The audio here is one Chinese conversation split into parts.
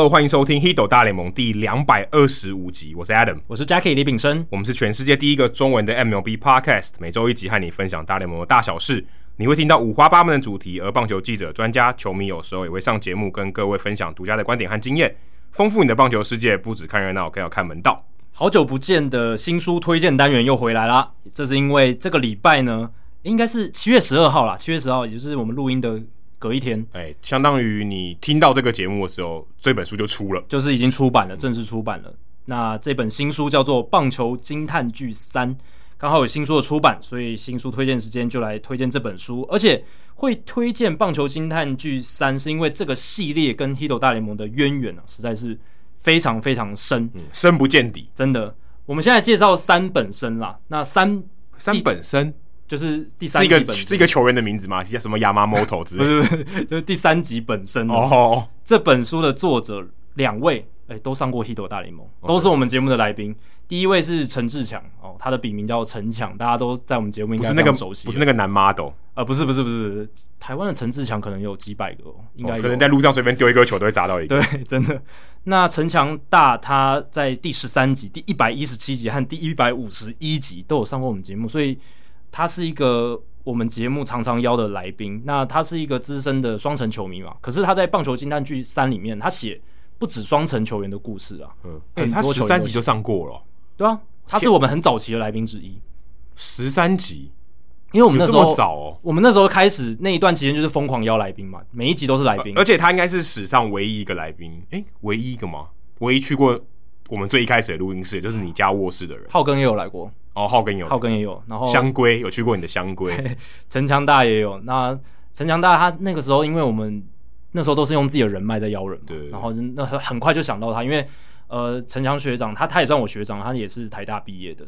Hello，欢迎收听《h i d o 大联盟》第两百二十五集。我是 Adam，我是 Jackie 李炳生。我们是全世界第一个中文的 MLB Podcast，每周一集和你分享大联盟的大小事。你会听到五花八门的主题，而棒球记者、专家、球迷有时候也会上节目，跟各位分享独家的观点和经验，丰富你的棒球世界。不止看热闹，更要看门道。好久不见的新书推荐单元又回来啦！这是因为这个礼拜呢，应该是七月十二号啦，七月十号，也就是我们录音的。隔一天，哎、欸，相当于你听到这个节目的时候，这本书就出了，就是已经出版了，正式出版了。那这本新书叫做《棒球惊叹剧三》，刚好有新书的出版，所以新书推荐时间就来推荐这本书。而且会推荐《棒球惊叹剧三》，是因为这个系列跟《Hito 大联盟》的渊源啊，实在是非常非常深，嗯、深不见底。真的，我们现在介绍三本身啦，那三三本身。就是第三集本是一个是一个球员的名字吗？叫什么 Yamamoto 之类？不是不是，就是第三集本身哦。Oh. 这本书的作者两位，哎、欸，都上过《Hito 大联盟》都是我们节目的来宾。第一位是陈志强哦，他的笔名叫陈强，大家都在我们节目应该非常熟悉。不是那个男 model 啊，不是不是不是，台湾的陈志强可能有几百个，应该、哦、可能在路上随便丢一个球都会砸到一个。对，真的。那陈强大他在第十三集、第一百一十七集和第一百五十一集都有上过我们节目，所以他是一个。我们节目常常邀的来宾，那他是一个资深的双城球迷嘛？可是他在《棒球惊叹剧三》里面，他写不止双城球员的故事啊。嗯，欸、他十三集就上过了。对啊，他是我们很早期的来宾之一。十三集，因为我们那时候早哦，我们那时候开始那一段期间就是疯狂邀来宾嘛，每一集都是来宾，而且他应该是史上唯一一个来宾，诶、欸，唯一一个吗？唯一去过我们最一开始的录音室，就是你家卧室的人。浩根也有来过。哦，浩根有，浩根也有，然后香龟有去过你的香龟，陈强大也有。那陈强大他那个时候，因为我们那时候都是用自己的人脉在邀人嘛，对，然后那很快就想到他，因为呃，陈强学长他他也算我学长，他也是台大毕业的。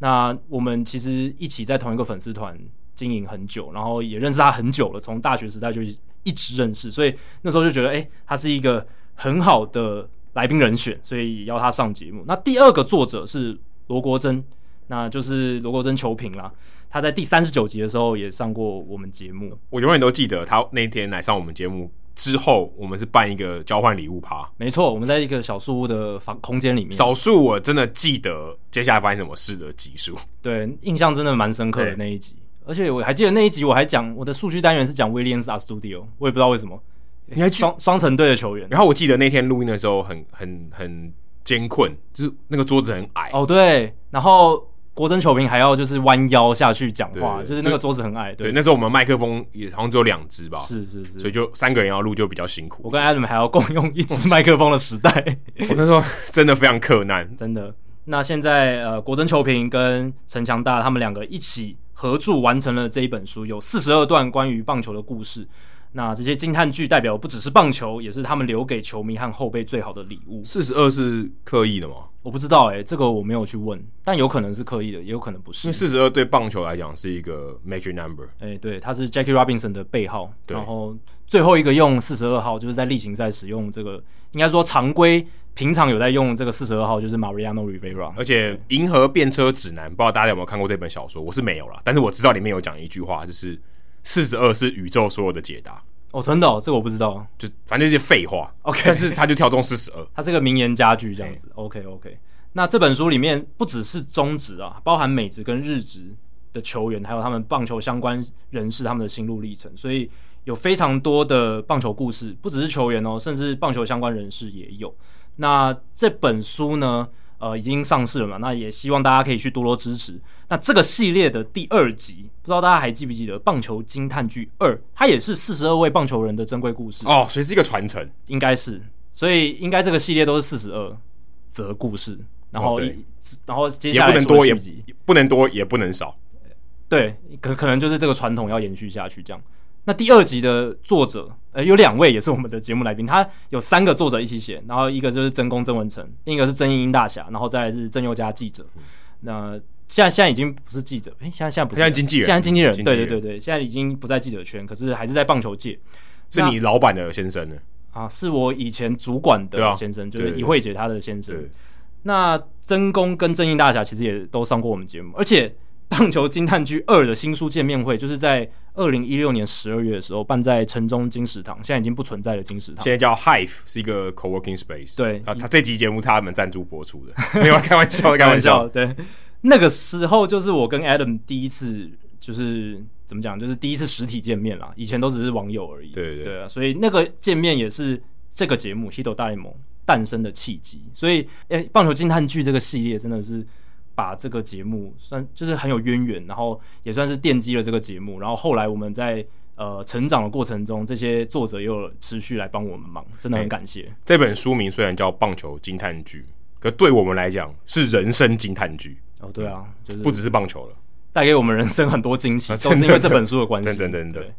那我们其实一起在同一个粉丝团经营很久，然后也认识他很久了，从大学时代就一直认识，所以那时候就觉得，哎、欸，他是一个很好的来宾人选，所以邀他上节目。那第二个作者是罗国珍。那就是罗国珍球评啦，他在第三十九集的时候也上过我们节目。我永远都记得他那天来上我们节目之后，我们是办一个交换礼物趴。没错，我们在一个小树屋的房空间里面。少数我真的记得接下来发生什么事的集数。对，印象真的蛮深刻的那一集。而且我还记得那一集，我还讲我的数据单元是讲 Williams Astudillo，我也不知道为什么。你还双双城队的球员。然后我记得那天录音的时候很很很艰困，就是那个桌子很矮。哦，对，然后。国珍球评还要就是弯腰下去讲话，就是那个桌子很矮。对，那时候我们麦克风也好像只有两只吧。是是是，所以就三个人要录就比较辛苦。我跟 Adam 还要共用一支麦克风的时代，我那时候真的非常困难，真的。那现在呃，国珍球评跟陈强大他们两个一起合著完成了这一本书，有四十二段关于棒球的故事。那这些惊叹句代表不只是棒球，也是他们留给球迷和后辈最好的礼物。四十二是刻意的吗？我不知道哎、欸，这个我没有去问，但有可能是刻意的，也有可能不是。因为四十二对棒球来讲是一个 major number。哎、欸，对，它是 Jackie Robinson 的背号，对然后最后一个用四十二号，就是在例行赛使用这个，应该说常规平常有在用这个四十二号，就是 Mariano Rivera。而且《银河便车指南》，不知道大家有没有看过这本小说？我是没有啦，但是我知道里面有讲一句话，就是四十二是宇宙所有的解答。哦，真的、哦，这个我不知道，就反正这些废话。OK，但是他就跳中四十二，它是个名言佳句这样子。OK OK。那这本书里面不只是中职啊，包含美职跟日职的球员，还有他们棒球相关人士他们的心路历程，所以有非常多的棒球故事，不只是球员哦，甚至棒球相关人士也有。那这本书呢，呃，已经上市了嘛，那也希望大家可以去多多支持。那这个系列的第二集，不知道大家还记不记得《棒球惊叹剧二》，它也是四十二位棒球人的珍贵故事哦，所以是一个传承，应该是，所以应该这个系列都是四十二则故事。然后，哦、然后接下来也不能多，也不能多，也不能少。对，可可能就是这个传统要延续下去。这样，那第二集的作者，呃，有两位也是我们的节目来宾，他有三个作者一起写。然后一个就是曾公曾文成，另一个是曾英英大侠，然后再来是曾佑嘉记者。嗯、那现在现在已经不是记者，诶，现在现在不是现在经纪人，现在经纪人，对对对对，现在已经不在记者圈，可是还是在棒球界。是你老板的先生呢？啊，是我以前主管的先生，啊、就是李慧姐她的先生。那曾公跟曾英大侠其实也都上过我们节目，而且棒球惊叹剧二的新书见面会，就是在二零一六年十二月的时候办在城中金石堂，现在已经不存在的金石堂，现在叫 Hive，是一个 co-working space。对啊，他这集节目是他们赞助播出的，没有开玩笑，开玩笑。对，那个时候就是我跟 Adam 第一次，就是怎么讲，就是第一次实体见面啦，以前都只是网友而已。对对对，对啊，所以那个见面也是这个节目《Hito 大联盟》诞生的契机。所以，哎，棒球惊叹剧这个系列真的是。把这个节目算就是很有渊源，然后也算是奠基了这个节目。然后后来我们在呃成长的过程中，这些作者又持续来帮我们忙，真的很感谢。这本书名虽然叫《棒球惊叹剧》，可对我们来讲是人生惊叹剧。哦，对啊，就是不只是棒球了，带给我们人生很多惊喜，都是因为这本书的关系。等等等等。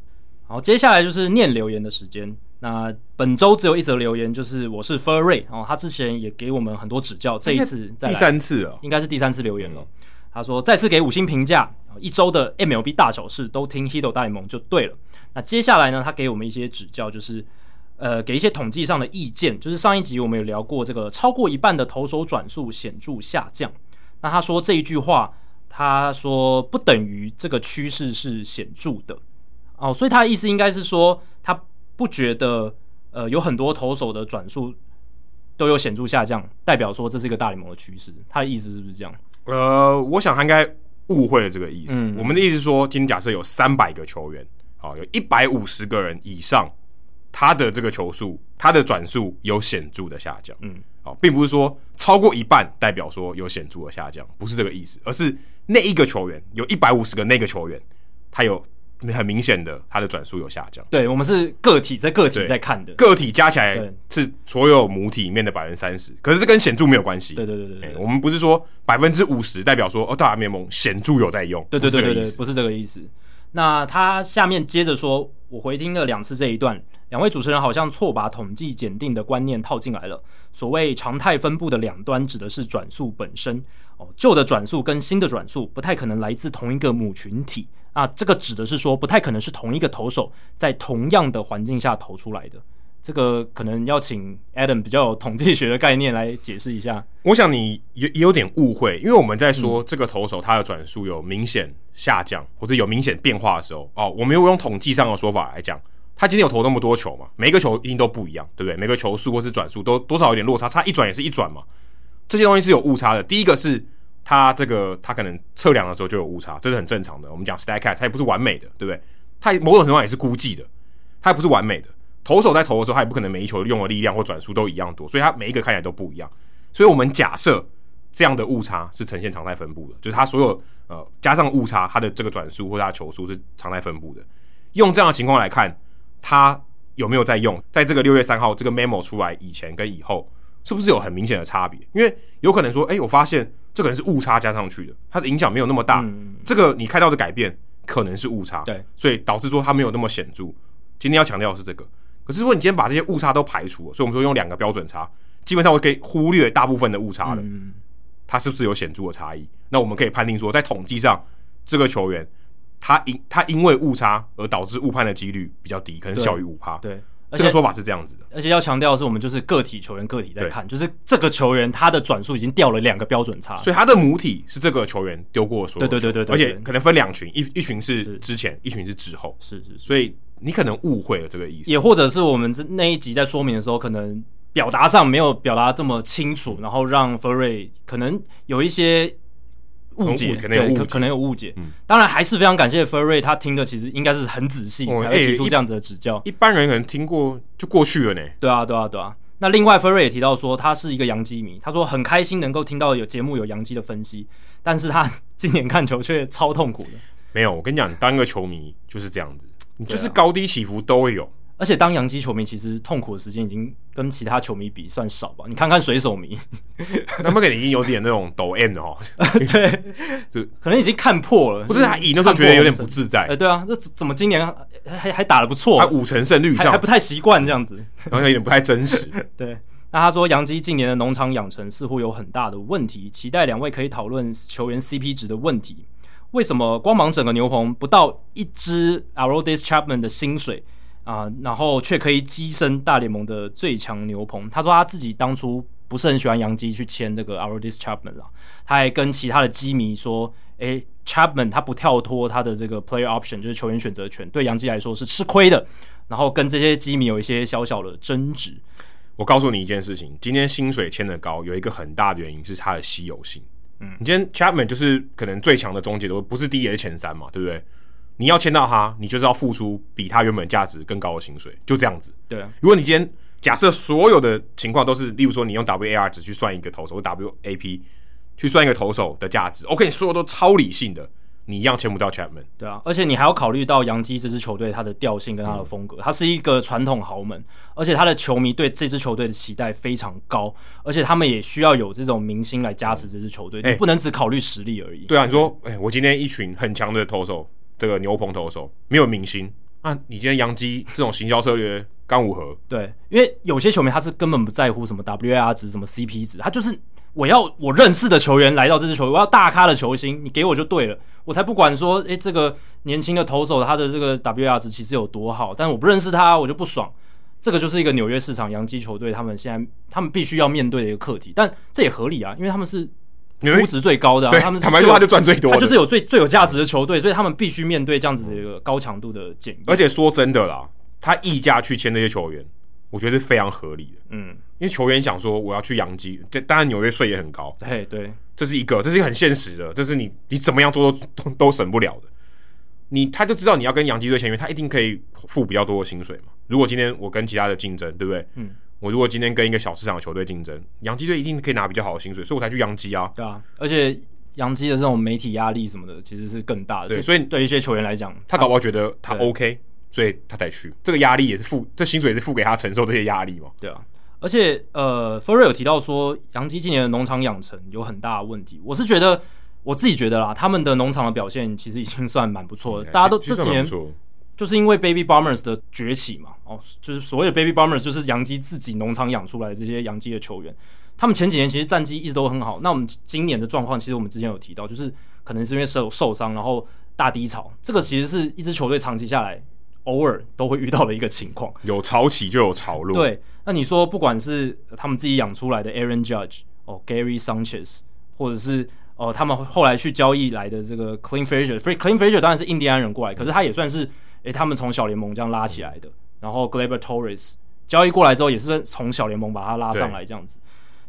好，接下来就是念留言的时间。那本周只有一则留言，就是我是 Fur Ray 哦，他之前也给我们很多指教，这一次再第三次了，应该是第三次留言了。嗯、他说再次给五星评价，一周的 MLB 大小事都听 Hito 大联盟就对了。那接下来呢，他给我们一些指教，就是呃给一些统计上的意见，就是上一集我们有聊过这个超过一半的投手转速显著下降。那他说这一句话，他说不等于这个趋势是显著的。哦，所以他的意思应该是说，他不觉得呃有很多投手的转速都有显著下降，代表说这是一个大联盟的趋势。他的意思是不是这样？呃，我想他应该误会了这个意思。嗯、我们的意思是说，今天假设有三百个球员，好、哦，有一百五十个人以上，他的这个球速，他的转速有显著的下降。嗯，好、哦，并不是说超过一半代表说有显著的下降，不是这个意思，而是那一个球员有一百五十个那个球员，他有。很明显的，它的转速有下降。对，我们是个体在个体在看的，个体加起来是所有母体里面的百分之三十，可是这跟显著没有关系。对对对对，我们不是说百分之五十代表说哦，大联盟显著有在用。对对对对对，不是这个意思。那他下面接着说，我回听了两次这一段，两位主持人好像错把统计检定的观念套进来了。所谓常态分布的两端，指的是转速本身。哦，旧的转速跟新的转速不太可能来自同一个母群体。啊，这个指的是说，不太可能是同一个投手在同样的环境下投出来的。这个可能要请 Adam 比较有统计学的概念来解释一下。我想你也也有点误会，因为我们在说这个投手他的转速有明显下降或者有明显变化的时候，哦，我们又用统计上的说法来讲，他今天有投那么多球嘛，每一个球一定都不一样，对不对？每个球速或是转速都多少有点落差，差一转也是一转嘛，这些东西是有误差的。第一个是。他这个他可能测量的时候就有误差，这是很正常的。我们讲 Statcast，它也不是完美的，对不对？它某种程度上也是估计的，它也不是完美的。投手在投的时候，他也不可能每一球用的力量或转速都一样多，所以他每一个看起来都不一样。所以我们假设这样的误差是呈现常态分布的，就是他所有呃加上误差，他的这个转速或者它的球速是常态分布的。用这样的情况来看，他有没有在用？在这个六月三号这个 memo 出来以前跟以后，是不是有很明显的差别？因为有可能说，哎，我发现。这可能是误差加上去的，它的影响没有那么大。嗯、这个你看到的改变可能是误差，对，所以导致说它没有那么显著。今天要强调的是这个。可是如果你今天把这些误差都排除了，所以我们说用两个标准差，基本上我可以忽略大部分的误差了。嗯、它是不是有显著的差异？那我们可以判定说，在统计上，这个球员他因他因为误差而导致误判的几率比较低，可能小于五趴。对。这个说法是这样子的，而且要强调的是，我们就是个体球员个体在看，就是这个球员他的转速已经掉了两个标准差，所以他的母体是这个球员丢过所有球，对对对对，而且可能分两群，一一群是之前，一群是之后，是是，所以你可能误会了这个意思，也或者是我们那一集在说明的时候，可能表达上没有表达这么清楚，然后让 Furry 可能有一些。误解，可能有误解，可能有误解。嗯，当然还是非常感谢 Furry，他听的其实应该是很仔细，才会提出这样子的指教。一般人可能听过就过去了呢。对啊，对啊，对啊。那另外 Furry 也提到说，他是一个洋基迷，他说很开心能够听到有节目有洋基的分析，但是他 今年看球却超痛苦的。没有，我跟你讲，当个球迷就是这样子，你就是高低起伏都会有。而且当洋基球迷，其实痛苦的时间已经跟其他球迷比算少吧？你看看水手迷，他们可能已经有点那种抖 M 的哦。对，就可能已经看破了。不是他赢的时候觉得有点不自在。哎，对啊，这怎么今年还还打得不错？还五成胜率，还还不太习惯这样子，好像有点不太真实。对，那他说洋基近年的农场养成似乎有很大的问题，期待两位可以讨论球员 CP 值的问题。为什么光芒整个牛棚不到一支 Aroldis Chapman 的薪水？啊、然后却可以跻身大联盟的最强牛棚。他说他自己当初不是很喜欢杨基去签这个 Aroldis Chapman 了，他还跟其他的基迷说：“诶，Chapman 他不跳脱他的这个 Player Option，就是球员选择权，对杨基来说是吃亏的。”然后跟这些基迷有一些小小的争执。我告诉你一件事情，今天薪水签的高，有一个很大的原因是它的稀有性。嗯，你今天 Chapman 就是可能最强的终结者，不是第一也是前三嘛，对不对？你要签到他，你就是要付出比他原本价值更高的薪水，就这样子。对啊，如果你今天假设所有的情况都是，例如说你用 WAR 值去算一个投手或，WAP 去算一个投手的价值，OK，所有都超理性的。你一样签不到 Chapman，对啊，而且你还要考虑到洋基这支球队它的调性跟它的风格，它是一个传统豪门，而且他的球迷对这支球队的期待非常高，而且他们也需要有这种明星来加持这支球队，你不能只考虑实力而已。对啊，你说，哎，我今天一群很强的投手，这个牛棚投手没有明星，那你今天洋基这种行销策略刚如何？对，因为有些球迷他是根本不在乎什么 WAR 值、什么 CP 值，他就是。我要我认识的球员来到这支球队，我要大咖的球星，你给我就对了，我才不管说，诶、欸，这个年轻的投手他的这个 WAR 值其实有多好，但我不认识他，我就不爽。这个就是一个纽约市场洋基球队他们现在他们必须要面对的一个课题，但这也合理啊，因为他们是估值最高的、啊，他们坦白说他就赚最多，他就是有最最有价值的球队，所以他们必须面对这样子的一个高强度的检验。而且说真的啦，他溢价去签那些球员。我觉得是非常合理的，嗯，因为球员想说我要去洋基，这当然纽约税也很高，对对，这是一个，这是一个很现实的，这是你你怎么样做都都，都省不了的。你他就知道你要跟洋基队签约，他一定可以付比较多的薪水嘛。如果今天我跟其他的竞争，对不对？嗯，我如果今天跟一个小市场的球队竞争，洋基队一定可以拿比较好的薪水，所以我才去洋基啊。对啊，而且洋基的这种媒体压力什么的，其实是更大的。对，所以对一些球员来讲，他搞不好觉得他 OK。所以他才去，这个压力也是付，这薪水也是付给他承受这些压力嘛。对啊，而且呃，Furrier 有提到说，杨基今年的农场养成有很大的问题。我是觉得，我自己觉得啦，他们的农场的表现其实已经算蛮不错的。大家都这几年就是因为 Baby Bombers 的崛起嘛，哦，就是所谓的 Baby Bombers 就是杨基自己农场养出来的这些杨基的球员，他们前几年其实战绩一直都很好。那我们今年的状况，其实我们之前有提到，就是可能是因为受受伤，然后大低潮，这个其实是一支球队长期下来。偶尔都会遇到的一个情况，有潮起就有潮落。对，那你说不管是他们自己养出来的 Aaron Judge 哦，Gary Sanchez，或者是哦、呃，他们后来去交易来的这个 Clint Frazier，Clint Frazier 当然是印第安人过来，可是他也算是诶，他们从小联盟这样拉起来的。然后 Gleyber Torres 交易过来之后，也是从小联盟把他拉上来这样子。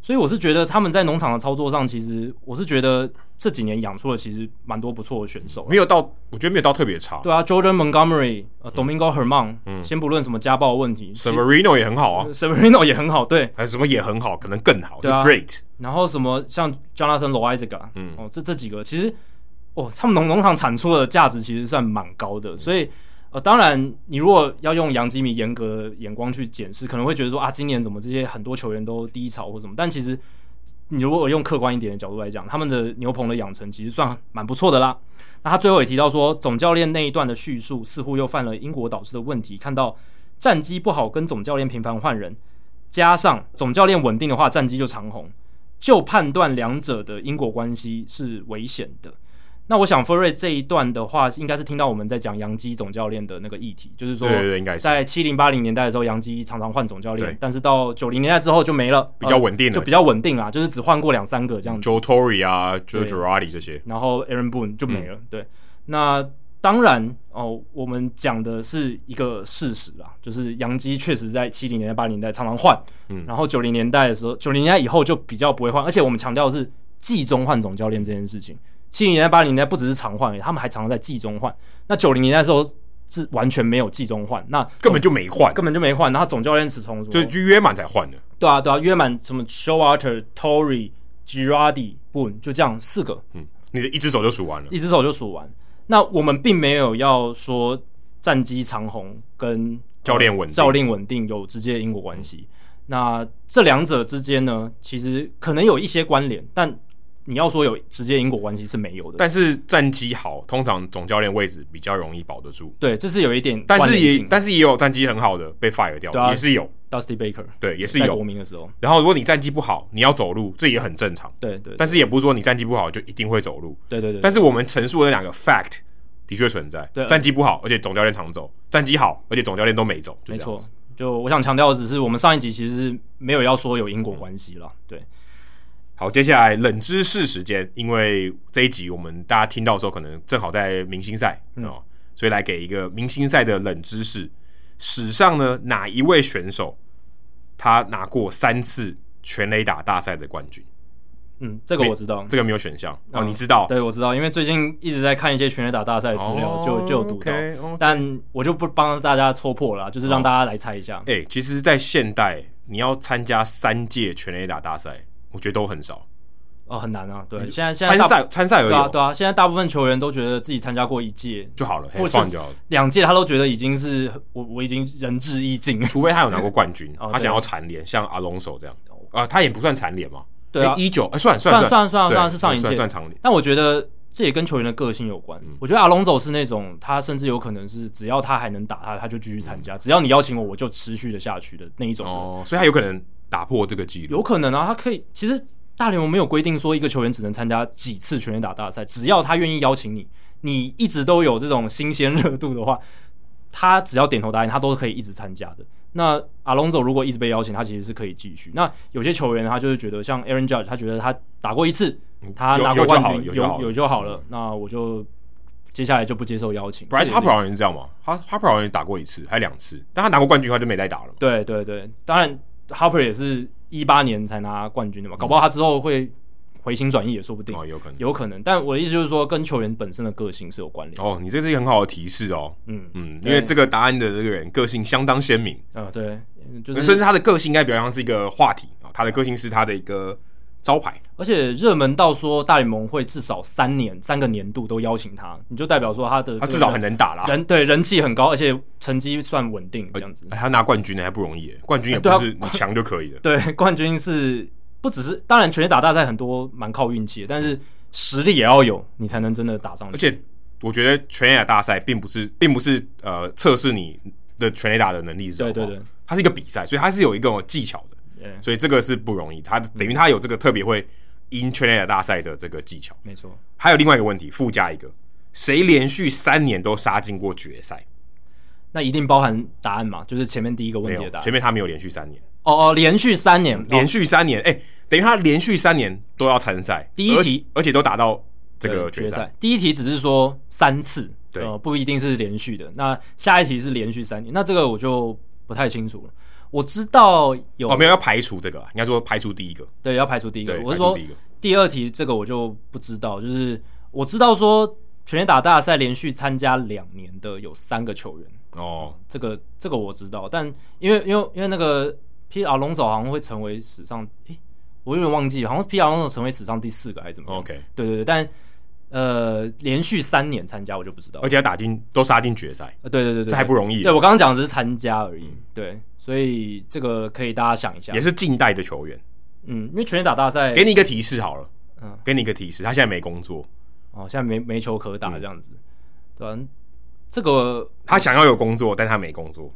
所以我是觉得他们在农场的操作上，其实我是觉得这几年养出了其实蛮多不错的选手，没有到我觉得没有到特别差。对啊，Jordan Montgomery、呃、Domingo Herman，嗯，先不论什么家暴问题，Severino 也很好啊，Severino 也很好，对，还有什么也很好，可能更好，对啊是 Great。然后什么像 Jonathan Loáisiga，嗯，哦，这这几个其实哦，他们农农场产出的价值其实算蛮高的，所以。呃，当然，你如果要用杨基米严格的眼光去检视，可能会觉得说啊，今年怎么这些很多球员都低潮或什么？但其实，你如果用客观一点的角度来讲，他们的牛棚的养成其实算蛮不错的啦。那他最后也提到说，总教练那一段的叙述似乎又犯了英国导师的问题，看到战绩不好跟总教练频繁换人，加上总教练稳定的话，战绩就长红，就判断两者的因果关系是危险的。那我想，福瑞这一段的话，应该是听到我们在讲杨基总教练的那个议题，就是说，在七零八零年代的时候，杨基常常换总教练，但是到九零年代之后就没了，比较稳定了，就比较稳定啦，就是只换过两三个这样子。Joe Torre 啊，Joe Girardi 这些，然后 Aaron Boone 就没了。嗯、对，那当然哦，我们讲的是一个事实啦，就是杨基确实在七零年代、八零年代常常换，嗯，然后九零年代的时候，九零年代以后就比较不会换，而且我们强调的是季中换总教练这件事情。七零年代、八零年代不只是常换，他们还常常在季中换。那九零年代的时候是完全没有季中换，那根本就没换，根本就没换。然后总教练是从就就约满才换的。对啊，对啊，约满什么 Showalter、Torre、Girardi、Boone 就这样四个。嗯，你的一只手就数完了，一只手就数完。那我们并没有要说战绩长虹跟教练稳教练稳定有直接的因果关系。那这两者之间呢，其实可能有一些关联，但。你要说有直接因果关系是没有的，但是战绩好，通常总教练位置比较容易保得住。对，这是有一点，但是也但是也有战绩很好的被 fire 掉，啊、也是有。Dusty Baker，对，也是有。国民的时候，然后如果你战绩不好，你要走路，这也很正常。对，对对，但是也不是说你战绩不好就一定会走路。对对对。但是我们陈述的那两个 fact，的确存在。对，战绩不好，而且总教练常走；战绩好，而且总教练都没走。没错，就我想强调的只是，我们上一集其实是没有要说有因果关系了。对。好，接下来冷知识时间，因为这一集我们大家听到的时候，可能正好在明星赛哦、嗯，所以来给一个明星赛的冷知识：史上呢哪一位选手他拿过三次全垒打大赛的冠军？嗯，这个我知道，这个没有选项哦、嗯，你知道？对，我知道，因为最近一直在看一些全垒打大赛的资料，哦、就就有读到.但我就不帮大家戳破了，就是让大家来猜一下。哎、哦欸，其实，在现代，你要参加三届全垒打大赛。我觉得都很少哦，很难啊。对，现在现在参赛参赛而已。对啊，对啊。现在大部分球员都觉得自己参加过一届就好了，或者是两届，他都觉得已经是我我已经仁至义尽。除非他有拿过冠军，他想要蝉联，像阿隆索这样啊，他也不算蝉联嘛。对啊，一九哎，算算算算算算是上一届算长联。但我觉得这也跟球员的个性有关。我觉得阿隆索是那种，他甚至有可能是只要他还能打，他他就继续参加。只要你邀请我，我就持续的下去的那一种。哦，所以他有可能打破这个记录。有可能啊，他可以其实。大联盟没有规定说一个球员只能参加几次全垒打大赛，只要他愿意邀请你，你一直都有这种新鲜热度的话，他只要点头答应，他都是可以一直参加的。那阿隆索如果一直被邀请，他其实是可以继续。那有些球员他就是觉得，像 Aaron Judge，他觉得他打过一次，他拿过冠军，有有，有就好了。那我就接下来就不接受邀请。Bryce Harper 好像是这样嘛？他 Harper 好像打过一次，还两次，但他拿过冠军，他就没再打了。对对对，当然 Harper 也是。一八年才拿冠军的嘛，搞不好他之后会回心转意也说不定。哦，有可能，有可能。但我的意思就是说，跟球员本身的个性是有关联。哦，你这是一个很好的提示哦。嗯嗯，因为这个答案的这个人个性相当鲜明。啊、嗯，对，就是甚至他的个性应该比较像是一个话题啊，他的个性是他的一个招牌。而且热门到说大联盟会至少三年三个年度都邀请他，你就代表说他的他至少很能打啦，人对人气很高，而且成绩算稳定这样子。欸、他拿冠军呢还不容易，冠军也不是你强就可以了。对，冠军是不只是当然全垒打大赛很多蛮靠运气的，但是实力也要有，你才能真的打上去。而且我觉得全垒打大赛并不是并不是呃测试你的全垒打的能力，对对对，它是一个比赛，所以它是有一个技巧的。所以这个是不容易，他等于他有这个特别会赢全垒打大赛的这个技巧。没错，还有另外一个问题，附加一个，谁连续三年都杀进过决赛？那一定包含答案嘛？就是前面第一个问题的答案。前面他没有连续三年。哦哦，连续三年，连续三年，哎、哦欸，等于他连续三年都要参赛。第一题而，而且都打到这个决赛。第一题只是说三次，对、呃，不一定是连续的。那下一题是连续三年，那这个我就不太清楚了。我知道有哦，没有要排除这个，应该说排除第一个，对，要排除第一个。我是说第二题这个我就不知道，就是我知道说全垒打大赛连续参加两年的有三个球员。哦，这个这个我知道，但因为因为因为那个 Pete Alonso 好像会成为史上，诶、欸，我有点忘记，好像 Pete Alonso 成为史上第四个还是怎么样？OK，对对对，但呃，连续三年参加我就不知道，而且要打进都杀进决赛，呃，对对对对，这还不容易。对我刚刚讲的只是参加而已，嗯、对。所以这个可以大家想一下，也是近代的球员，嗯，因为全垒打大赛，给你一个提示好了，嗯，给你一个提示，他现在没工作，哦，现在没没球可打这样子，嗯、对吧、啊？这个他想要有工作，但他没工作，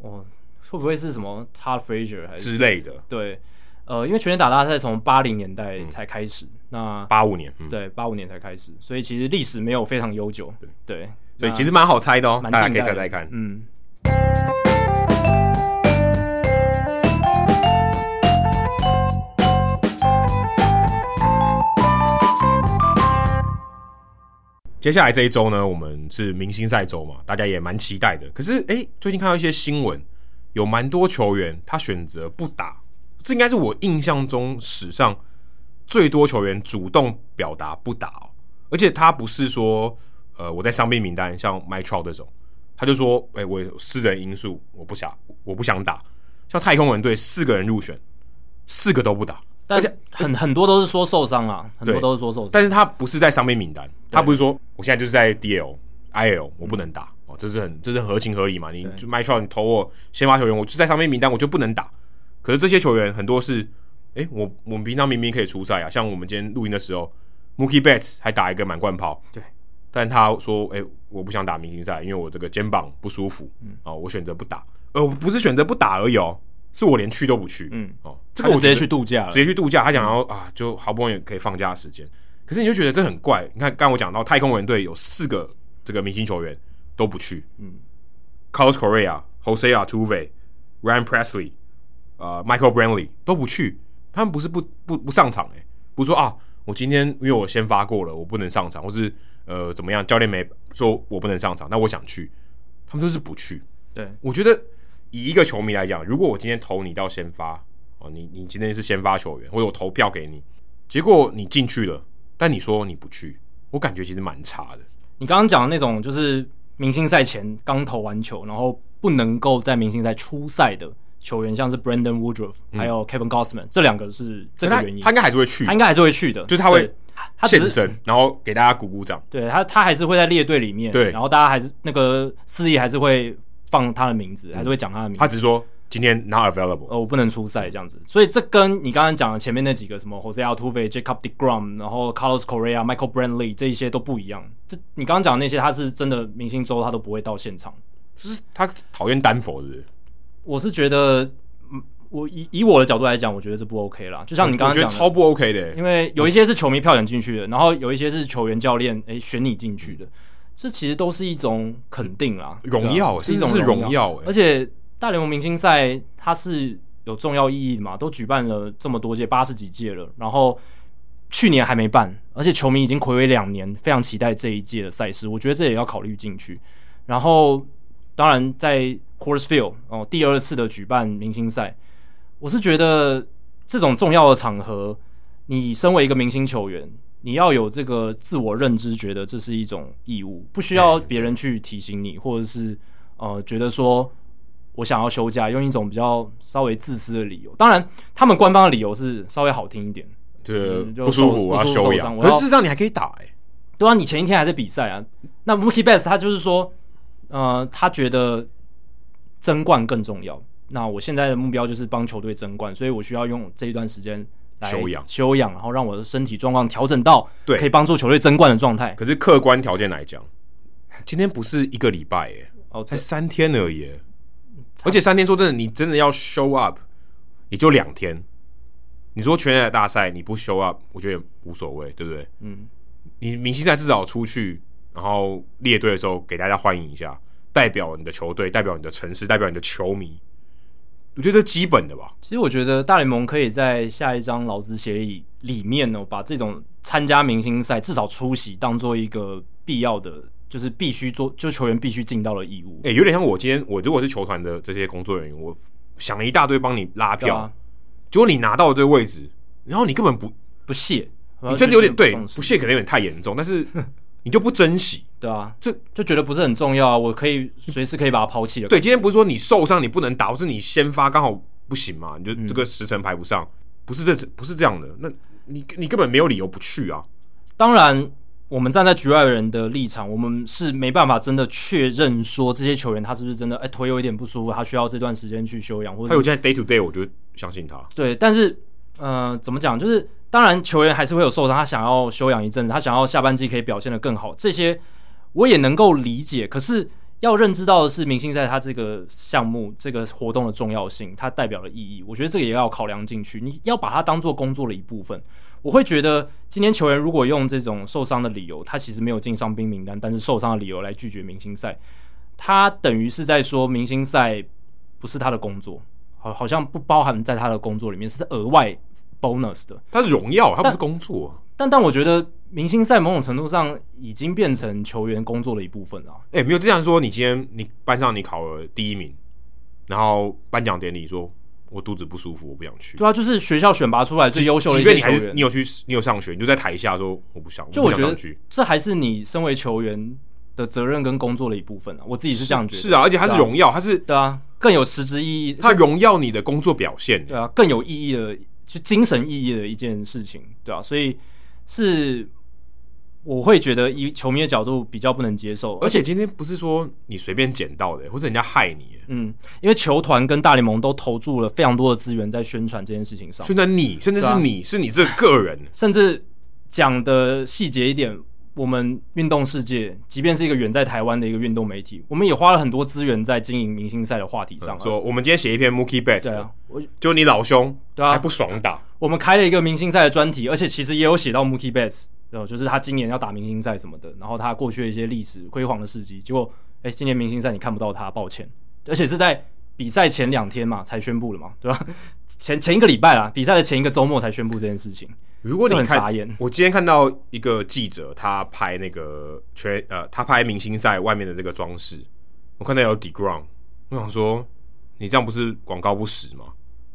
哦，会不会是什么 Todd Frazier 还是之类的？对，呃，因为全垒打大赛从八零年代才开始，嗯、那八五年，嗯、对，八五年才开始，所以其实历史没有非常悠久，对对，所以其实蛮好猜的哦，大家可以猜猜看，嗯。接下来这一周呢，我们是明星赛周嘛，大家也蛮期待的。可是，哎、欸，最近看到一些新闻，有蛮多球员他选择不打，这应该是我印象中史上最多球员主动表达不打哦。而且他不是说，呃，我在伤病名单，像 Mike Trout 这种，他就说，哎、欸，我有私人因素，我不想，我不想打。像太空人队四个人入选，四个都不打。而且很很多都是说受伤啊，很多都是说受伤，但是他不是在伤病名单，他不是说我现在就是在 DL、IL，我不能打哦，这是很这是很合情合理嘛？你就 Mike Trout 你投我先发球员，我就在伤病名单，我就不能打。可是这些球员很多是，哎、欸，我我们平常明明可以出赛啊，像我们今天录音的时候，Mookie Betts 还打一个满贯炮，对，但他说，哎、欸，我不想打明星赛，因为我这个肩膀不舒服，嗯，哦，我选择不打，呃，不是选择不打而已哦。是我连去都不去，嗯，哦，这个我直接去度假，直接去度假。他想要啊，就好不容易可以放假的时间，可是你就觉得这很怪。你看，刚刚我讲到太空人队有四个这个明星球员都不去。嗯，Carlos Correa、Jose Altuve、Ryan Pressly、呃、Michael Brantley 都不去。他们不是不不不上场诶、欸，不是说啊，我今天因为我先发过了，我不能上场，或是呃怎么样，教练没说我不能上场，那我想去，他们都是不去。对，我觉得以一个球迷来讲，如果我今天投你到先发哦，你你今天是先发球员，或者我投票给你，结果你进去了，但你说你不去，我感觉其实蛮差的。你刚刚讲的那种就是明星赛前刚投完球，然后不能够在明星赛出赛的。球员像是 Brandon Woodruff，还有 Kevin Gossman，、嗯、这两个是这个原因。他应该还是会去，他应该还是会去的，就是他会他现身，然后给大家鼓鼓掌。对他，他还是会在列队里面。对，然后大家还是那个司仪还是会放他的名字，嗯、还是会讲他的名字。他只是说今天 not available，呃，我不能出赛这样子。所以这跟你刚刚讲的前面那几个什么 Jose Altuve、Jacob Degrom，然后 Carlos Correa、Michael Brantley 这一些都不一样。这你刚刚讲的那些，他是真的明星周他都不会到现场，就是他讨厌丹佛，是不是？我是觉得。我以以我的角度来讲，我觉得是不 OK 啦。就像你刚刚讲超不 OK 的，因为有一些是球迷票选进去的，然后有一些是球员教练诶、欸、选你进去的，这其实都是一种肯定啦，荣耀是一种荣耀。而且大联盟明星赛它是有重要意义的嘛，都举办了这么多届，八十几届了，然后去年还没办，而且球迷已经睽违两年，非常期待这一届的赛事，我觉得这也要考虑进去。然后当然在 Coors Field 哦，第二次的举办明星赛。我是觉得这种重要的场合，你身为一个明星球员，你要有这个自我认知，觉得这是一种义务，不需要别人去提醒你，或者是呃觉得说我想要休假，用一种比较稍微自私的理由。当然，他们官方的理由是稍微好听一点，对，不舒服，我要休养。可是事实上你还可以打哎、欸，对啊，你前一天还在比赛啊。那 Mookie Betts 他就是说，呃，他觉得争冠更重要。那我现在的目标就是帮球队争冠，所以我需要用这一段时间来休养，休养，然后让我的身体状况调整到对可以帮助球队争冠的状态。可是客观条件来讲，今天不是一个礼拜耶，哦，才三天而已，而且三天说真的，你真的要 show up，也就两天。你说全垒打大赛你不 show up，我觉得也无所谓，对不对？嗯，你明星赛至少出去，然后列队的时候给大家欢迎一下，代表你的球队，代表你的城市，代表你的球迷。我觉得这基本的吧。其实我觉得大联盟可以在下一张劳资协议里面呢，把这种参加明星赛至少出席当做一个必要的，就是必须做，就球员必须尽到的义务。哎、欸，有点像我今天我如果是球团的这些工作人员，我想了一大堆帮你拉票，啊、结果你拿到这个位置，然后你根本不不屑，你甚至有点对不屑，可能有点太严重，但是。你就不珍惜，对啊，这就觉得不是很重要啊。我可以随时可以把它抛弃了。对，今天不是说你受伤你不能打，或是你先发刚好不行嘛？你就这个时辰排不上，嗯、不是这不是这样的。那你你根本没有理由不去啊。当然，我们站在局外人的立场，我们是没办法真的确认说这些球员他是不是真的哎腿有一点不舒服，他需要这段时间去休养，或者他有现在 day to day，我就相信他。对，但是呃，怎么讲就是。当然，球员还是会有受伤，他想要休养一阵子，他想要下半季可以表现得更好，这些我也能够理解。可是要认知到的是，明星赛他这个项目、这个活动的重要性，它代表的意义，我觉得这个也要考量进去。你要把它当做工作的一部分。我会觉得，今天球员如果用这种受伤的理由，他其实没有进伤兵名单，但是受伤的理由来拒绝明星赛，他等于是在说明星赛不是他的工作，好，好像不包含在他的工作里面，是额外。bonus 的，他是荣耀，他不是工作。但但我觉得明星赛某种程度上已经变成球员工作的一部分了。哎、欸，没有这样说，你今天你班上你考了第一名，然后颁奖典礼说我肚子不舒服，我不想去。对啊，就是学校选拔出来最优秀的一些球员，你有去，你有上学，你就在台下说我不想。就我觉得这还是你身为球员的责任跟工作的一部分啊。我自己是这样觉得。是，是啊，而且他是荣耀，他是对啊，更有实质意义。它荣耀你的工作表现，对啊，更有意义的。就精神意义的一件事情，对啊，所以是我会觉得以球迷的角度比较不能接受，而且今天不是说你随便捡到的，或者人家害你，嗯，因为球团跟大联盟都投注了非常多的资源在宣传这件事情上，宣传你，甚至是你、啊、是你这个人，甚至讲的细节一点。我们运动世界，即便是一个远在台湾的一个运动媒体，我们也花了很多资源在经营明星赛的话题上。说，我们今天写一篇 Mookie Betts 我，就你老兄，对啊，还不爽打。我们开了一个明星赛的专题，而且其实也有写到 Mookie Betts，然后就是他今年要打明星赛什么的，然后他过去的一些历史辉煌的事迹，结果哎，今年明星赛你看不到他，抱歉，而且是在比赛前两天嘛才宣布的嘛，对吧？前前一个礼拜啦，比赛的前一个周末才宣布这件事情。如果你很傻眼，我今天看到一个记者，他拍那个全呃，他拍明星赛外面的这个装饰，我看到有 DeGrom，我想说，你这样不是广告不实吗？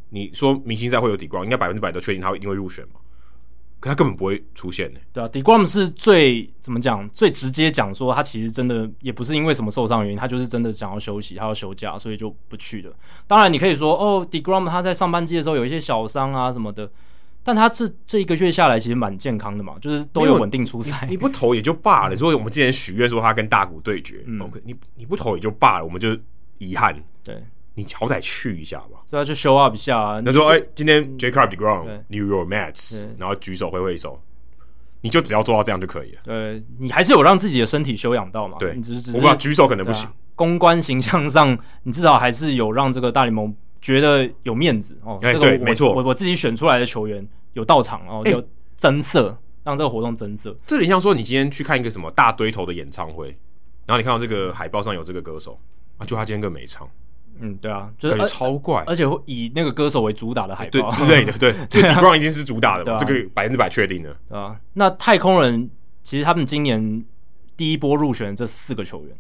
你说明星赛会有 DeGrom，应该百分之百都确定他一定会入选吗？可他根本不会出现呢。对啊，DeGrom 是最怎么讲？最直接讲说，他其实真的也不是因为什么受伤原因，他就是真的想要休息，他要休假，所以就不去了。当然，你可以说哦，DeGrom 他在上班季的时候有一些小伤啊什么的。但他这这一个月下来其实蛮健康的嘛，就是都有稳定出赛。你不投也就罢了。如果我们之前许愿说他跟大谷对决，嗯，OK，你你不投也就罢了，我们就遗憾。对，你好歹去一下吧。对啊，就 show up 一下啊。那说哎，今天 Jacob deGrom，New York Mets，然后举手挥挥手，你就只要做到这样就可以了。对，你还是有让自己的身体休养到嘛？对，你只是只是我不知道举手可能不行。公关形象上，你至少还是有让这个大联盟觉得有面子哦。这个对，没错，我我自己选出来的球员。有到场哦，有增色，欸、让这个活动增色。这里像说，你今天去看一个什么大堆头的演唱会，然后你看到这个海报上有这个歌手啊，就他今天更没唱。嗯，对啊，就是超怪，而且会以那个歌手为主打的海报。对之类的，对，就 DeGrom 一定是主打的嘛，啊、这个百分之百确定的。啊，那太空人其实他们今年第一波入选这四个球员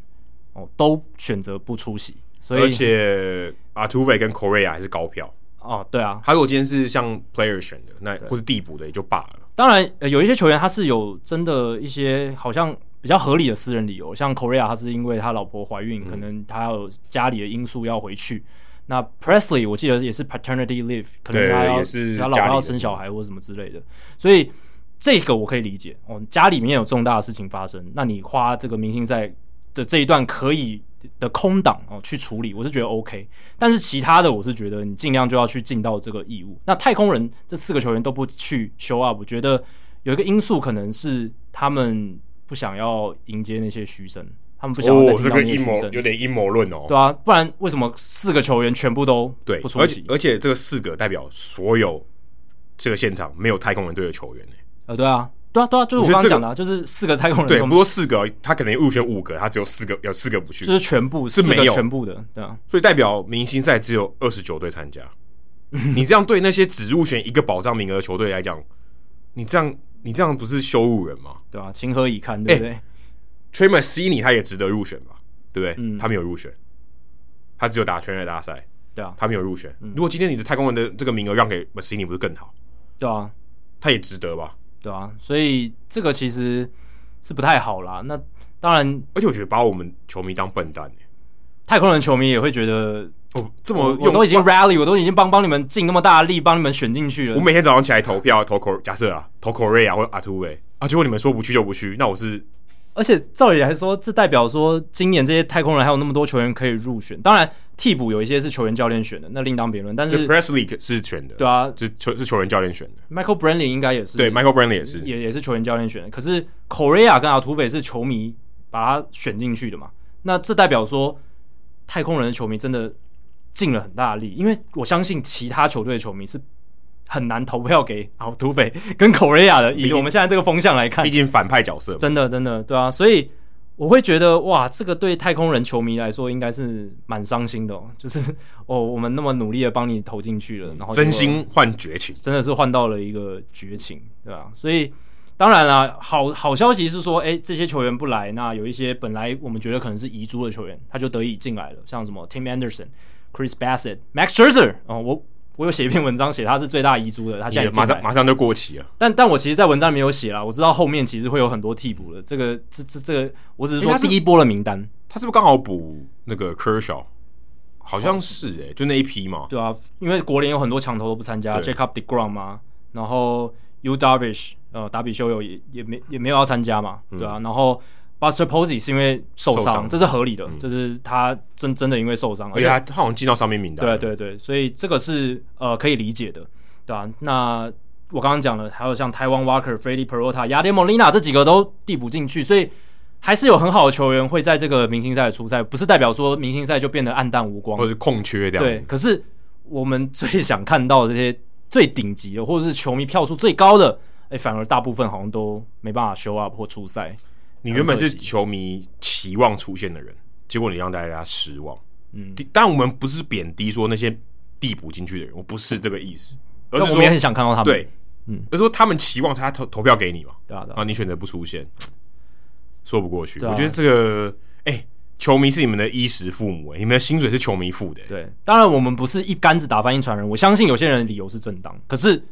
哦，都选择不出席，所以而且 Altuve 跟 Correa 还是高票。哦，对啊，还有今天是像 player 选的，那或是递补的也就罢了。当然，呃，有一些球员他是有真的一些好像比较合理的私人理由，像 Correa 他是因为他老婆怀孕，嗯、可能他有家里的因素要回去。那 Presley 我记得也是 paternity leave，可能他要他老婆要生小孩或什么之类的，所以这个我可以理解。哦，家里面有重大的事情发生，那你花这个明星赛的这一段可以的空档哦去处理，我是觉得 OK，但是其他的我是觉得你尽量就要去尽到这个义务。那太空人这四个球员都不去 show up，我觉得有一个因素可能是他们不想要迎接那些嘘声，他们不想要再听到那些嘘声。哦，这个阴谋有点阴谋论哦。对啊，不然为什么四个球员全部都对不出席？而且这个四个代表所有这个现场没有太空人队的球员呢？呃，对啊。对啊，对啊，就是我刚刚讲的，就是四个太空人。对，不过四个，他可能入选五个，他只有四个，有四个不去，就是全部是没有全部的，对啊。所以代表明星赛只有二十九队参加。你这样对那些只入选一个保障名额的球队来讲，你这样你这样不是羞辱人吗？对啊，情何以堪，对不对 Mancini 他也值得入选吧？对不对？嗯，他没有入选，他只有打全垒大赛，对啊，他没有入选。如果今天你的太空人的这个名额让给 Mancini 不是更好？对啊，他也值得吧？对啊，所以这个其实是不太好啦。那当然，而且我觉得把我们球迷当笨蛋，太空人球迷也会觉得哦，这么我都已经 rally，我都已经帮帮你们尽那么大的力，帮你们选进去了。我每天早上起来投票，投假设啊，投 Correa 或者 Altuve 啊，结果你们说不去就不去，那我是。而且照理来说，这代表说今年这些太空人还有那么多球员可以入选。当然，替补有一些是球员教练选的，那另当别论。但是 Presley 是选的，对啊，是球是球员教练选的。Michael Brantley 应该也是，对，Michael Brantley 也是，也也是球员教练选的。可是 Correa 跟 Altuve 是球迷把他选进去的嘛？那这代表说太空人的球迷真的尽了很大的力，因为我相信其他球队的球迷是。很难投票给好土匪跟 Correa 的，以我们现在这个风向来看，毕竟反派角色，真的真的对啊，所以我会觉得哇，这个对太空人球迷来说应该是蛮伤心的哦，就是哦，我们那么努力的帮你投进去了，然后真心换绝情，真的是换到了一个绝情，对吧？所以当然了，好好消息是说，哎，这些球员不来，那有一些本来我们觉得可能是遗珠的球员，他就得以进来了，像什么 Tim Anderson、Chris Bassett、Max Scherzer 哦，我。我有写一篇文章，写他是最大遗珠的，他现在马上马上就过期了。但但我其实，在文章里面有写了，我知道后面其实会有很多替补的。这个这这这个，我只是说第一波的名单，他是不是刚好补那个 Kershaw？好像是诶、欸，就那一批嘛。对啊，因为国联有很多强投都不参加，Jacob deGrom 嘛，然后 Yu Darvish，呃，达比修友也也没也没有要参加嘛，对啊，然后。Buster Posey 是因为受伤，这是合理的，这、嗯、是他真真的因为受伤，而且他好像进到上面名单。对对对，所以这个是呃可以理解的，对吧、啊？那我刚刚讲了，还有像 Taijuan Walker、Freddie Peralta、Yadier Molina 这几个都递补进去，所以还是有很好的球员会在这个明星赛出赛，不是代表说明星赛就变得暗淡无光，或者是空缺这样。对，可是我们最想看到的这些最顶级的，或者是球迷票数最高的。哎，反而大部分好像都没办法 show up 或出赛。你原本是球迷期望出现的人，结果你让大家失望。嗯，但我们不是贬低说那些递补进去的人，我不是这个意思，而是说我们也很想看到他们。对，嗯，而是说他们期望他投投票给你嘛，对啊，对啊，你选择不出现，说不过去。啊、我觉得这个，哎、欸，球迷是你们的衣食父母、欸，你们的薪水是球迷付的、欸。对，当然我们不是一竿子打翻一船人，我相信有些人的理由是正当，可是。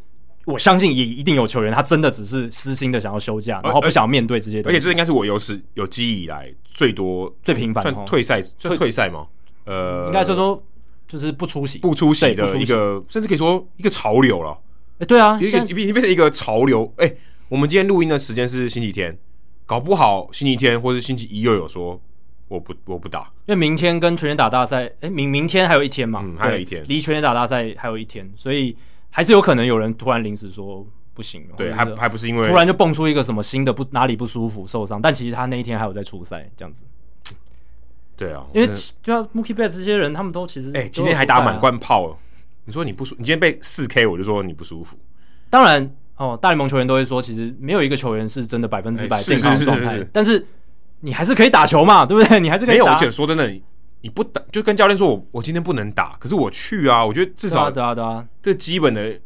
我相信也一定有球员，他真的只是私心的想要休假，然后不想面对这些东西。而且这应该是我有史有记忆以来最多最频繁的退赛，退退赛吗？呃，应该说说就是不出席，不出席的一个，甚至可以说一个潮流了。哎、欸，对啊，一个你变成一个潮流。哎、欸，我们今天录音的时间是星期天，搞不好星期天或是星期一又有说我不我不打，因为明天跟全垒打大赛，哎、欸，明明天还有一天嘛，嗯，还有一天，离全垒打大赛还有一天，所以。还是有可能有人突然临时说不行，对，还还不是因为突然就蹦出一个什么新的不哪里不舒服受伤，但其实他那一天还有在出赛这样子。对啊，因为就像 Mookie Betts 这些人，他们都其实哎、欸，今天还打满贯炮。你说你不舒，你今天被四 K，我就说你不舒服。当然哦，大联盟球员都会说，其实没有一个球员是真的百分之百健康状态，但是你还是可以打球嘛，对不对？你还是可以打。没有，而且说真的。你不打就跟教练说，我我今天不能打，可是我去啊！我觉得至少对啊对啊，这基本的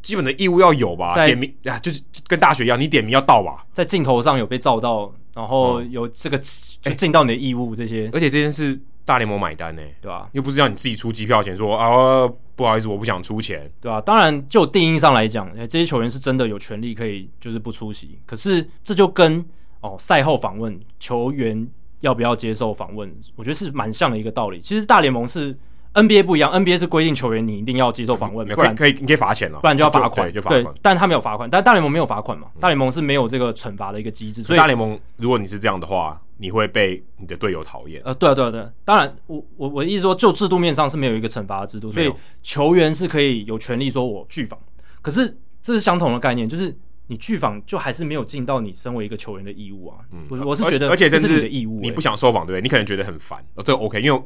基本的义务要有吧？点名啊，就是跟大学一样，你点名要到吧？在镜头上有被照到，然后有这个尽到你的义务这些，而且这件事大联盟买单呢，对吧？又不是要你自己出机票钱，说啊不好意思，我不想出钱，对吧？当然，就定义上来讲，这些球员是真的有权利可以就是不出席，可是这就跟哦赛后访问球员。要不要接受访问？我觉得是蛮像的一个道理。其实大联盟是 NBA 不一样，NBA 是规定球员你一定要接受访问，不然可以你可以罚钱了，不然就要罚款。对，就罚款。对，但他没有罚款，但大联盟没有罚款嘛？大联盟是没有这个惩罚的一个机制。所以大联盟，如果你是这样的话，你会被你的队友讨厌。呃，对啊，对啊，对啊。当然，我我我的意思说，就制度面上是没有一个惩罚的制度，所以球员是可以有权利说我拒访。可是这是相同的概念，就是。你拒访就还是没有尽到你身为一个球员的义务啊！嗯，我我是觉得，而且这是你的义务。你不想受访，对不对？你可能觉得很烦，哦，这个 OK，因为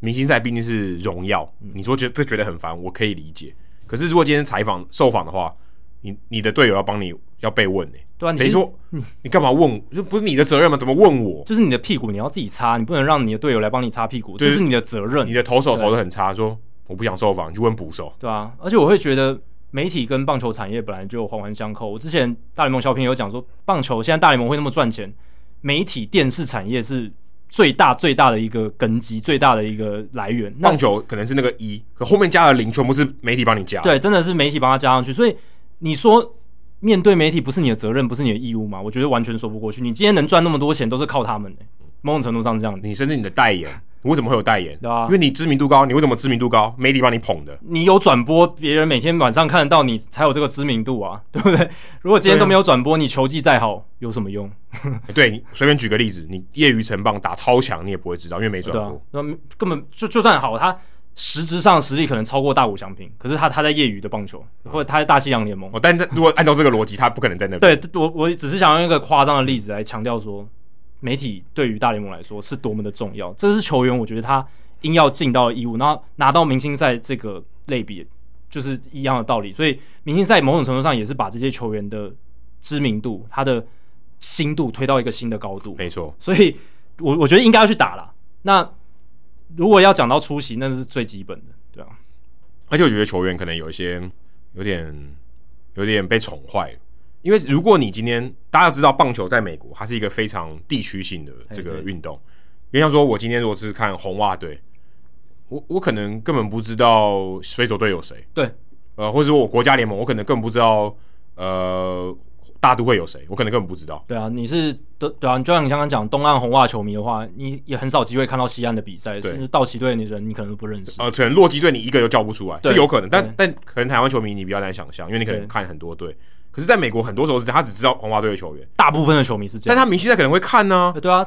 明星赛毕竟是荣耀，嗯，你说觉得这觉得很烦，我可以理解。可是如果今天采访受访的话，你你的队友要帮你要被问呢？对啊，等于说你你干嘛问？就不是你的责任吗？怎么问我？就是你的屁股你要自己擦，你不能让你的队友来帮你擦屁股，这是你的责任。你的投手投的很差，说我不想受访，你去问捕手。对啊，而且我会觉得。媒体跟棒球产业本来就环环相扣。我之前大联盟小品有讲说，棒球现在大联盟会那么赚钱，媒体电视产业是最大最大的一个根基，最大的一个来源。棒球可能是那个一，可后面加的零全部是媒体帮你加。对，真的是媒体帮他加上去。所以你说面对媒体不是你的责任，不是你的义务吗？我觉得完全说不过去。你今天能赚那么多钱，都是靠他们的。某种程度上是这样，你甚至你的代言，你为什么会有代言？对啊，因为你知名度高，你为什么知名度高？媒体帮你捧的，你有转播，别人每天晚上看得到你，才有这个知名度啊，对不对？如果今天都没有转播，你球技再好，有什么用？对，你随便举个例子，你业余成棒打超强，你也不会知道，因为没转播，那、啊、根本就就算好，他实质上实力可能超过大谷翔平，可是他他在业余的棒球，或者他在大西洋联盟，哦，但如果按照这个逻辑，他不可能在那边。对，我我只是想用一个夸张的例子来强调说。媒体对于大联盟来说是多么的重要，这是球员我觉得他应要尽到的义务。然后拿到明星赛这个类别，就是一样的道理。所以明星赛某种程度上也是把这些球员的知名度、他的新度推到一个新的高度。没错，所以我我觉得应该要去打了。那如果要讲到出席，那是最基本的，对啊。而且我觉得球员可能有一些有点有点被宠坏。因为如果你今天大家知道棒球在美国，它是一个非常地区性的这个运动。因为像说，我今天如果是看红袜队，我我可能根本不知道水手队有谁。对，呃，或者说我国家联盟，我可能根本不知道呃大都会有谁，我可能根本不知道。对啊，你是对对啊，就像你刚刚讲东岸红袜球迷的话，你也很少机会看到西岸的比赛，甚至道奇队的人你可能都不认识。呃，可能洛基队你一个都叫不出来，对，有可能。但但可能台湾球迷你比较难想象，因为你可能看很多队。可是，在美国很多时候是这样，他只知道红袜队的球员，大部分的球迷是这样，但他明星赛可能会看呢、啊。对啊，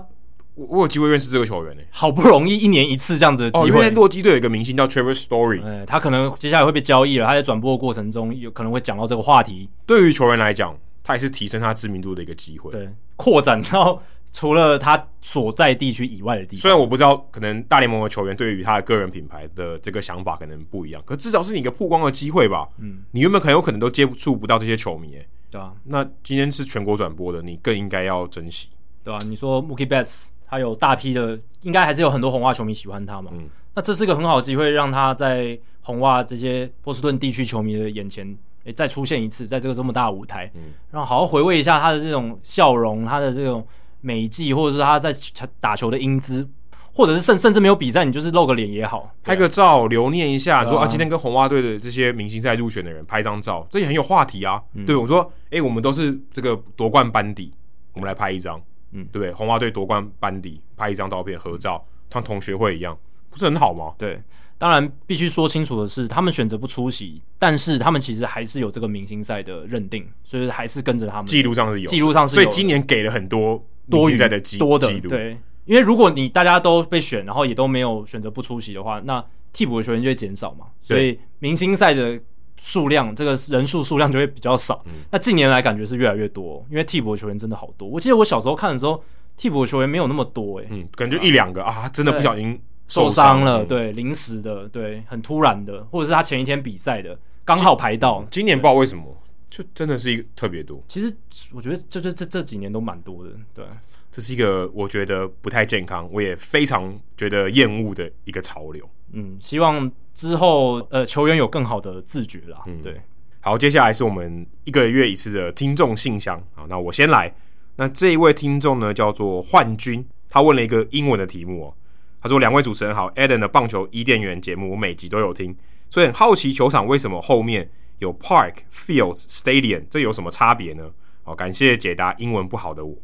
我我有机会认识这个球员呢、欸，好不容易一年一次这样子的机会。哦、因为洛基队有一个明星叫 Trevor Story，哎，他可能接下来会被交易了。他在转播的过程中有可能会讲到这个话题。对于球员来讲，他也是提升他知名度的一个机会，对，扩展到。除了他所在地区以外的地方，虽然我不知道，可能大联盟的球员对于他的个人品牌的这个想法可能不一样，可至少是你一个曝光的机会吧。嗯，你原本很有可能都接触不到这些球迷，对啊，那今天是全国转播的，你更应该要珍惜，对啊，你说 Mookie Betts 他有大批的，应该还是有很多红袜球迷喜欢他嘛。嗯，那这是个很好的机会，让他在红袜这些波士顿地区球迷的眼前，诶，再出现一次，在这个这么大的舞台，嗯，然后好好回味一下他的这种笑容，他的这种美季，或者是他在打球的英姿。或者是甚甚至没有比赛，你就是露个脸也好，拍个照留念一下，说啊，今天跟红袜队的这些明星赛入选的人拍张照，这也很有话题啊。嗯、对，我说，哎、欸，我们都是这个夺冠班底，我们来拍一张，嗯，对不对？红袜队夺冠班底拍一张照片合照，像同学会一样，不是很好吗？对，当然必须说清楚的是，他们选择不出席，但是他们其实还是有这个明星赛的认定，所以还是跟着他们。记录上是有，记录上是有，所以今年给了很多明星赛的记多的记录，对。因为如果你大家都被选，然后也都没有选择不出席的话，那替补的球员就会减少嘛，所以明星赛的数量，这个人数数量就会比较少。嗯、那近年来感觉是越来越多，因为替补的球员真的好多。我记得我小时候看的时候，替补的球员没有那么多、欸，诶，嗯，感觉一两个啊，啊，真的不小心受伤了，对，临时的，对，很突然的，或者是他前一天比赛的，刚好排到。今年不知道为什么，就真的是一个特别多。其实我觉得，这这这这几年都蛮多的，对。这是一个我觉得不太健康，我也非常觉得厌恶的一个潮流。嗯，希望之后呃球员有更好的自觉啦。嗯，对。好，接下来是我们一个月一次的听众信箱。好，那我先来。那这一位听众呢叫做幻君，他问了一个英文的题目哦。他说：“两位主持人好，Adam 的棒球伊甸园节目我每集都有听，所以很好奇球场为什么后面有 Park、Fields、Stadium，这有什么差别呢？”好，感谢解答英文不好的我。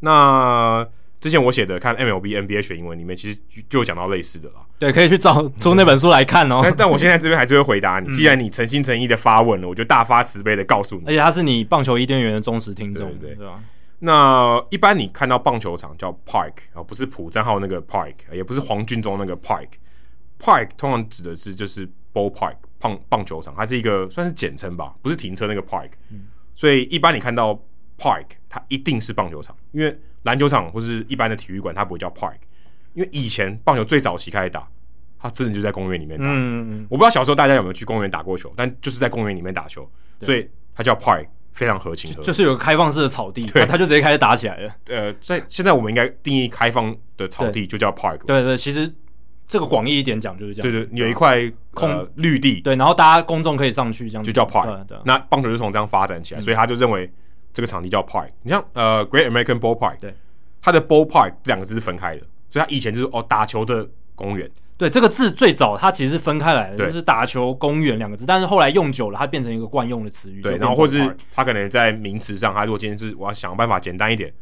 那之前我写的看 MLB NBA 学英文里面，其实就有讲到类似的了。对，可以去找出那本书来看哦。但但我现在这边还是会回答你，既然你诚心诚意的发问了，我就大发慈悲的告诉你。而且他是你棒球伊甸园的忠实听众，对对吧？那一般你看到棒球场叫 Park 啊，不是朴正浩那个 Park，也不是黄俊忠那个 Park。Park 通常指的是就是 Ball Park 棒棒球场，它是一个算是简称吧，不是停车那个 Park。所以一般你看到。Park，它一定是棒球场，因为篮球场或是一般的体育馆，它不会叫 Park，因为以前棒球最早期开始打，它真的就在公园里面打。嗯，我不知道小时候大家有没有去公园打过球，但就是在公园里面打球，所以它叫 Park，非常合情合理。就是有个开放式的草地，对，它就直接开始打起来了。呃，在现在我们应该定义开放的草地就叫 Park。对对，其实这个广义一点讲就是这样。对对，有一块空绿地，对，然后大家公众可以上去这样，就叫 Park。那棒球就从这样发展起来，所以他就认为。这个场地叫 Park，你像呃 Great American Ballpark，对，它的 Ballpark 两个字是分开的，所以它以前就是哦打球的公园。对，这个字最早它其实是分开来的，就是打球公园两个字，但是后来用久了，它变成一个惯用的词语。对，然后或者是它可能在名词上，它如果今天是我要想办法简单一点，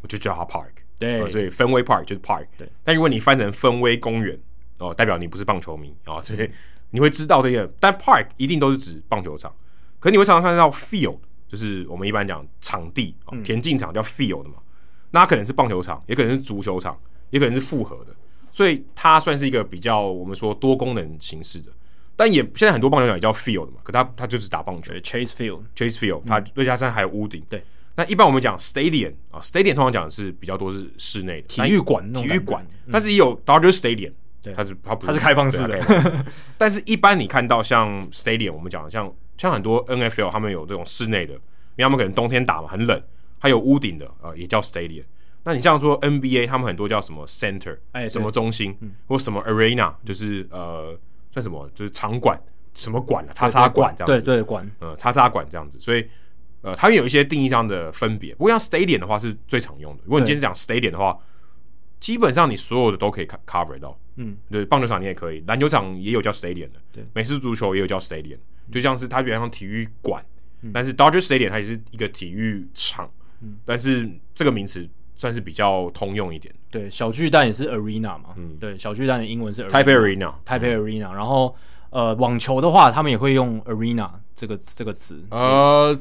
我就叫它 Park。对、呃，所以分威 Park 就是 Park。对，但如果你翻成分威公园，哦，代表你不是棒球迷啊、哦，所以你会知道这些。但 Park 一定都是指棒球场，可你会常常看到 Field。就是我们一般讲场地，田径场叫 field 的嘛，嗯、那它可能是棒球场，也可能是足球场，也可能是复合的，所以它算是一个比较我们说多功能形式的。但也现在很多棒球场也叫 field 嘛，可它它就是打棒球，chase field，chase field，它瑞加山还有屋顶。对，那一般我们讲 stadium 啊，stadium 通常讲的是比较多是室内的体育馆，体育馆，但是也有 Dodger Stadium，对，它是它不是它是开放式的，但是一般你看到像 stadium，我们讲的像。像很多 NFL 他们有这种室内的，因为他们可能冬天打嘛，很冷，还有屋顶的啊、呃，也叫 stadium。那你像说 NBA，他们很多叫什么 center，哎，什么中心，嗯、或什么 arena，就是呃，算什么，就是场馆，什么馆啊，叉叉馆这样子，对对馆，呃，叉叉馆这样子。所以呃，它有一些定义上的分别。不过像 stadium 的话是最常用的。如果你今天讲 stadium 的话，对基本上你所有的都可以 cover 到。嗯，对，棒球场你也可以，篮球场也有叫 stadium 的，对，美式足球也有叫 stadium。就像是它比较像体育馆，嗯、但是 Dodger Stadium 它也是一个体育场，嗯、但是这个名词算是比较通用一点。对，小巨蛋也是 Arena 嘛，嗯，对，小巨蛋的英文是 Taipei Arena，Taipei Arena。然后呃，网球的话，他们也会用 Arena 这个这个词。呃，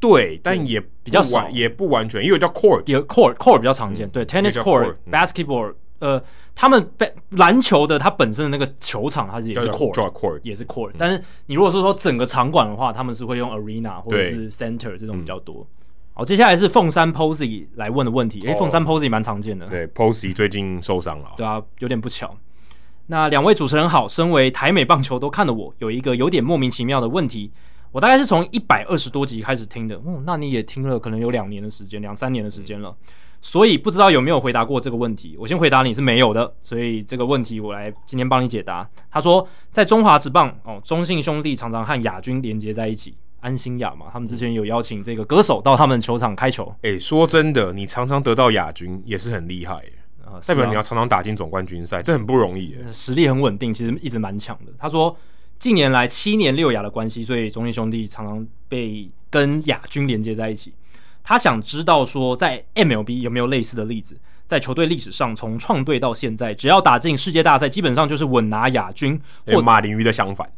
对，但也比较少，也不完全，因为叫 Court，有 Court，Court 比较常见。嗯、对，Tennis Court，Basketball。呃，他们被篮球的，它本身的那个球场，它是也是 court，也是 court。但是你如果说说整个场馆的话，他们是会用 arena 或者是 center 这种比较多。好，接下来是凤山 Posey 来问的问题。诶，凤山 Posey 蛮常见的。对，Posey 最近受伤了。对啊，有点不巧。那两位主持人好，身为台美棒球都看的我，有一个有点莫名其妙的问题。我大概是从一百二十多集开始听的。嗯，那你也听了可能有两年的时间，两三年的时间了。所以不知道有没有回答过这个问题。我先回答你是没有的，所以这个问题我来今天帮你解答。他说，在中华职棒哦，中信兄弟常常和亚军连接在一起。安心亚嘛，他们之前有邀请这个歌手到他们球场开球。诶、欸，说真的，你常常得到亚军也是很厉害啊，代表你要常常打进总冠军赛，这很不容易。实力很稳定，其实一直蛮强的。他说，近年来七年六亚的关系，所以中信兄弟常常被跟亚军连接在一起。他想知道说，在 MLB 有没有类似的例子，在球队历史上，从创队到现在，只要打进世界大赛，基本上就是稳拿亚军。或马林鱼的相反。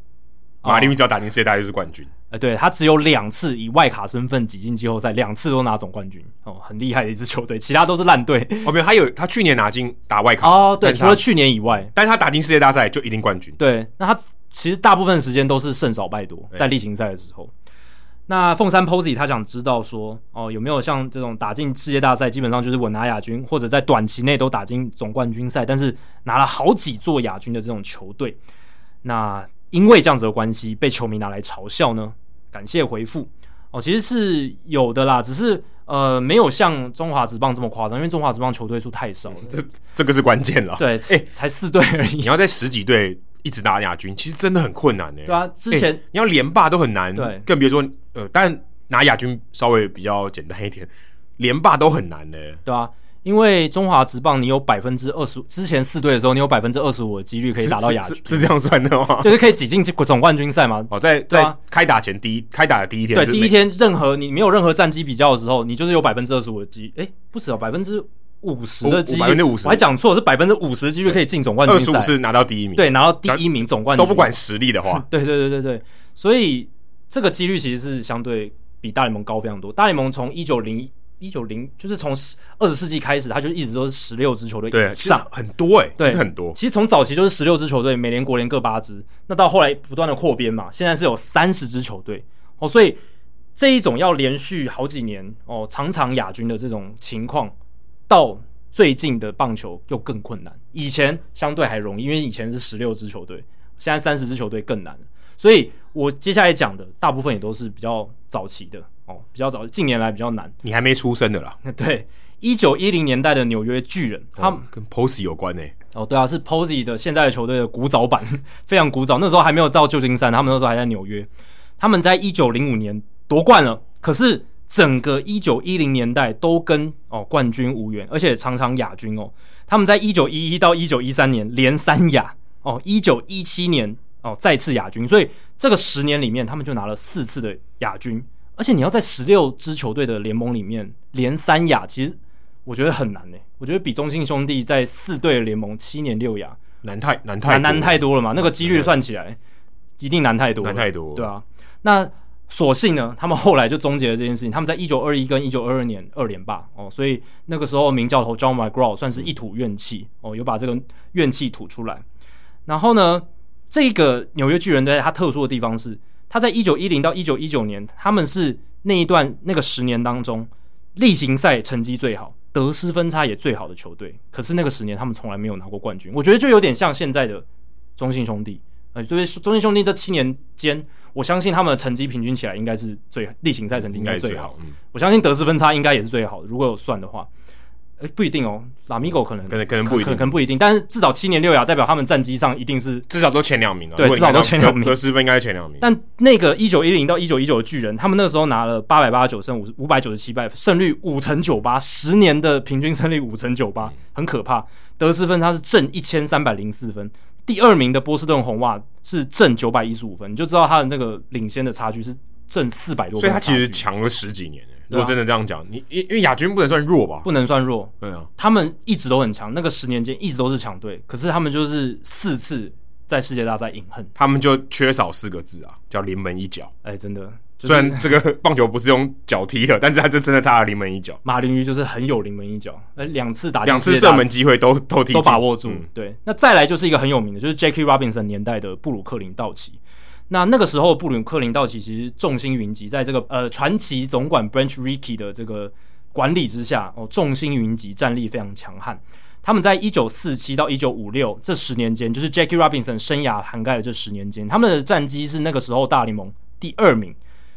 马林鱼只要打进世界大赛就是冠军，呃，对，他只有两次以外卡身份挤进季后赛，两次都拿总冠军，哦，很厉害的一支球队，其他都是烂队。哦，没有，他有他去年拿进打外卡哦，对，除了去年以外，但是他打进世界大赛就一定冠军。对，那他其实大部分时间都是胜少败多，在例行赛的时候。那凤山 Posey 他想知道说，哦，有没有像这种打进世界大赛，基本上就是稳拿亚军，或者在短期内都打进总冠军赛，但是拿了好几座亚军的这种球队？那因为这样子的关系被球迷拿来嘲笑呢？感谢回复哦，其实是有的啦，只是呃没有像中华职棒这么夸张，因为中华职棒球队数太少了，这这个是关键了。对，哎、欸，才四队而已，你要在十几队一直拿亚军，其实真的很困难呢。对啊，之前、欸、你要连霸都很难，对，更别说呃，但拿亚军稍微比较简单一点，连霸都很难呢。对啊。因为中华职棒，你有百分之二十五，之前四队的时候，你有百分之二十五的几率可以打到亚军，是，这样算的吗？就是可以挤进总冠军赛嘛。哦，在在开打前第一开打的第一天，对，第一天任何你没有任何战绩比较的时候，你就是有百分之二十五的机，诶，不是哦，百分之五十的机率，百分之五十，我还讲错，是百分之五十的几率可以进总冠军赛，二十五是拿到第一名，对，拿到第一名总冠军。都不管实力的话，对对对对对，所以这个几率其实是相对比大联盟高非常多。大联盟从一九零。一九零就是从二十世纪开始，他就一直都是十六支球队以上，很多哎、欸，对，很多。其实从早期就是十六支球队，美联、国联各八支，那到后来不断的扩编嘛，现在是有三十支球队哦，所以这一种要连续好几年哦，常常亚军的这种情况，到最近的棒球又更困难。以前相对还容易，因为以前是十六支球队，现在三十支球队更难。所以我接下来讲的大部分也都是比较早期的。哦，比较早，近年来比较难。你还没出生的啦。对，一九一零年代的纽约巨人，他们、哦、跟 Posey 有关呢、欸。哦，对啊，是 Posey 的现在的球队的古早版，非常古早。那时候还没有到旧金山，他们那时候还在纽约。他们在一九零五年夺冠了，可是整个一九一零年代都跟哦冠军无缘，而且常常亚军哦。他们在一九一一到一九一三年连三亚哦，一九一七年哦再次亚军，所以这个十年里面他们就拿了四次的亚军。而且你要在十六支球队的联盟里面连三亚，其实我觉得很难呢、欸。我觉得比中信兄弟在四队联盟七年六亚难太难太难太多了嘛。那个几率算起来一定难太多，难太多。对啊，那所幸呢，他们后来就终结了这件事情。他们在一九二一跟一九二二年二连霸哦，所以那个时候名教头 John McGraw 算是一吐怨气哦，有把这个怨气吐出来。然后呢，这个纽约巨人队它特殊的地方是。他在一九一零到一九一九年，他们是那一段那个十年当中例行赛成绩最好、得失分差也最好的球队。可是那个十年，他们从来没有拿过冠军。我觉得就有点像现在的中信兄弟，呃，所以中信兄弟这七年间，我相信他们的成绩平均起来应该是最例行赛成绩应该最好。嗯，我相信得失分差应该也是最好的。如果有算的话。不一定哦，拉米狗可能可能可能不一定，可能，不一定，但是至少七年六亚代表他们战绩上一定是至少都前两名啊。对，至少都前两名，得失分应该是前两名。但那个一九一零到一九一九的巨人，他们那个时候拿了八百八十九胜五五百九十七败，胜率五成九八，十年的平均胜率五成九八，很可怕。得失分他是正一千三百零四分，第二名的波士顿红袜是正九百一十五分，你就知道他的那个领先的差距是正四百多分，所以他其实强了十几年。如果真的这样讲，你因因为亚军不能算弱吧？不能算弱，对啊，他们一直都很强，那个十年间一直都是强队，可是他们就是四次在世界大赛饮恨，他们就缺少四个字啊，叫临门一脚。哎、欸，真的，就是、虽然这个棒球不是用脚踢的，但是他就真的差了临门一脚。马林鱼就是很有临门一脚，呃，两次打两次射门机会都 都踢都把握住、嗯。对，那再来就是一个很有名的，就是 Jackie Robinson 年代的布鲁克林道奇。那那个时候，布鲁克林道奇其实众星云集，在这个呃传奇总管 Branch r i c k y 的这个管理之下，哦，众星云集，战力非常强悍。他们在一九四七到一九五六这十年间，就是 Jackie Robinson 生涯涵盖的这十年间，他们的战绩是那个时候大联盟第二名，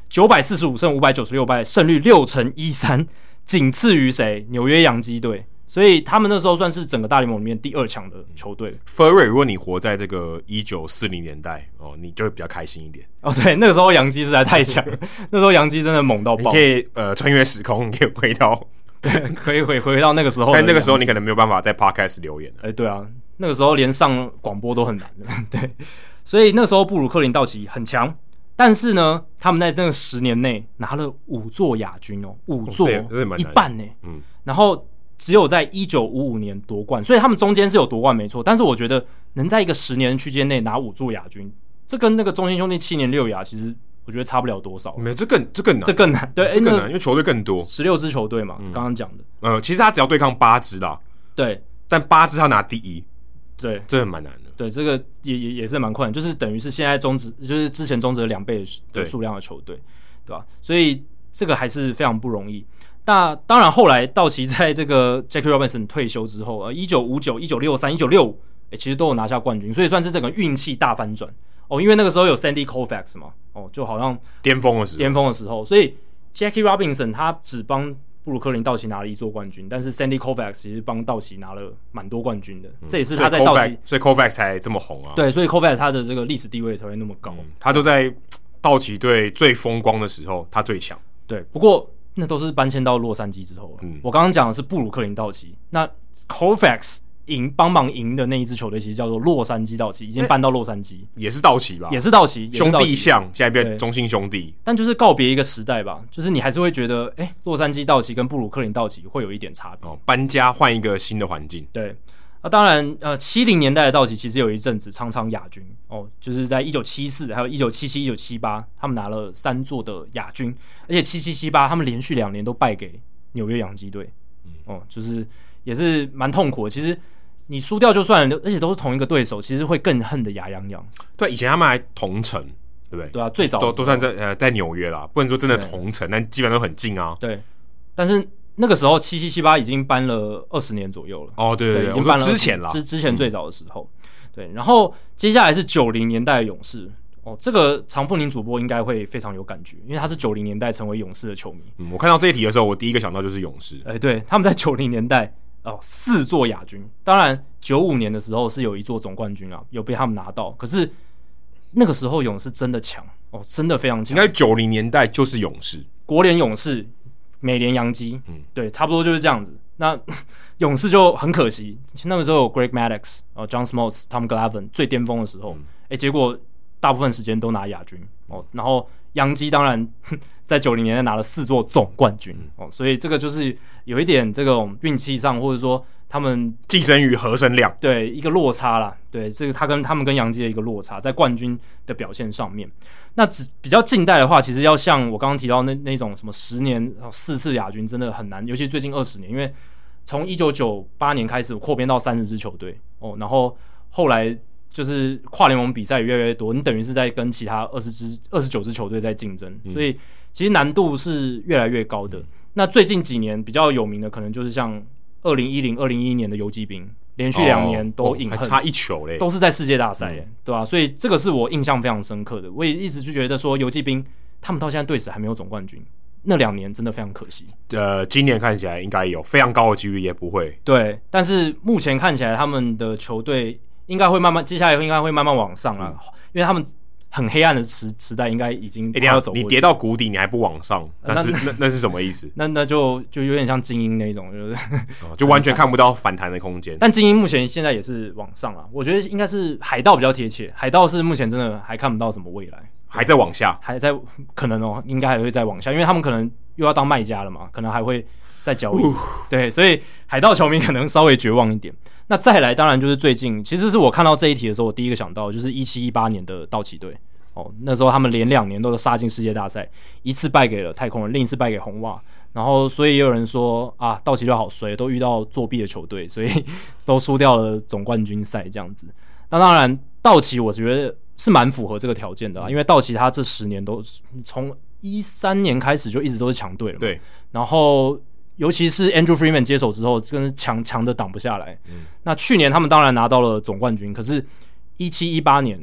九百四十五胜五百九十六败，胜率六成一三，仅次于谁？纽约洋基队。所以他们那时候算是整个大联盟里面第二强的球队。Furry，如果你活在这个一九四零年代哦，你就会比较开心一点哦。对，那个时候洋基实在太强，那时候洋基真的猛到爆。你可以呃穿越时空，你可以回到，对，可以回回到那个时候。但那个时候你可能没有办法在 Podcast 留言了。哎，对啊，那个时候连上广播都很难的。对，所以那个时候布鲁克林道奇很强，但是呢，他们在那个十年内拿了五座亚军哦，五座一半呢。嗯，然后。只有在一九五五年夺冠，所以他们中间是有夺冠没错。但是我觉得能在一个十年区间内拿五座亚军，这跟那个中心兄弟七年六亚，其实我觉得差不了多少。没有，这更这更难，这更难。对，更难，因为球队更多，十六支球队嘛，刚刚讲的。呃，其实他只要对抗八支啦，对，但八支他拿第一，对，这蛮难的。对，这个也也也是蛮困难，就是等于是现在中职，就是之前中职两倍的数量的球队，对吧？所以这个还是非常不容易。那当然，后来道奇在这个 Jackie Robinson 退休之后，呃，一九五九、一九六三、一九六五，诶，其实都有拿下冠军，所以算是整个运气大反转哦。因为那个时候有 Sandy Koufax 嘛，哦，就好像巅峰的时候，巅峰的时候，所以 Jackie Robinson 他只帮布鲁克林道奇拿了一座冠军，但是 Sandy Koufax 其实帮道奇拿了蛮多冠军的，嗯、这也是他在道奇，所以 Koufax 才这么红啊。对，所以 Koufax 他的这个历史地位才会那么高，嗯、他都在道奇队最风光的时候，他最强。对，不过。那都是搬迁到洛杉矶之后了。嗯，我刚刚讲的是布鲁克林道奇，那 Colfax 赢帮忙赢的那一支球队其实叫做洛杉矶道奇，已经搬到洛杉矶，也是道奇吧？也是道奇，兄弟象，现在变中心兄弟。但就是告别一个时代吧，就是你还是会觉得，哎、欸，洛杉矶道奇跟布鲁克林道奇会有一点差别。哦，搬家换一个新的环境，对。那、啊、当然，呃，七零年代的道奇其实有一阵子常常亚军哦，就是在一九七四，还有一九七七、一九七八，他们拿了三座的亚军，而且七七七八他们连续两年都败给纽约洋基队，哦，就是也是蛮痛苦的。其实你输掉就算了，而且都是同一个对手，其实会更恨的牙痒痒。对，以前他们还同城，对不对？对啊，最早都都算在呃在纽约啦，不能说真的同城，但基本上都很近啊。对，但是。那个时候七七七八已经搬了二十年左右了。哦，对对，对，已经搬了之前了，之之前最早的时候，嗯、对，然后接下来是九零年代的勇士。哦，这个长富宁主播应该会非常有感觉，因为他是九零年代成为勇士的球迷。嗯，我看到这一题的时候，我第一个想到就是勇士，哎，对，他们在九零年代哦四座亚军，当然九五年的时候是有一座总冠军啊，有被他们拿到，可是那个时候勇士真的强哦，真的非常强，应该九零年代就是勇士，国联勇士。美联洋基，嗯，对，差不多就是这样子。那 勇士就很可惜，那个时候有 Greg Maddux、哦 John Smoltz、Tom Glavine 最巅峰的时候，哎、嗯。欸，结果大部分时间都拿亚军。哦。然后洋基当然 在九零年代拿了四座总冠军哦，所以这个就是有一点这种运气上，或者说他们寄生于何生量，对一个落差啦。对，这个他跟他们跟杨基的一个落差在冠军的表现上面。那只比较近代的话，其实要像我刚刚提到那那种什么十年四次亚军，真的很难。尤其最近二十年，因为从一九九八年开始扩编到三十支球队哦，然后后来就是跨联盟比赛也越来越多，你等于是在跟其他二十支、二十九支球队在竞争，所以其实难度是越来越高的。嗯、那最近几年比较有名的，可能就是像二零一零、二零一一年的游击兵。连续两年都赢，还差一球嘞，都是在世界大赛，对吧、啊？所以这个是我印象非常深刻的。我也一直就觉得说，游击兵他们到现在队史还没有总冠军，那两年真的非常可惜。呃，今年看起来应该有非常高的几率，也不会。对，但是目前看起来他们的球队应该会慢慢，接下来应该会慢慢往上了，嗯、因为他们。很黑暗的时时代，应该已经一定要走。你跌到谷底，你还不往上，那是那 那是什么意思？那那就就有点像精英那种，就是就完全看不到反弹的空间。但精英目前现在也是往上了，我觉得应该是海盗比较贴切。海盗是目前真的还看不到什么未来，还在往下，还在可能哦，应该还会再往下，因为他们可能又要当卖家了嘛，可能还会再交易。对，所以海盗球迷可能稍微绝望一点。那再来，当然就是最近，其实是我看到这一题的时候，我第一个想到就是一七一八年的道奇队哦，那时候他们连两年都是杀进世界大赛，一次败给了太空人，另一次败给红袜，然后所以也有人说啊，道奇队好衰，都遇到作弊的球队，所以都输掉了总冠军赛这样子。那当然，道奇我觉得是蛮符合这个条件的啊，因为道奇他这十年都从一三年开始就一直都是强队了，对，然后。尤其是 Andrew Freeman 接手之后，真是强强的挡不下来。嗯、那去年他们当然拿到了总冠军，可是，一七一八年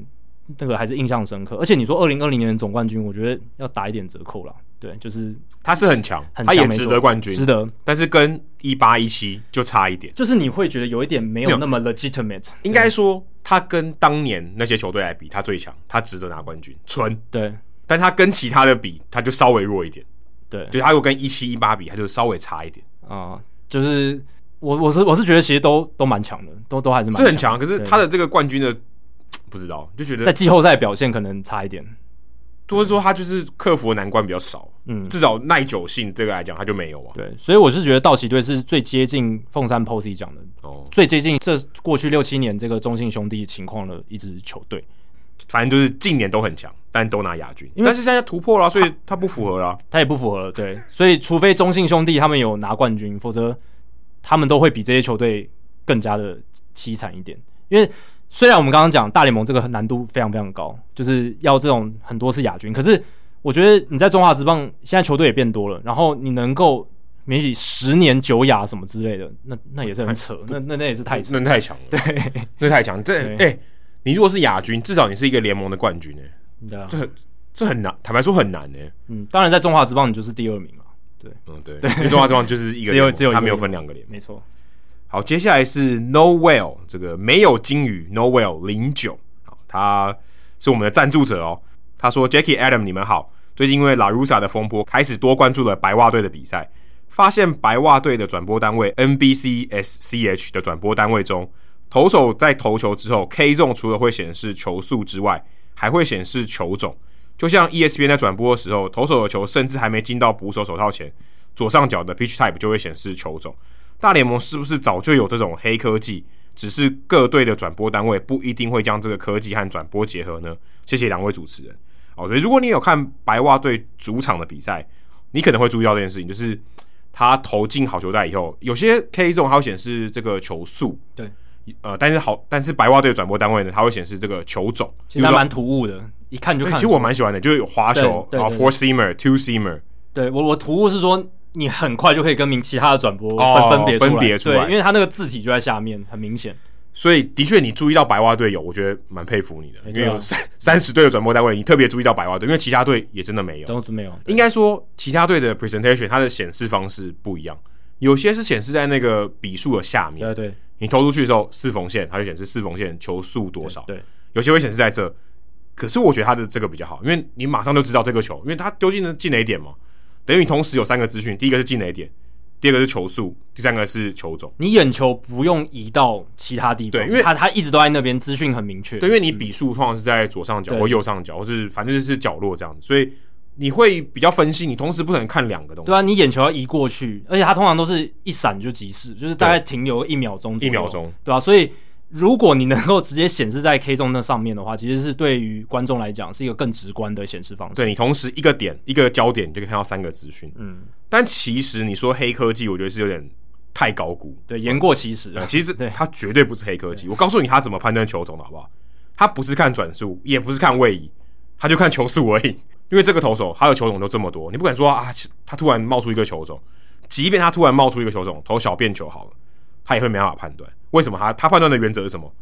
那个还是印象深刻。而且你说二零二零年的总冠军，我觉得要打一点折扣了。对，就是他是很强，他也值得冠军，值得。但是跟一八一七就差一点，就是你会觉得有一点没有那么 legitimate。应该说，他跟当年那些球队来比，他最强，他值得拿冠军。纯对，但他跟其他的比，他就稍微弱一点。对，对他如果跟一七一八比，他就稍微差一点。啊、嗯，就是我我是我是觉得其实都都蛮强的，都都还是蛮是很强。可是他的这个冠军的 不知道，就觉得在季后赛表现可能差一点。或者说他就是克服的难关比较少，嗯，至少耐久性这个来讲他就没有啊。对，所以我是觉得道奇队是最接近凤山 Posey 讲的哦，最接近这过去六七年这个中信兄弟情况的一支球队。反正就是近年都很强，但都拿亚军。但是现在突破了，所以他不符合了，他也不符合了。对，所以除非中信兄弟他们有拿冠军，否则他们都会比这些球队更加的凄惨一点，因为。虽然我们刚刚讲大联盟这个难度非常非常高，就是要这种很多次亚军，可是我觉得你在中华职棒现在球队也变多了，然后你能够免许十年九亚什么之类的，那那也是很扯，那那那也是太扯，那太强了，对，那太强。这哎、欸，你如果是亚军，至少你是一个联盟的冠军呢、欸，对啊，这这很难，坦白说很难呢、欸。嗯，当然在中华职棒你就是第二名了，对，嗯对，对，因为中华职棒就是一个 只有只有他没有分两个联，没错。好，接下来是 Noel 这个没有金鱼 Noel 零九，好，他是我们的赞助者哦。他说：“Jackie Adam，你们好。最近因为 La Russa 的风波，开始多关注了白袜队的比赛，发现白袜队的转播单位 NBCSCH 的转播单位中，投手在投球之后，K Zone 除了会显示球速之外，还会显示球种。就像 ESPN 在转播的时候，投手的球甚至还没进到捕手手套前，左上角的 Pitch Type 就会显示球种。”大联盟是不是早就有这种黑科技？只是各队的转播单位不一定会将这个科技和转播结合呢？谢谢两位主持人。哦，所以如果你有看白袜队主场的比赛，你可能会注意到这件事情，就是他投进好球带以后，有些 K 中还会显示这个球速，对，呃，但是好，但是白袜队的转播单位呢，它会显示这个球种，其实蛮突兀的，一看就看。其实我蛮喜欢的，就是有滑球，然后 four seamer、two seamer。对我，我突兀是说。你很快就可以跟明其他的转播分分别分别出来，因为它那个字体就在下面，很明显。所以的确，你注意到白袜队有，我觉得蛮佩服你的，因为有三三十队的转播单位，你特别注意到白袜队，因为其他队也真的没有，都没有。应该说，其他队的 presentation 它的显示方式不一样，有些是显示在那个笔数的下面，对对。你投出去的时候四缝线，它就显示四缝线球速多少，对。有些会显示在这，可是我觉得它的这个比较好，因为你马上就知道这个球，因为它丢进了进哪一点嘛。等于你同时有三个资讯，第一个是进垒点，第二个是球速，第三个是球种。你眼球不用移到其他地方，对，因为它它一直都在那边，资讯很明确。对，因为你笔数通常是在左上角或右上角，或是反正就是角落这样子，所以你会比较分析。你同时不可能看两个东西，对啊，你眼球要移过去，而且它通常都是一闪就即逝，就是大概停留一秒钟，一秒钟，对啊，所以。如果你能够直接显示在 K 中那上面的话，其实是对于观众来讲是一个更直观的显示方式。对，你同时一个点一个焦点，你就可以看到三个资讯。嗯，但其实你说黑科技，我觉得是有点太高估，对，言过其实。嗯、其实它绝对不是黑科技。我告诉你，他怎么判断球种的好不好？他不是看转速，也不是看位移，他就看球速而已。因为这个投手他的球种都这么多，你不敢说啊，他突然冒出一个球种，即便他突然冒出一个球种，投小便球好了，他也会没办法判断。为什么他他判断的原则是什么？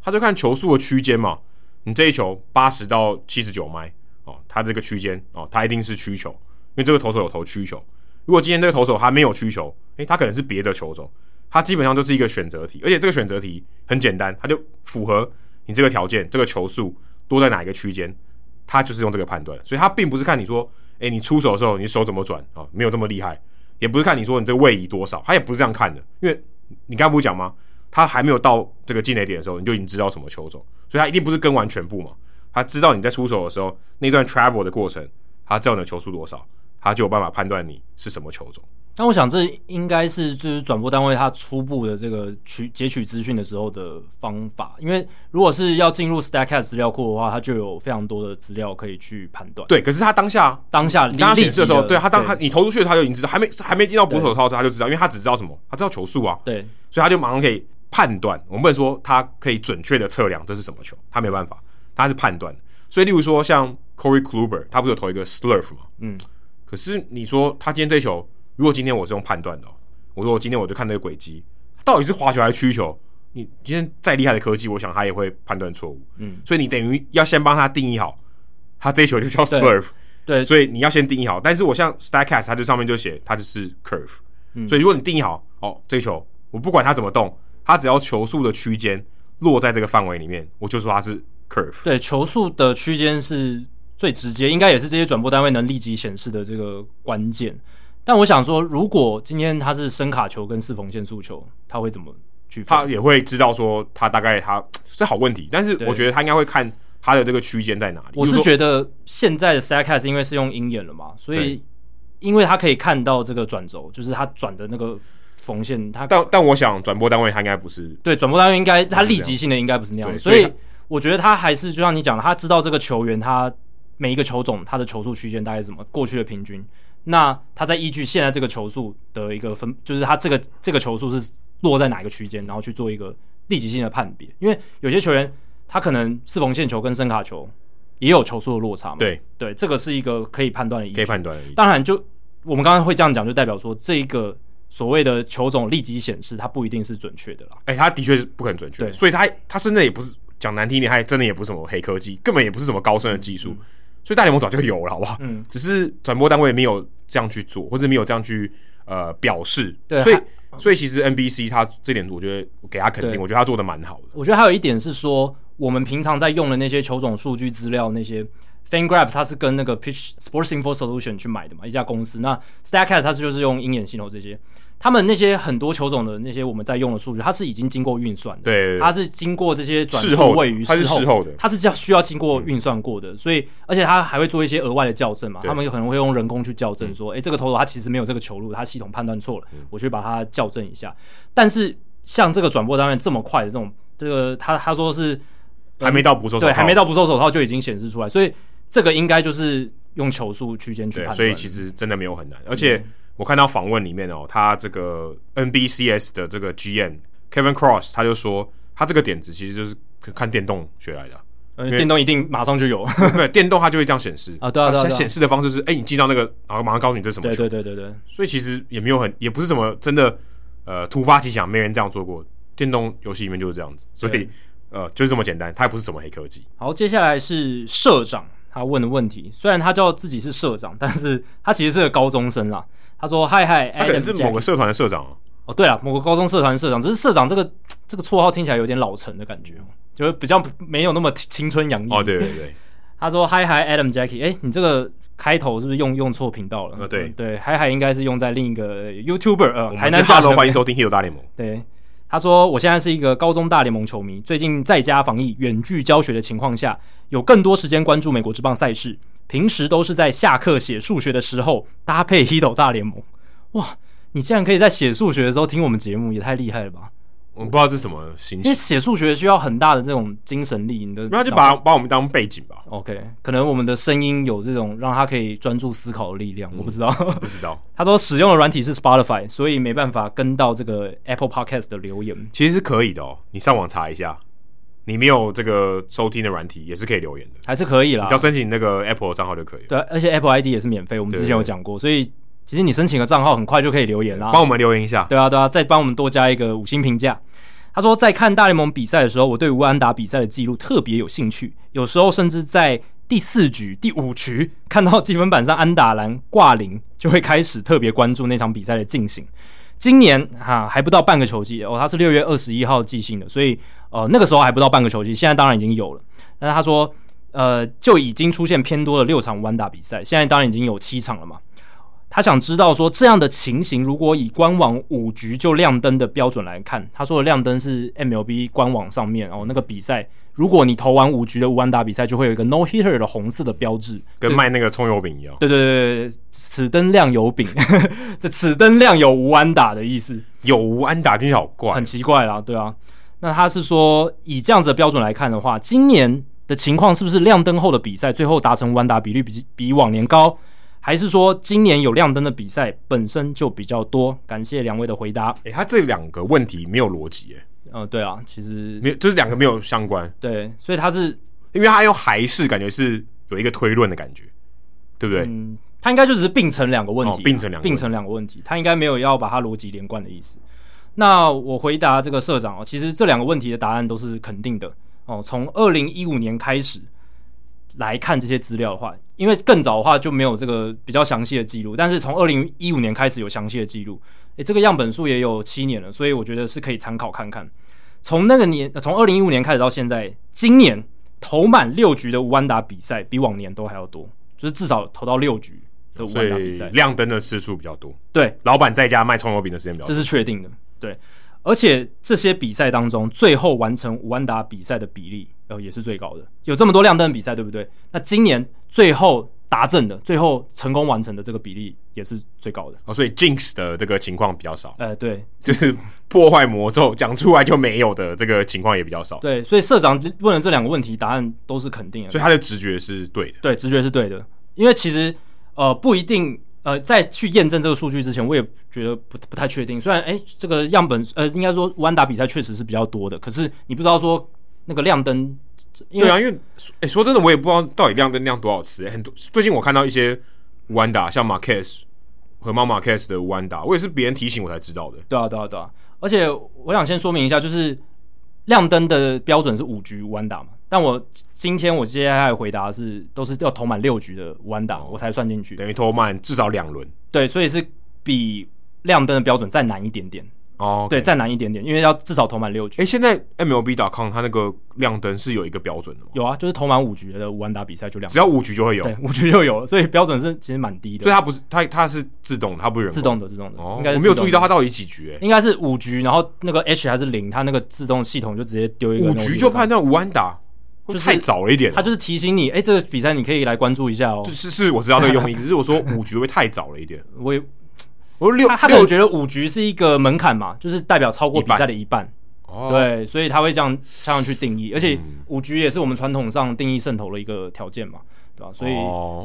他就看球速的区间嘛，你这一球八十到七十九迈哦，他这个区间哦，他一定是曲球，因为这个投手有投曲球。如果今天这个投手他没有曲球，诶，他可能是别的球种，他基本上就是一个选择题，而且这个选择题很简单，他就符合你这个条件，这个球速多在哪一个区间，他就是用这个判断，所以他并不是看你说，诶，你出手的时候你手怎么转啊、没有那么厉害，也不是看你说你这个位移多少，他也不是这样看的，因为你刚不是讲吗？他还没有到这个进垒点的时候，你就已经知道什么球种，所以他一定不是跟完全部嘛。他知道你在出手的时候那段 travel 的过程，他知道你的球速多少，他就有办法判断你是什么球种。那我想这应该是就是转播单位他初步的这个取截取资讯的时候的方法，因为如果是要进入 Statcast 资料库的话，他就有非常多的资料可以去判断。对，可是他当下当下你当他显示的时候，对他当他你投出去的时候，他就已经知道，还没还没进到捕手套，他就知道，因为他只知道什么，他知道球速啊，对，所以他就马上可以。判断，我们不能说他可以准确的测量这是什么球，他没有办法，他是判断。所以，例如说像 Corey Kluber，他不是有投一个 Slurve 吗？嗯。可是你说他今天这球，如果今天我是用判断的，我说我今天我就看那个轨迹，到底是滑球还是曲球？你今天再厉害的科技，我想他也会判断错误。嗯，所以你等于要先帮他定义好，他这一球就叫 swerve。对，所以你要先定义好。但是我像 Statcast，它就上面就写它就是 curve。嗯，所以如果你定义好，哦，这一球我不管它怎么动，它只要球速的区间落在这个范围里面，我就说它是 curve。对，球速的区间是最直接，应该也是这些转播单位能立即显示的这个关键。但我想说，如果今天他是伸卡球跟四缝线速球，他会怎么去？他也会知道说，他大概他是好问题，但是我觉得他应该会看。他的这个区间在哪里？我是觉得现在的 Statcast 因为是用鹰眼了嘛，所以因为他可以看到这个转轴，就是他转的那个缝线。他但但我想转播单位他应该不是对转播单位应该他立即性的应该不是那样，所以，所以我觉得他还是就像你讲的，他知道这个球员他每一个球种他的球速区间大概是什么过去的平均，那他在依据现在这个球速的一个分，就是他这个这个球速是落在哪个区间，然后去做一个立即性的判别，因为有些球员。他可能四缝线球跟声卡球也有球速的落差嘛？对对，这个是一个可以判断的依据。可以判断的。当然，就我们刚刚会这样讲，就代表说这一个所谓的球种立即显示，它不一定是准确的啦。哎、欸，它的确是不可能准确。对，所以它它真的也不是讲难听点，它还真的也不是什么黑科技，根本也不是什么高深的技术。嗯、所以大联盟早就有了，好不好？嗯。只是转播单位没有这样去做，或者没有这样去呃表示。对。所以所以其实 NBC 他这点，我觉得给他肯定，我觉得他做的蛮好的。我觉得还有一点是说。我们平常在用的那些球种数据资料，那些 FanGraphs 它是跟那个 Pitch Sports Info Solution 去买的嘛，一家公司。那 Statcast 它是就是用鹰眼系统这些，他们那些很多球种的那些我们在用的数据，它是已经经过运算的，它是经过这些转数位于事后，它是事后的，它是叫需要经过运算过的，所以而且它还会做一些额外的校正嘛，他们有可能会用人工去校正说，诶，这个投手它其实没有这个球路，它系统判断错了，我去把它校正一下。但是像这个转播单位这么快的这种，这个他他说是。还没到捕手对，还没到捕手手套就已经显示出来，所以这个应该就是用球速区间去判断。所以其实真的没有很难。而且我看到访问里面哦，他这个 NBCS 的这个 GM Kevin Cross 他就说，他这个点子其实就是看电动学来的。嗯，电动一定马上就有，对，电动它就会这样显示啊。对啊，对啊。显示的方式是，哎，你进到那个，然后马上告诉你这是什么球。对对对对对。所以其实也没有很，也不是什么真的，呃，突发奇想，没人这样做过。电动游戏里面就是这样子，所以。呃，就是这么简单，它也不是什么黑科技。好，接下来是社长他问的问题，虽然他叫自己是社长，但是他其实是个高中生啦。他说：“嗨嗨，他可能是某个社团的社长哦。”哦，对了，某个高中社团的社长，只是社长这个这个绰号听起来有点老成的感觉，就是比较没有那么青春洋溢。哦，对对对。他说：“嗨嗨，Adam Jackie，哎，你这个开头是不是用用错频道了？”呃，对对，嗨嗨应该是用在另一个 YouTuber 呃，台南哈喽，欢迎收听《Hito 大联盟》。对。他说：“我现在是一个高中大联盟球迷，最近在家防疫、远距教学的情况下，有更多时间关注美国职棒赛事。平时都是在下课写数学的时候搭配 h i d o 大联盟。哇，你竟然可以在写数学的时候听我们节目，也太厉害了吧！”我不知道这是什么心情，因为写数学需要很大的这种精神力，你的那就把把我们当背景吧。OK，可能我们的声音有这种让他可以专注思考的力量，嗯、我不知道，不知道。他说使用的软体是 Spotify，所以没办法跟到这个 Apple Podcast 的留言。其实是可以的哦，你上网查一下，你没有这个收听的软体也是可以留言的，还是可以啦。你只要申请那个 Apple 账号就可以了。对，而且 Apple ID 也是免费，我们之前有讲过，所以其实你申请个账号很快就可以留言啦。帮我们留言一下，对啊，对啊，再帮我们多加一个五星评价。他说，在看大联盟比赛的时候，我对吴安打比赛的记录特别有兴趣。有时候甚至在第四局、第五局看到积分板上安打栏挂零，就会开始特别关注那场比赛的进行。今年哈、啊、还不到半个球季哦，他是六月二十一号寄信的，所以呃那个时候还不到半个球季，现在当然已经有了。但是他说呃就已经出现偏多的六场无安打比赛，现在当然已经有七场了嘛。他想知道说，这样的情形，如果以官网五局就亮灯的标准来看，他说的亮灯是 MLB 官网上面哦，那个比赛，如果你投完五局的无安打比赛，就会有一个 No Hitter 的红色的标志，跟卖那个葱油饼一样。对对对，此灯亮有饼，这此灯亮有无安打的意思，有无安打听起来好怪，很奇怪啦，对啊。那他是说，以这样子的标准来看的话，今年的情况是不是亮灯后的比赛最后达成无安打比率比比往年高？还是说今年有亮灯的比赛本身就比较多？感谢两位的回答。诶、欸，他这两个问题没有逻辑，诶。嗯，对啊，其实没有，就是两个没有相关。对，所以他是因为他用还是感觉是有一个推论的感觉，对不对？嗯，他应该就只是并成两个问题，并成两并成两个问题，他应该没有要把它逻辑连贯的意思。那我回答这个社长哦，其实这两个问题的答案都是肯定的哦。从二零一五年开始来看这些资料的话，因为更早的话就没有这个比较详细的记录，但是从二零一五年开始有详细的记录，诶，这个样本数也有七年了，所以我觉得是可以参考看看。从那个年，从二零一五年开始到现在，今年投满六局的无安打比赛比往年都还要多，就是至少投到六局的无安打比赛，亮灯的次数比较多。对，老板在家卖葱油饼的时间比较多，这是确定的。对，而且这些比赛当中，最后完成五安打比赛的比例，呃，也是最高的。有这么多亮灯比赛，对不对？那今年最后。达阵的最后成功完成的这个比例也是最高的哦，所以 Jinx 的这个情况比较少。呃，对，就是破坏魔咒讲出来就没有的这个情况也比较少。对，所以社长问了这两个问题，答案都是肯定的。所以他的直觉是对的。对，直觉是对的。因为其实呃不一定呃在去验证这个数据之前，我也觉得不不太确定。虽然哎这个样本呃应该说弯打比赛确实是比较多的，可是你不知道说那个亮灯。对啊，因为哎、欸，说真的，我也不知道到底亮灯亮多少次、欸。很多最近我看到一些弯打，像马凯斯和猫马凯斯的弯打，我也是别人提醒我才知道的。对啊，对啊，对啊。而且我想先说明一下，就是亮灯的标准是五局弯打嘛。但我今天我接下来回答的是都是要投满六局的无安打，我才算进去，等于投满至少两轮。对，所以是比亮灯的标准再难一点点。哦，okay、对，再难一点点，因为要至少投满六局。哎，现在 MLB.com 它那个亮灯是有一个标准的吗？有啊，就是投满五局的五安打比赛就亮，只要五局就会有，对，五局就有了，所以标准是其实蛮低的。所以它不是它它是自动的，它不是人自动的，自动的。哦，应该是我没有注意到它到底几局，哎，应该是五局，然后那个 H 还是零，它那个自动系统就直接丢一个。五局就判断无安打，就是太早了一点。他就是提醒你，哎，这个比赛你可以来关注一下哦。是是，我知道这个用意，可是我说五局会太早了一点？我也。我六，他可能觉得五局是一个门槛嘛，就是代表超过比赛的一半，一半对，所以他会这样这样去定义，而且五局也是我们传统上定义胜投的一个条件嘛，对吧？所以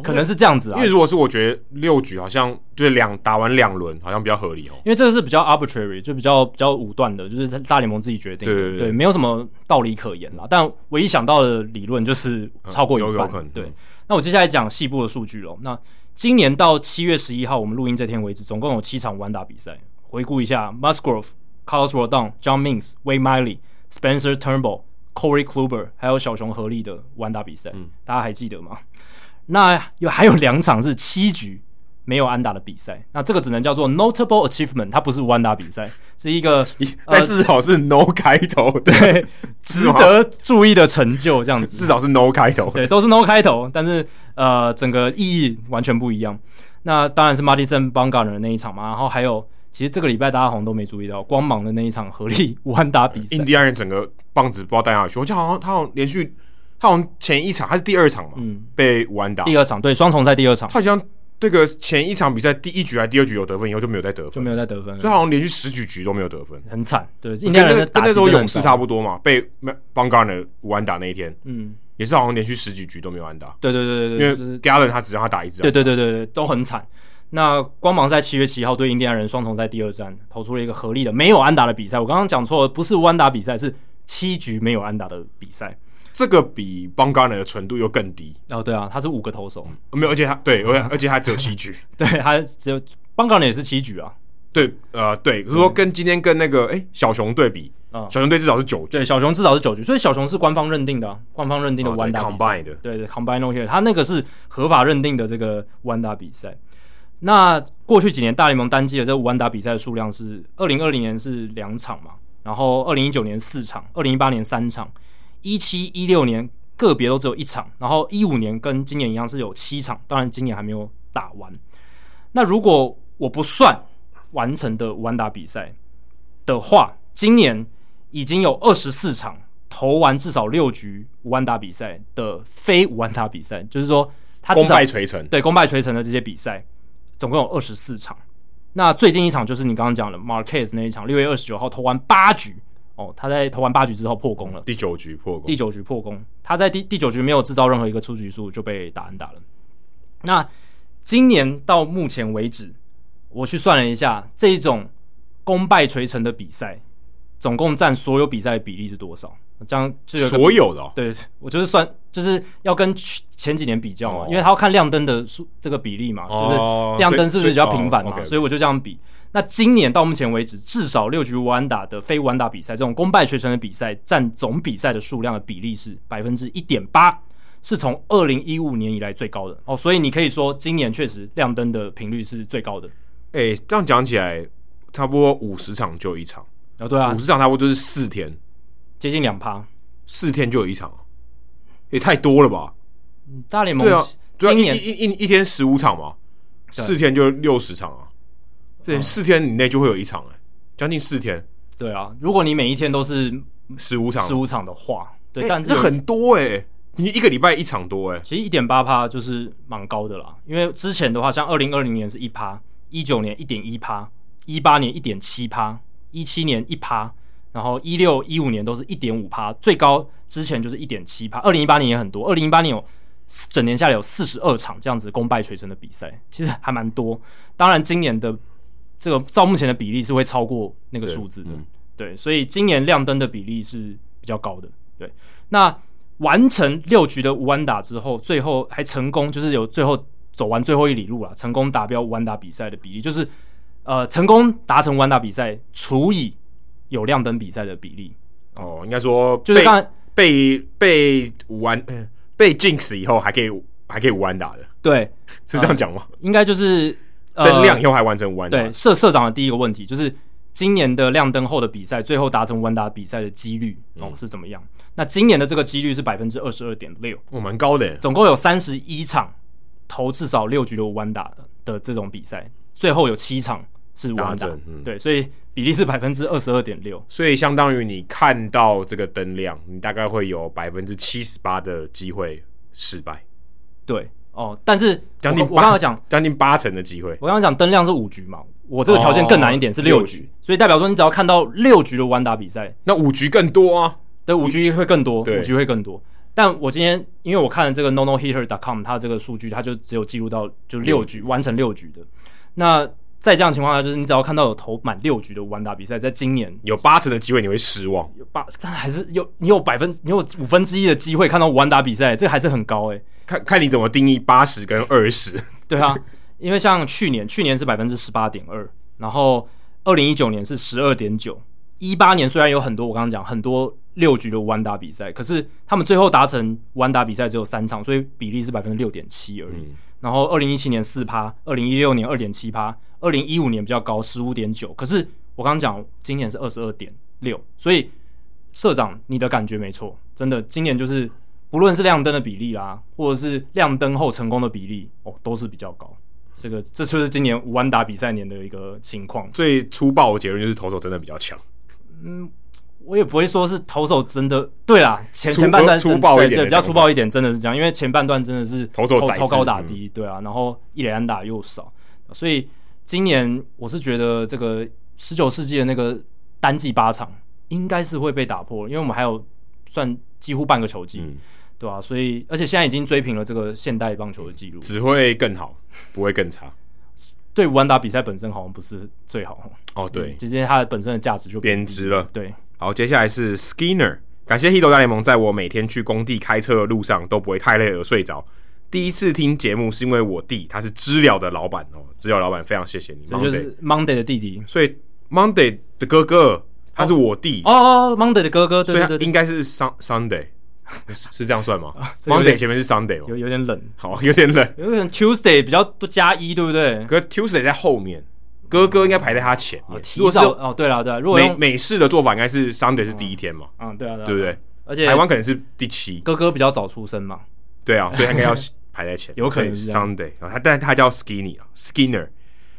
可能是这样子啊。因为如果是我觉得六局好像就是两打完两轮，好像比较合理哦。因为这个是比较 arbitrary，就比较比较武断的，就是大联盟自己决定的，对，对，对，对，没有什么道理可言啦。但唯一想到的理论就是超过一半，嗯、有有可能对。那我接下来讲细部的数据喽，那。今年到七月十一号，我们录音这天为止，总共有七场完打比赛。回顾一下：Musgrove、Carlos Rodon、John Means、Wade Miley、Spencer Turnbull、Corey Kluber，还有小熊合力的完打比赛，嗯，大家还记得吗？那有还有两场是七局。没有安打的比赛，那这个只能叫做 notable achievement，它不是完打比赛，是一个，但至少是 no 开头，对，值得注意的成就，这样子，至少是 no 开头，对，都是 no 开头，但是呃，整个意义完全不一样。那当然是 Martinson Bumgarner 的那一场嘛，然后还有，其实这个礼拜大家好像都没注意到，光芒的那一场合力 武安打比赛，印第安人整个棒子不知道带哪去，我记得好像他好像连续，他好像前一场还是第二场嘛，嗯，被武安打，第二场对双重赛第二场，他好像。这个前一场比赛第一局还第二局有得分，以后就没有再得分，就没有再得分，所以好像连续十几局都没有得分，很惨。对，跟那跟那时候勇士差不多嘛，被 Bumgarner 无安打那一天，嗯，也是好像连续十几局都没有安打。对对对对对，因为 Gallen 他只让他打一支。对对对对对，都很惨。那光芒在七月七号对印第安人双重赛第二战投出了一个合力的没有安打的比赛。我刚刚讲错了，不是无安打比赛，是七局没有安打的比赛。这个比 Bumgarner 的纯度又更低。哦，对啊，他是五个投手，嗯、没有，而且他对，而而且他只有七局，对，他只有 Bumgarner 也是七局啊，对，呃，对，如说跟今天跟那个哎小熊对比，嗯、小熊队至少是九局，对，小熊至少是九局，所以小熊是官方认定的、啊，官方认定的无安打比赛、哦、对，对对，combine no hit，他那个是合法认定的这个无安打比赛。那过去几年大联盟单季的这个无安打比赛的数量是，二零二零年是两场嘛，然后二零一九年四场，二零一八年三场，一七一六年。个别都只有一场，然后一五年跟今年一样是有七场，当然今年还没有打完。那如果我不算完成的五万打比赛的话，今年已经有二十四场投完至少六局五万打比赛的非五万打比赛，就是说他功败垂成，对，功败垂成的这些比赛，总共有二十四场。那最近一场就是你刚刚讲的 Marquez 那一场，六月二十九号投完八局。哦，他在投完八局之后破功了，第九局破功，第九局破功。他在第第九局没有制造任何一个出局数就被打安打了。那今年到目前为止，我去算了一下，这一种功败垂成的比赛，总共占所有比赛的比例是多少？这样就有所有的、哦，对我就是算就是要跟前几年比较嘛，哦、因为他要看亮灯的数这个比例嘛，哦、就是亮灯是不是比较频繁嘛，所以，我就这样比。那今年到目前为止，至少六局无安打的非无安打比赛，这种功败垂成的比赛，占总比赛的数量的比例是百分之一点八，是从二零一五年以来最高的哦。所以你可以说，今年确实亮灯的频率是最高的。哎、欸，这样讲起来，差不多五十场就一场哦。对啊，五十场差不多就是四天，接近两趴，四天就有一场，也太多了吧？大联盟对啊，今年一一一一天十五场嘛，四天就六十场啊。对，四天以内就会有一场哎，将近四天。对啊，如果你每一天都是十五场，十五场的话，对，欸、但是这很多哎，你一个礼拜一场多哎。其实一点八趴就是蛮高的啦，因为之前的话，像二零二零年是一趴，一九年一点一趴，一八年一点七趴，一七年一趴，然后一六一五年都是一点五趴，最高之前就是一点七趴。二零一八年也很多，二零一八年有整年下来有四十二场这样子功败垂成的比赛，其实还蛮多。当然今年的。这个照目前的比例是会超过那个数字的，对，对，所以今年亮灯的比例是比较高的。对，那完成六局的无安打之后，最后还成功，就是有最后走完最后一里路了，成功达标无安打比赛的比例，就是呃，成功达成无安打比赛除以有亮灯比赛的比例。哦，应该说就是刚被被无安被 jinx 以后还可以还可以无安打的，对，是这样讲吗？呃、应该就是。灯亮以后还完成无安打。对，社社长的第一个问题就是今年的亮灯后的比赛，最后达成无安打比赛的几率哦是怎么样？那今年的这个几率是百分之二十二点六，哦，蛮高的。总共有三十一场投至少六局的无安打的这种比赛，最后有七场是完整，嗯。对，所以比例是百分之二十二点六，所以相当于你看到这个灯亮，你大概会有百分之七十八的机会失败。对。哦，但是将近我刚刚讲将近八成的机会。我刚刚讲灯亮是五局嘛，我这个条件更难一点，是六局，所以代表说你只要看到六局的完打比赛，那五局更多啊，对，五局会更多，五局会更多。但我今天因为我看了这个 nonohitter.com，它这个数据它就只有记录到就六局完成六局的。那在这样的情况下，就是你只要看到有投满六局的完打比赛，在今年有八成的机会你会失望，有八，但还是有你有百分你有五分之一的机会看到完打比赛，这个还是很高诶。看看你怎么定义八十跟二十，对啊，因为像去年，去年是百分之十八点二，然后二零一九年是十二点九，一八年虽然有很多我刚刚讲很多六局的无安打比赛，可是他们最后达成无安打比赛只有三场，所以比例是百分之六点七而已。嗯、然后二零一七年四趴，二零一六年二点七趴，二零一五年比较高十五点九，可是我刚刚讲今年是二十二点六，所以社长你的感觉没错，真的今年就是。不论是亮灯的比例啦，或者是亮灯后成功的比例，哦，都是比较高。这个这就是今年五安打比赛年的一个情况。最粗暴的结论就是投手真的比较强。嗯，我也不会说是投手真的对啦，前前半段粗暴一点比较粗暴一点，真的是这样。因为前半段真的是投手投高打低，对啊，然后一垒安打又少，所以今年我是觉得这个十九世纪的那个单季八场应该是会被打破，因为我们还有算几乎半个球季。嗯对啊，所以而且现在已经追平了这个现代棒球的记录，只会更好，不会更差。对，武安打比赛本身好像不是最好哦。对，直接它的本身的价值就贬值了。对，好，接下来是 Skinner，感谢 Hito 大联盟，在我每天去工地开车的路上都不会太累而睡着。第一次听节目是因为我弟他是知了的老板哦，知了老板非常谢谢你。就是 Monday 的弟弟，所以 Monday 的哥哥他是我弟哦哦，Monday 的哥哥，对对对，应该是 Sunday。是是这样算吗？Monday 前面是 Sunday 有有点冷，好，有点冷，有点 Tuesday 比较多加一，对不对？可是 Tuesday 在后面，哥哥应该排在他前面。提早哦，对了对了，如果美美式的做法，应该是 Sunday 是第一天嘛？嗯，对啊，对不对？而且台湾可能是第七，哥哥比较早出生嘛？对啊，所以他应该要排在前，有可能是 Sunday 啊。他但他叫 Skinny 啊，Skinner。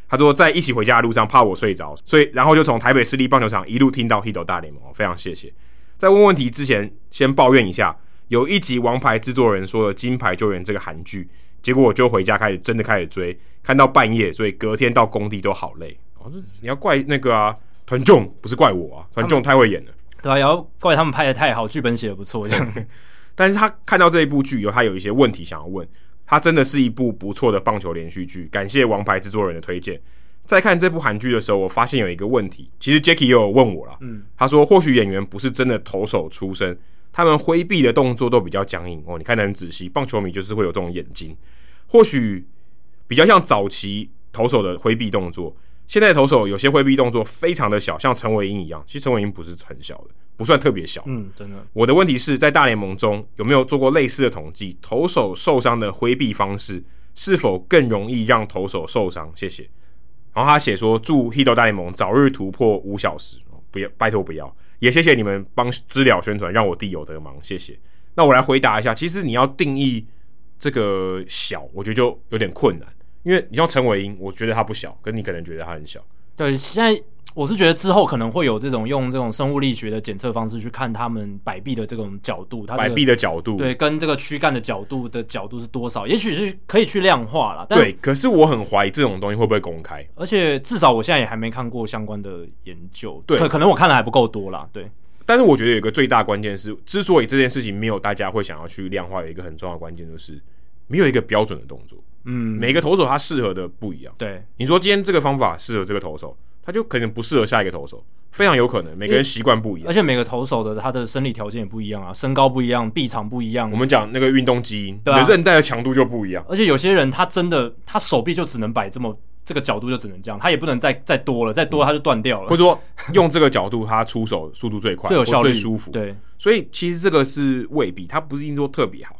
他说在一起回家的路上怕我睡着，所以然后就从台北市立棒球场一路听到 Hito 大联盟，非常谢谢。在问问题之前，先抱怨一下。有一集《王牌制作人》说的《金牌救援》这个韩剧，结果我就回家开始真的开始追，看到半夜，所以隔天到工地都好累。哦，这你要怪那个啊，团众不是怪我啊，团众太会演了。对啊，要怪他们拍的太好，剧本写的不错这样。但是他看到这一部剧以后，他有一些问题想要问。他真的是一部不错的棒球连续剧，感谢《王牌制作人》的推荐。在看这部韩剧的时候，我发现有一个问题，其实 Jacky 也有问我了，嗯，他说或许演员不是真的投手出身，他们挥臂的动作都比较僵硬哦，你看得很仔细，棒球迷就是会有这种眼睛，或许比较像早期投手的挥臂动作，现在投手有些挥臂动作非常的小，像陈伟英一样，其实陈伟英不是很小的，不算特别小，嗯，真的。我的问题是在大联盟中有没有做过类似的统计，投手受伤的挥臂方式是否更容易让投手受伤？谢谢。然后他写说：“祝 Hito 大联盟早日突破五小时，不要，拜托不要。”也谢谢你们帮资料宣传，让我弟有得忙，谢谢。那我来回答一下，其实你要定义这个小，我觉得就有点困难，因为你像陈伟英，我觉得他不小，跟你可能觉得他很小。对，现在。我是觉得之后可能会有这种用这种生物力学的检测方式去看他们摆臂的这种角度，它、这个、摆臂的角度，对，跟这个躯干的角度的角度是多少？也许是可以去量化了。对，可是我很怀疑这种东西会不会公开，而且至少我现在也还没看过相关的研究，对，可可能我看的还不够多啦。对，但是我觉得有一个最大关键是，之所以这件事情没有大家会想要去量化，有一个很重要的关键就是没有一个标准的动作。嗯，每个投手他适合的不一样。对，你说今天这个方法适合这个投手。他就可能不适合下一个投手，非常有可能。每个人习惯不一样，而且每个投手的他的生理条件也不一样啊，身高不一样，臂长不一样。我们讲那个运动基因，对啊，韧带的强度就不一样。而且有些人他真的他手臂就只能摆这么这个角度就只能这样，他也不能再再多了，再多他就断掉了。或者说用这个角度他出手速度最快，最有效率，最舒服。对，所以其实这个是未必，他不是一定说特别好，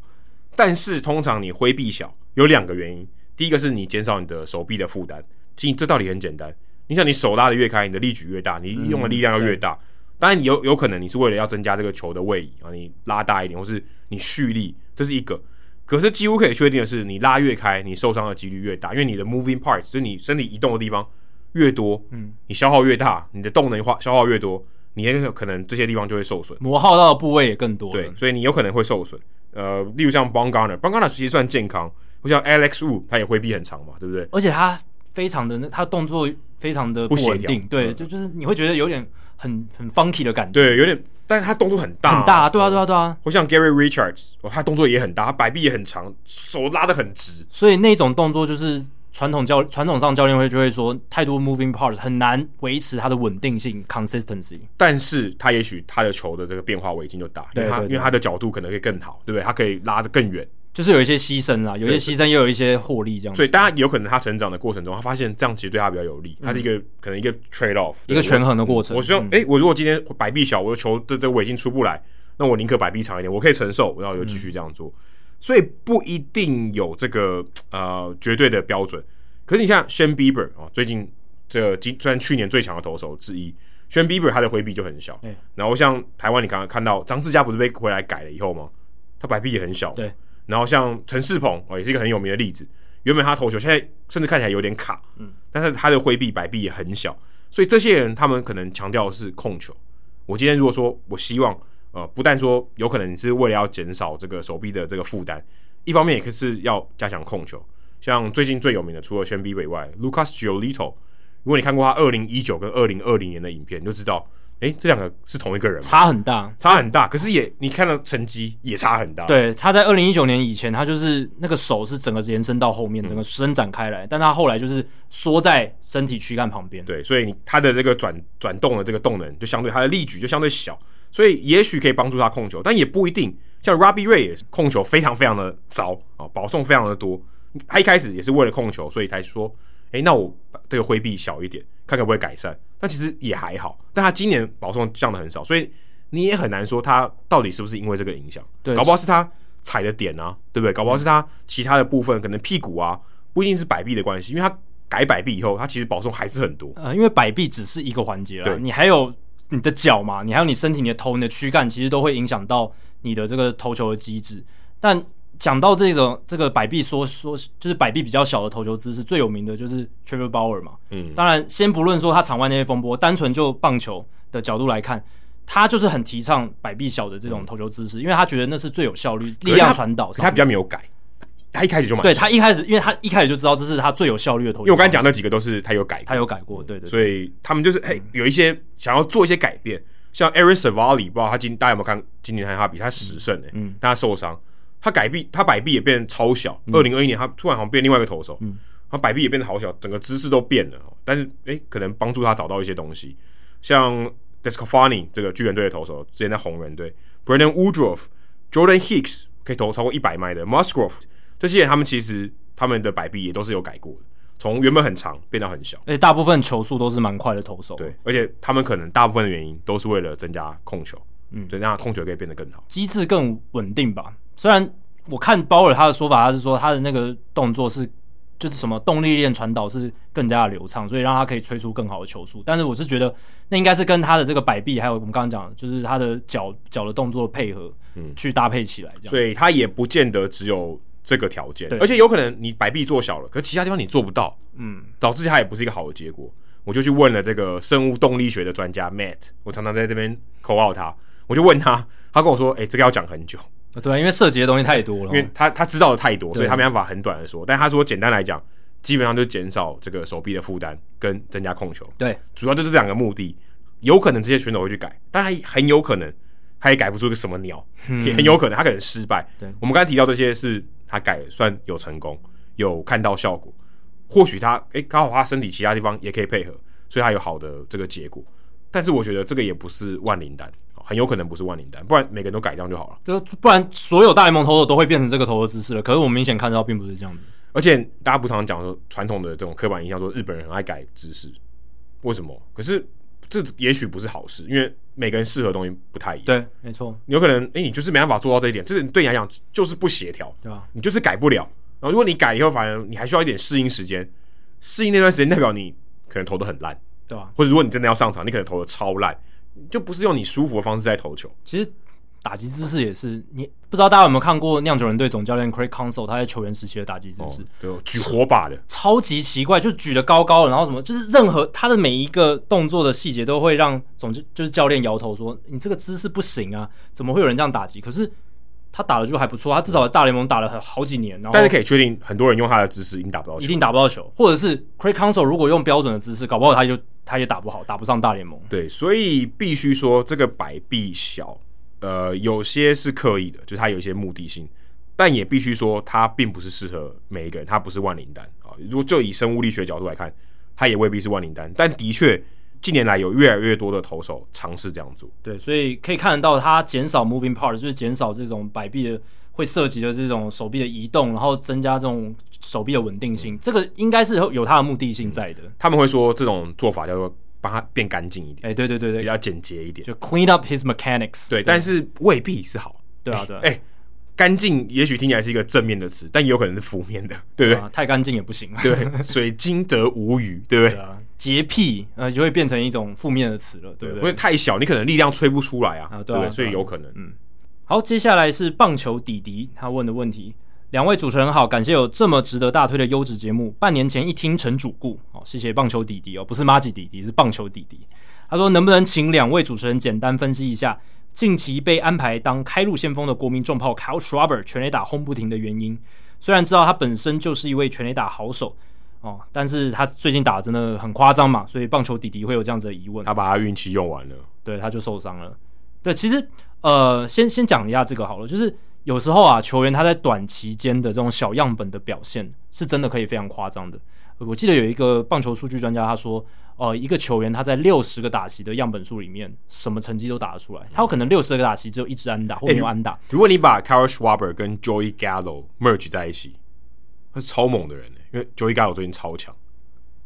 但是通常你挥臂小有两个原因，第一个是你减少你的手臂的负担，其实这道理很简单。你想，你手拉的越开，你的力举越大，你用的力量要越大。嗯、当然，有有可能你是为了要增加这个球的位移啊，你拉大一点，或是你蓄力，这是一个。可是几乎可以确定的是，你拉越开，你受伤的几率越大，因为你的 moving parts，就是你身体移动的地方越多，嗯，你消耗越大，你的动能化消耗越多，你也有可能这些地方就会受损，磨耗到的部位也更多。对，所以你有可能会受损。呃，例如像 b o n g a r n e r b o n g a r n e r 其实算健康，或像 Alex Wood，他也挥臂很长嘛，对不对？而且他。非常的，他动作非常的不稳定，对，就就是你会觉得有点很很 funky 的感觉，对，有点，但是他动作很大，很大，对啊，对啊，对啊。我像 Gary Richards，哦，他动作也很大，他摆臂也很长，手拉的很直，所以那种动作就是传统教传统上教练会就会说，太多 moving parts 很难维持它的稳定性 consistency。但是他也许他的球的这个变化我已经就大，因为他因为他的角度可能会更好，对不对？他可以拉得更远。就是有一些牺牲啊，有一些牺牲，又有一些获利，这样子。所以，大家有可能他成长的过程中，他发现这样其实对他比较有利。他是一个、嗯、可能一个 trade off，一个权衡的过程。我希望，哎、嗯欸，我如果今天摆臂小，我的球的这个尾劲出不来，那我宁可摆臂长一点，我可以承受，然后我就继续这样做。嗯、所以不一定有这个呃绝对的标准。可是你像 Shane Bieber 哦，最近这个今虽然去年最强的投手之一，Shane Bieber 他的回避就很小。欸、然后像台湾，你刚刚看到张志佳不是被回来改了以后吗？他摆臂也很小。对。然后像陈世鹏哦，也是一个很有名的例子。原本他投球现在甚至看起来有点卡，嗯，但是他的挥臂摆臂也很小，所以这些人他们可能强调的是控球。我今天如果说我希望呃，不但说有可能你是为了要减少这个手臂的这个负担，一方面也是要加强控球。像最近最有名的，除了 Shane Bieber 以外，Lucas Giolito，如果你看过他二零一九跟二零二零年的影片，你就知道。哎，这两个是同一个人？差很大，差很大。可是也，你看到成绩也差很大。对，他在二零一九年以前，他就是那个手是整个延伸到后面，整个伸展开来。嗯、但他后来就是缩在身体躯干旁边。对，所以你他的这个转转动的这个动能就相对他的力矩就相对小，所以也许可以帮助他控球，但也不一定。像 Robbie Ray 也是控球非常非常的糟啊，保送非常的多。他一开始也是为了控球，所以才说。哎，那我把这个挥臂小一点，看可不可以改善？那其实也还好。但他今年保送降的很少，所以你也很难说他到底是不是因为这个影响。对，搞不好是他踩的点啊，对不对？搞不好是他其他的部分，可能屁股啊，不一定是摆臂的关系。因为他改摆臂以后，他其实保送还是很多。呃，因为摆臂只是一个环节了，对，你还有你的脚嘛，你还有你身体、你的头、你的躯干，其实都会影响到你的这个投球的机制。但讲到这种这个摆臂缩缩就是摆臂比较小的投球姿势，最有名的就是 Trevor Bauer 嘛。嗯，当然先不论说他场外那些风波，单纯就棒球的角度来看，他就是很提倡摆臂小的这种投球姿势，嗯、因为他觉得那是最有效率、力量传导。他比较没有改，他一开始就买对他一开始，因为他一开始就知道这是他最有效率的投球。因为我刚才讲那几个都是他有改，他有改过，对对，對。所以他们就是嘿有一些想要做一些改变，像 Aaron Savali，不知道他今大家有没有看今年和他比，他十胜哎，嗯，但他受伤。他改臂，他摆臂也变超小。二零二一年，他突然好像变另外一个投手。嗯，他摆臂也变得好小，整个姿势都变了。但是诶，可能帮助他找到一些东西，像 DeSclafani 这个巨人队的投手，之前在红人队，Brandon Woodruff、Jordan Hicks 可以投超过一百迈的 Musgrove，这些人他们其实他们的摆臂也都是有改过的，从原本很长变到很小，而且大部分球速都是蛮快的投手。对，而且他们可能大部分的原因都是为了增加控球，嗯，所以让控球可以变得更好，机制更稳定吧。虽然我看鲍尔他的说法，他是说他的那个动作是。就是什么动力链传导是更加的流畅，所以让他可以吹出更好的球速。但是我是觉得那应该是跟他的这个摆臂，还有我们刚刚讲的，就是他的脚脚的动作的配合，嗯，去搭配起来这样。所以他也不见得只有这个条件，而且有可能你摆臂做小了，可是其他地方你做不到，嗯，导致他也不是一个好的结果。我就去问了这个生物动力学的专家 Matt，我常常在这边 call out 他，我就问他，他跟我说，哎、欸，这个要讲很久。对啊，因为涉及的东西太多了，因为他他知道的太多，所以他没办法很短的说。但他说简单来讲，基本上就减少这个手臂的负担跟增加控球。对，主要就是这两个目的。有可能这些选手会去改，但他很有可能他也改不出个什么鸟，嗯、也很有可能他可能失败。对，我们刚才提到这些是他改算有成功，有看到效果。或许他诶刚好他身体其他地方也可以配合，所以他有好的这个结果。但是我觉得这个也不是万灵丹。很有可能不是万灵丹，不然每个人都改这样就好了。就不然所有大联盟投手都会变成这个投的姿势了。可是我们明显看到并不是这样子。而且大家不常讲说传统的这种刻板印象，说日本人很爱改姿势，为什么？可是这也许不是好事，因为每个人适合的东西不太一样。对，没错。有可能哎、欸，你就是没办法做到这一点，这是对你来讲就是不协调，对吧？你就是改不了。然后如果你改以后，反而你还需要一点适应时间，适应那段时间代表你可能投的很烂，对吧？或者如果你真的要上场，你可能投的超烂。就不是用你舒服的方式在投球。其实打击姿势也是，你不知道大家有没有看过酿酒人队总教练 Craig Counsell 他在球员时期的打击姿势，对、哦，举火把的，超级奇怪，就举得高高的，然后什么，就是任何他的每一个动作的细节都会让总就是教练摇头说：“你这个姿势不行啊，怎么会有人这样打击？”可是。他打的就还不错，他至少在大联盟打了好几年，然后但是可以确定，很多人用他的姿势一定打不到球，一定打不到球，或者是 Craig Counsell 如果用标准的姿势，搞不好他就他也打不好，打不上大联盟。对，所以必须说这个摆臂小，呃，有些是刻意的，就是他有一些目的性，但也必须说他并不是适合每一个人，他不是万灵丹啊。如果就以生物力学角度来看，他也未必是万灵丹，但的确。近年来有越来越多的投手尝试这样做，对，所以可以看得到它减少 moving part，就是减少这种摆臂的会涉及的这种手臂的移动，然后增加这种手臂的稳定性。嗯、这个应该是有它的目的性在的。他们会说这种做法叫做把它变干净一点，哎、欸，对对对对，比较简洁一点，就 clean up his mechanics 对。对，但是未必是好。对啊，对啊。哎、欸，干净也许听起来是一个正面的词，但也有可能是负面的，对不对？啊、太干净也不行。对，水晶则无鱼，对不对？对啊洁癖，呃，就会变成一种负面的词了，对不对？因为太小，你可能力量吹不出来啊，啊对，啊对，所以有可能。嗯，好，接下来是棒球弟弟他问的问题。两位主持人好，感谢有这么值得大推的优质节目。半年前一听成主顾，哦，谢谢棒球弟弟哦，不是马吉弟弟，是棒球弟弟。他说，能不能请两位主持人简单分析一下近期被安排当开路先锋的国民重炮 Kyle Schwarber 全垒打轰不停的原因？虽然知道他本身就是一位全垒打好手。哦，但是他最近打的真的很夸张嘛，所以棒球弟弟会有这样子的疑问。他把他运气用完了，对，他就受伤了。对，其实呃，先先讲一下这个好了，就是有时候啊，球员他在短期间的这种小样本的表现，是真的可以非常夸张的。我记得有一个棒球数据专家他说，呃，一个球员他在六十个打席的样本数里面，什么成绩都打得出来。他有可能六十个打席只有一支安打或没有安打。欸，如果你把 Kyle Schwarber 跟 Joey Gallo merge 在一起，他是超猛的人。因为 Joey Gallo 最近超强，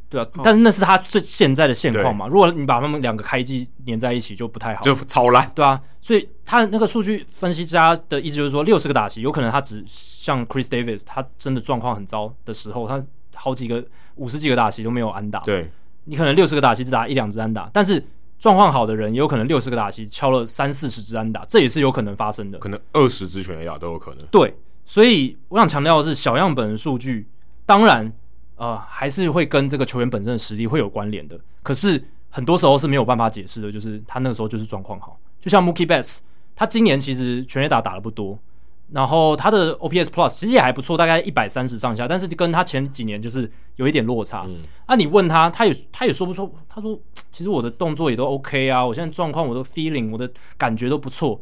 对啊，但是那是他最现在的现况嘛。如果你把他们两个开机连在一起，就不太好，就超烂，对啊。所以他那个数据分析家的意思就是说，六十个打席，有可能他只像 Chris Davis，他真的状况很糟的时候，他好几个五十几个打席都没有安打。对，你可能六十个打席只打一两支安打，但是状况好的人也有可能六十个打席敲了三四十支安打，这也是有可能发生的，可能二十只全垒打都有可能。对，所以我想强调的是，小样本数据。当然，呃，还是会跟这个球员本身的实力会有关联的。可是很多时候是没有办法解释的，就是他那个时候就是状况好。就像 Mookie Betts，他今年其实全垒打打的不多，然后他的 OPS Plus 其实也还不错，大概一百三十上下，但是跟他前几年就是有一点落差。嗯，啊，你问他，他也他也说不出，他说其实我的动作也都 OK 啊，我现在状况我的 feeling 我的感觉都不错，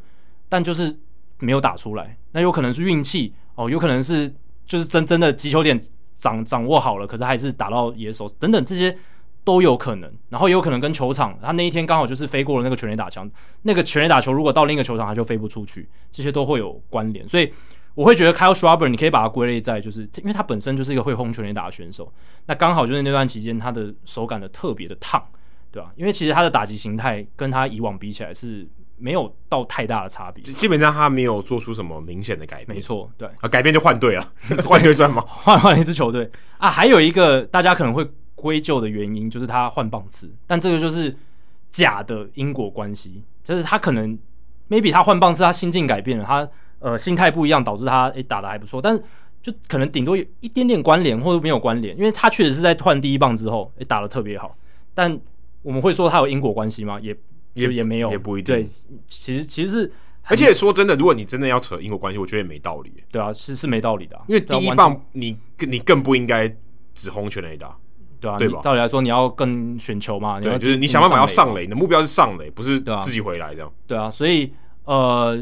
但就是没有打出来。那有可能是运气哦，有可能是就是真真的击球点。掌掌握好了，可是还是打到野手等等这些都有可能。然后也有可能跟球场，他那一天刚好就是飞过了那个全垒打墙，那个全垒打球如果到另一个球场，他就飞不出去，这些都会有关联。所以我会觉得 Kyle Schwarber 你可以把它归类在，就是因为他本身就是一个会轰全垒打的选手，那刚好就是那段期间他的手感的特别的烫，对吧？因为其实他的打击形态跟他以往比起来是。没有到太大的差别，基本上他没有做出什么明显的改变。没错，对啊，改变就换队了，换队算吗？换换了一支球队啊，还有一个大家可能会归咎的原因就是他换棒次，但这个就是假的因果关系，就是他可能 maybe 他换棒次，他心境改变了，他呃心态不一样，导致他诶打的还不错，但是就可能顶多有一点点关联，或者没有关联，因为他确实是在换第一棒之后诶打的特别好，但我们会说他有因果关系吗？也。也也没有，也不一定。对，其实其实是，而且说真的，如果你真的要扯因果关系，我觉得也没道理。对啊，是是没道理的、啊。因为第一棒你更你更不应该只轰全垒打，对啊，对吧？照理来说，你要更选球嘛，对，就是你想办法要上垒，你的目标是上垒，不是自己回来这样。对啊，所以呃，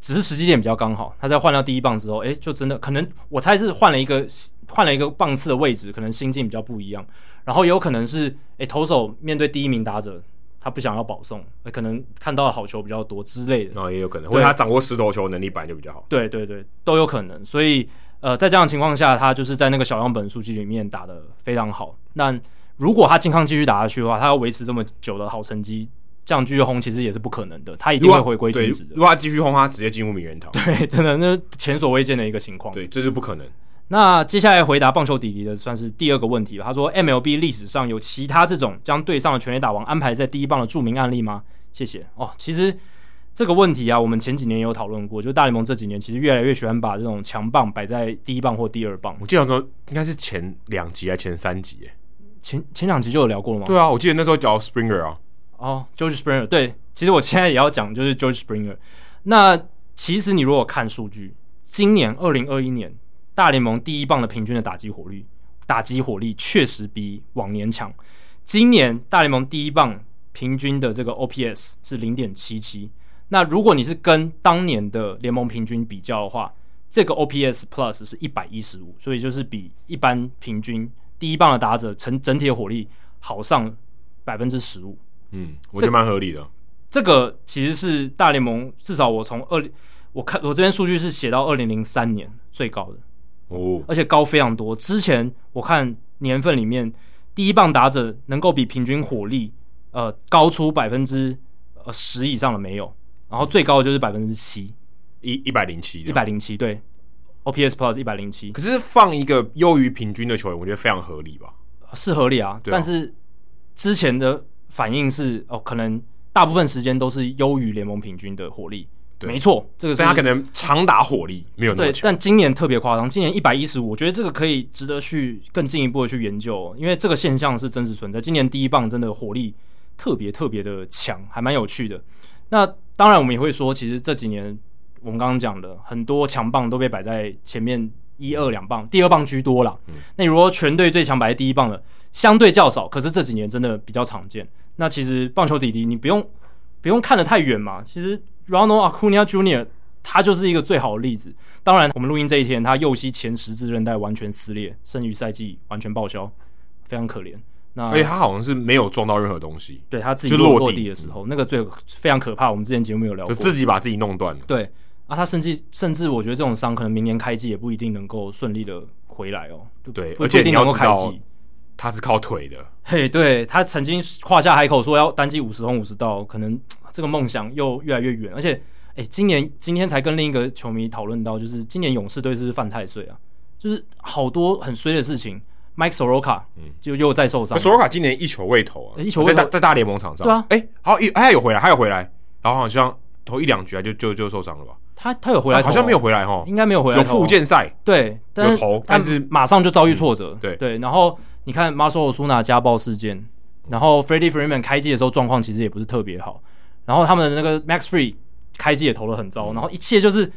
只是时机点比较刚好。他在换掉第一棒之后，哎、欸，就真的可能我猜是换了一个换了一个棒次的位置，可能心境比较不一样。然后也有可能是，哎、欸，投手面对第一名打者。他不想要保送，可能看到的好球比较多之类的，哦，也有可能，或者他掌握石头球能力本来就比较好，对对对，都有可能。所以，呃，在这样的情况下，他就是在那个小样本数据里面打的非常好。那如果他健康继续打下去的话，他要维持这么久的好成绩，这样继续轰其实也是不可能的。他一定会回归均值的。如果他继续轰，他直接进入名人堂，对，真的那前所未见的一个情况，对，这是不可能。那接下来回答棒球弟弟的算是第二个问题吧。他说：“MLB 历史上有其他这种将队上的全垒打王安排在第一棒的著名案例吗？”谢谢哦。其实这个问题啊，我们前几年也有讨论过。就大联盟这几年其实越来越喜欢把这种强棒摆在第一棒或第二棒。我记得说应该是前两集还是前三集？前前两集就有聊过了吗？对啊，我记得那时候叫 Springer 啊。哦，George Springer。对，其实我现在也要讲，就是 George Springer。那其实你如果看数据，今年二零二一年。大联盟第一棒的平均的打击火力，打击火力确实比往年强。今年大联盟第一棒平均的这个 OPS 是零点七七。那如果你是跟当年的联盟平均比较的话，这个 OPS Plus 是一百一十五，所以就是比一般平均第一棒的打者成整体的火力好上百分之十五。嗯，我觉得蛮合理的。这个其实是大联盟至少我从二我看我这边数据是写到二零零三年最高的。哦，而且高非常多。之前我看年份里面，第一棒打者能够比平均火力呃高出百分之呃十以上的没有，然后最高的就是百分之七，一一百零七，一百零七对，OPS Plus 一百零七。可是放一个优于平均的球员，我觉得非常合理吧？是合理啊，但是之前的反应是哦，可能大部分时间都是优于联盟平均的火力。没错，这个是他可能长打火力没有那么强，但今年特别夸张，今年一百一十五，我觉得这个可以值得去更进一步的去研究，因为这个现象是真实存在。今年第一棒真的火力特别特别的强，还蛮有趣的。那当然，我们也会说，其实这几年我们刚刚讲的很多强棒都被摆在前面一二两棒，第二棒居多啦。嗯、那如果全队最强摆在第一棒的，相对较少，可是这几年真的比较常见。那其实棒球底底，你不用不用看得太远嘛，其实。Ronald Acuna Jr. 他就是一个最好的例子。当然，我们录音这一天，他右膝前十字韧带完全撕裂，剩余赛季完全报销，非常可怜。那而且他好像是没有撞到任何东西，对他自己落落地的时候，那个最非常可怕。我们之前节目有聊过，就自己把自己弄断了。对啊，他甚至甚至我觉得这种伤可能明年开季也不一定能够顺利的回来哦。对，不一定能够开季。他是靠腿的。嘿，对他曾经夸下海口说要单季五十轰五十道，可能。这个梦想又越来越远，而且，哎，今年今天才跟另一个球迷讨论到，就是今年勇士队是犯太岁啊？就是好多很衰的事情。Mike Soroka，嗯，就又再受伤。Soroka 今年一球未投啊，一球未投在大联盟场上。对啊，哎，好，他有回来，他有回来，然后好像投一两局啊，就就就受伤了吧？他他有回来，好像没有回来哈，应该没有回来。有复健赛，对，有投，但是马上就遭遇挫折。对对，然后你看 Ozuna 家暴事件，然后 Freddie Freeman 开机的时候状况其实也不是特别好。然后他们的那个 Max Fried 开机也投的很糟，嗯、然后一切就是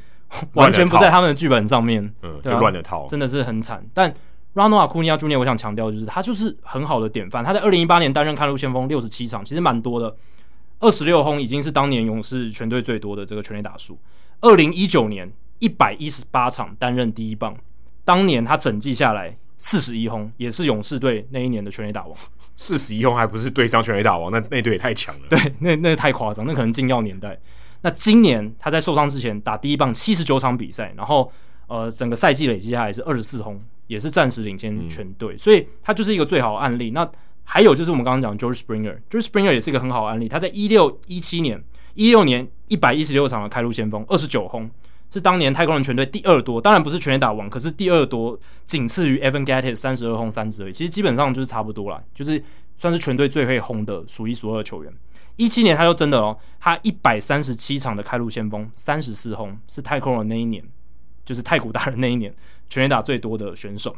完全不在他们的剧本上面，嗯，就乱了套，真的是很惨。但 Ronald Acuna Jr. 我想强调就是他就是很好的典范。他在二零一八年担任看路先锋六十七场，其实蛮多的，二十六轰已经是当年勇士全队最多的这个全垒打数。二零一九年一百一十八场担任第一棒，当年他整季下来四十一轰，也是勇士队那一年的全垒打王。四十一轰还不是对上全垒打王，那那队也太强了。对，那那太夸张，那可能禁药年代。那今年他在受伤之前打第一棒七十九场比赛，然后呃整个赛季累积下来是二十四轰，也是暂时领先全队，嗯、所以他就是一个最好的案例。那还有就是我们刚刚讲 George Springer，George Springer 也是一个很好的案例。他在一六一七年，一六年一百一十六场的开路先锋，二十九轰，是当年太空人全队第二多，当然不是全垒打王，可是第二多，仅次于 Evan Gattis 三十二轰三支而已。其实基本上就是差不多啦，就是算是全队最会轰的数一数二的球员。一七年他就真的哦，他一百三十七场的开路先锋，三十四轰，是太空人那一年，就是太古大人那一年全垒打最多的选手。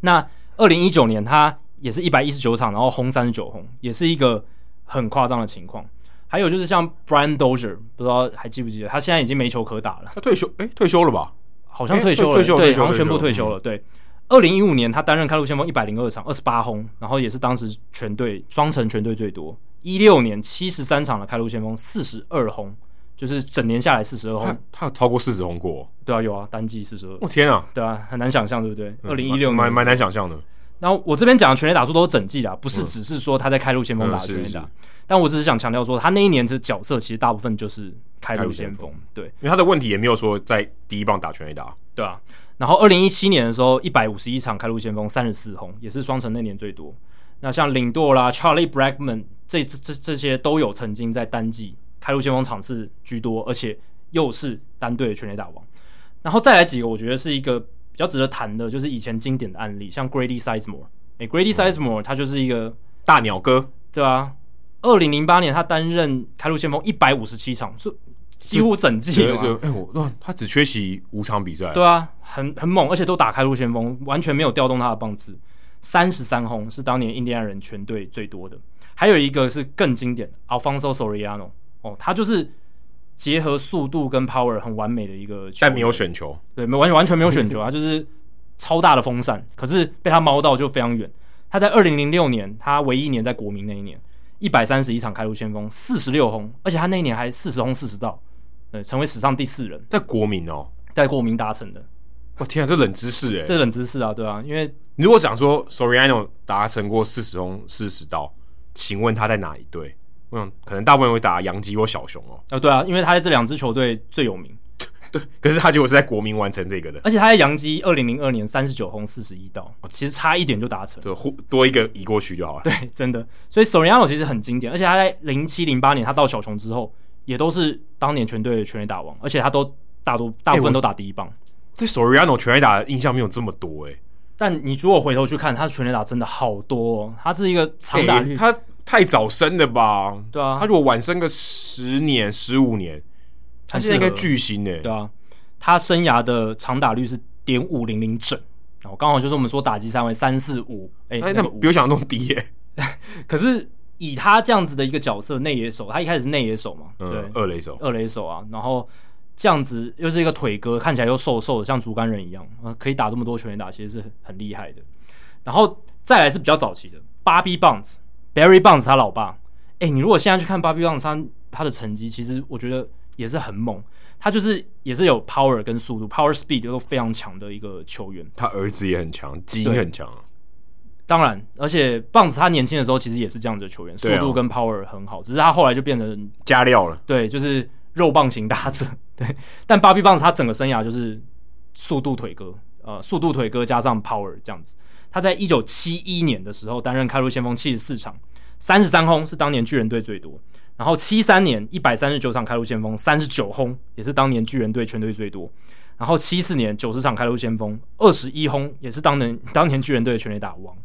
那二零一九年他也是一百一十九场，然后轰三十九轰，也是一个很夸张的情况。还有就是像 Brian Dozier，不知道还记不记得，他现在已经没球可打了，他退休，诶，退休了吧？好像退休了，退休，对，好像宣布退休了，对。二零一五年，他担任开路先锋一百零二场，二十八轰，然后也是当时全队双城全队最多。一六年七十三场的开路先锋，四十二轰，就是整年下来四十二轰。他有超过四十轰过？对啊，有啊，单季四十二。我天啊！对啊，很难想象，对不对？二零一六年蛮蛮难想象的。然后我这边讲的全垒打数都是整季的，不是只是说他在开路先锋打全垒打。但我只是想强调说，他那一年的角色其实大部分就是开路先锋。对，因为他的问题也没有说在第一棒打全垒打。对啊。然后，二零一七年的时候，一百五十一场开路先锋，三十四轰，也是双城那年最多。那像领舵啦，Charlie Brackman 这这这这些都有曾经在单季开路先锋场次居多，而且又是单队的全垒打王。然后再来几个，我觉得是一个比较值得谈的，就是以前经典的案例，像 Grady Sizemore。诶，Grady Sizemore 他就是一个大鸟哥，对啊。二零零八年他担任开路先锋一百五十七场，是。几乎整季对对，哎，我他只缺席五场比赛，对啊，很很猛，而且都打开路先锋，完全没有调动他的棒子，三十三轰是当年印第安人全队最多的。还有一个是更经典的，Alfonso Soriano，哦，他就是结合速度跟 power 很完美的一个，但没有选球，对，没完全完全没有选球啊，就是超大的风扇，可是被他猫到就非常远。他在二零零六年，他唯一一年在国民那一年。一百三十一场开路先锋，四十六轰，而且他那一年还四十轰四十道，对，成为史上第四人。在国民哦，在国民达成的。我天啊，这冷知识哎，这冷知识啊，对啊，因为如果讲说 Soriano 达成过四十轰四十道，请问他在哪一队？我想可能大部分人会打洋基或小熊哦。啊，对啊，因为他在这两支球队最有名。对，可是他结果是在国民完成这个的，而且他在洋基二零零二年三十九轰四十一盗，其实差一点就达成，对，多一个移过去就好了。对，真的，所以 Soriano 其实很经典，而且他在零七零八年他到小熊之后，也都是当年全队的全垒打王，而且他都大多大部分都打第一棒。对 Soriano 全垒打的印象没有这么多哎、欸，但你如果回头去看，他的全垒打真的好多，哦，他是一个长打率，他太早生的吧？对啊，他如果晚生个十年十五年。他现在应该巨星呢？对啊，他生涯的长打率是点五零零整，然后刚好就是我们说打击三位三四五，哎，那比我想象中低耶。可是以他这样子的一个角色，内野手，他一开始是内野手嘛，嗯、对，二垒手，二垒手啊，然后这样子又是一个腿哥，看起来又瘦瘦的，像竹竿人一样，可以打这么多全垒打，其实是很厉害的。然后再来是比较早期的，Barry Bonds 他老爸，哎，你如果现在去看 Barry Bonds 他他的成绩，其实我觉得。也是很猛，他就是也是有 power 跟速度，power speed 都非常强的一个球员。他儿子也很强，基因很强。当然，而且棒子他年轻的时候其实也是这样的球员，速度跟 power 很好，只是他后来就变成加料了。对，就是肉棒型打者。对，但巴比棒子他整个生涯就是速度腿哥，呃，速度腿哥加上 power 这样子。他在一九七一年的时候担任开路先锋七十四场，三十三轰是当年巨人队最多。然后七三年一百三十九场开路先锋，三十九轰也是当年巨人队全队最多。然后七四年九十场开路先锋，二十一轰也是当年 当年巨人队的全垒打王。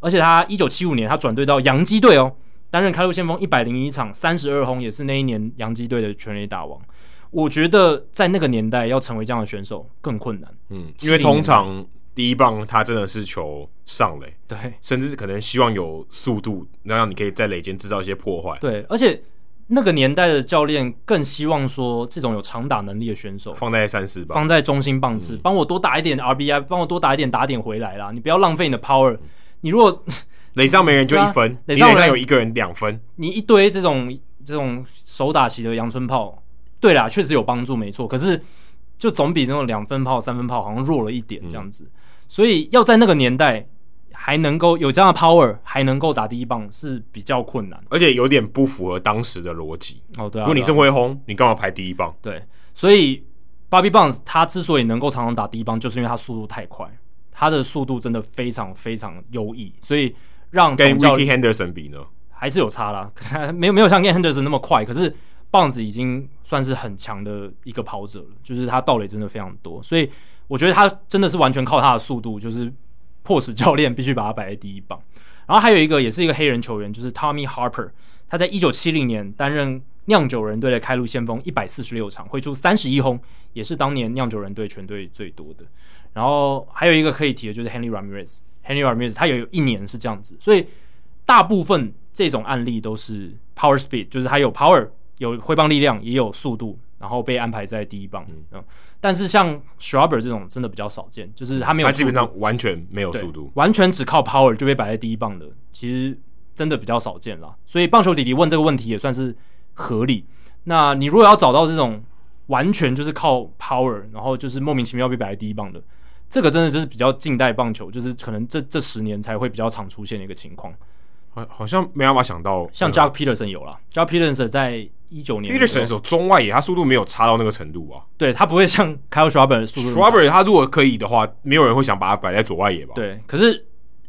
而且他一九七五年他转队到洋基队哦，担任开路先锋一百零一场，三十二轰也是那一年洋基队的全垒打王。我觉得在那个年代要成为这样的选手更困难，嗯，因为通常。第一棒，他真的是求上垒，对，甚至可能希望有速度，那让你可以在垒间制造一些破坏。对，而且那个年代的教练更希望说，这种有长打能力的选手放在三四棒，放在中心棒次，帮、嗯、我多打一点 RBI，帮我多打一点打点回来啦。你不要浪费你的 power。嗯、你如果垒上没人就一分，啊、垒上，上有一个人两分，你一堆这种这种手打起的阳春炮，对啦，确实有帮助，没错。可是就总比那种两分炮、三分炮好像弱了一点这样子。嗯所以要在那个年代还能够有这样的 power，还能够打第一棒是比较困难，而且有点不符合当时的逻辑。哦，对啊，如果你是挥轰，你干嘛排第一棒？对，所以 Bobby Bonds 他之所以能够常常打第一棒，就是因为他速度太快，他的速度真的非常非常优异，所以让跟 Rickey Henderson 比呢，还是有差啦。可是没有没有像 Henderson 那么快，可是。棒子已经算是很强的一个跑者了，就是他盗垒真的非常多，所以我觉得他真的是完全靠他的速度，就是迫使教练必须把他摆在第一棒。然后还有一个也是一个黑人球员，就是 Tommy Harper，他在一九七零年担任酿酒人队的开路先锋，一百四十六场挥出三十一轰，也是当年酿酒人队全队最多的。然后还有一个可以提的就是 Henry Ramirez，Henry Ramirez 他有一年是这样子，所以大部分这种案例都是 Power Speed，就是他有 Power。有挥棒力量，也有速度，然后被安排在第一棒。嗯，嗯，但是像 Schwarber 这种真的比较少见，就是他没有，他基本上完全没有速度，完全只靠 power 就被摆在第一棒的，其实真的比较少见啦。所以棒球弟弟问这个问题也算是合理。那你如果要找到这种完全就是靠 power，然后就是莫名其妙被摆在第一棒的，这个真的就是比较近代棒球，就是可能这这十年才会比较常出现的一个情况。好像没办法想到，像 Jack Peterson 有了，Jack Peterson 在一九年，Pederson 的时候中外野，他速度没有差到那个程度啊。对，他不会像 Kyle Schwarber 的速度。Schwarber 他如果可以的话，没有人会想把他摆在左外野吧？对，可是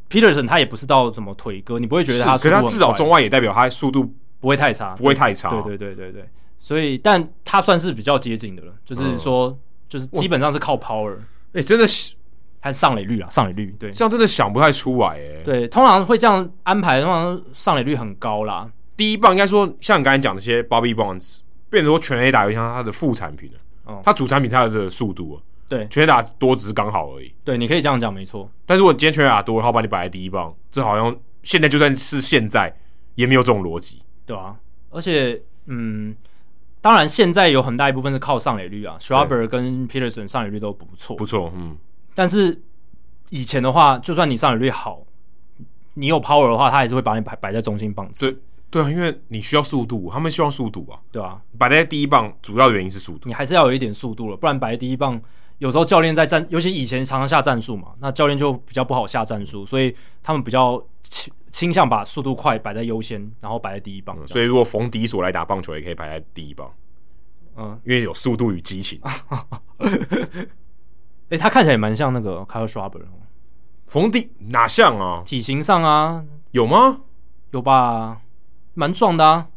Peterson 他也不是到什么腿哥，你不会觉得他，可是他至少中外野代表他速度不会太差，不会太差。对对对对对，所以但他算是比较接近的了，就是说，嗯、就是基本上是靠 power。哎、欸，真的是。还是上垒率啊，上垒率对，这样真的想不太出来诶。对，通常会这样安排，通常上垒率很高啦。第一棒应该说，像你刚才讲的些 Bobby Bonds，变成说全 A 打有点像他的副产品了。哦，它主产品它的速度啊，对，全垒打多只是刚好而已。对，你可以这样讲，没错。但是我今天全垒打多，然后把你摆在第一棒，这好像现在就算是现在也没有这种逻辑，对啊。而且，嗯，当然现在有很大一部分是靠上垒率啊，Schwarber 跟 Peterson 上垒率都不错，不错，嗯。但是以前的话，就算你上垒率好，你有 power 的话，他还是会把你摆摆在中心棒子。对对啊，因为你需要速度，他们希望速度啊，对啊，摆在第一棒主要的原因是速度，你还是要有一点速度了，不然摆在第一棒，有时候教练在战，尤其以前常常下战术嘛，那教练就比较不好下战术，所以他们比较倾倾向把速度快摆在优先，然后摆在第一棒。嗯，所以如果逢迪所来打棒球，也可以摆在第一棒，嗯，因为有速度与激情。哎、欸，他看起来也蛮像那个 Kyle Schwarber 冯迪哪像啊？体型上啊，有吗？有吧，蛮壮的啊。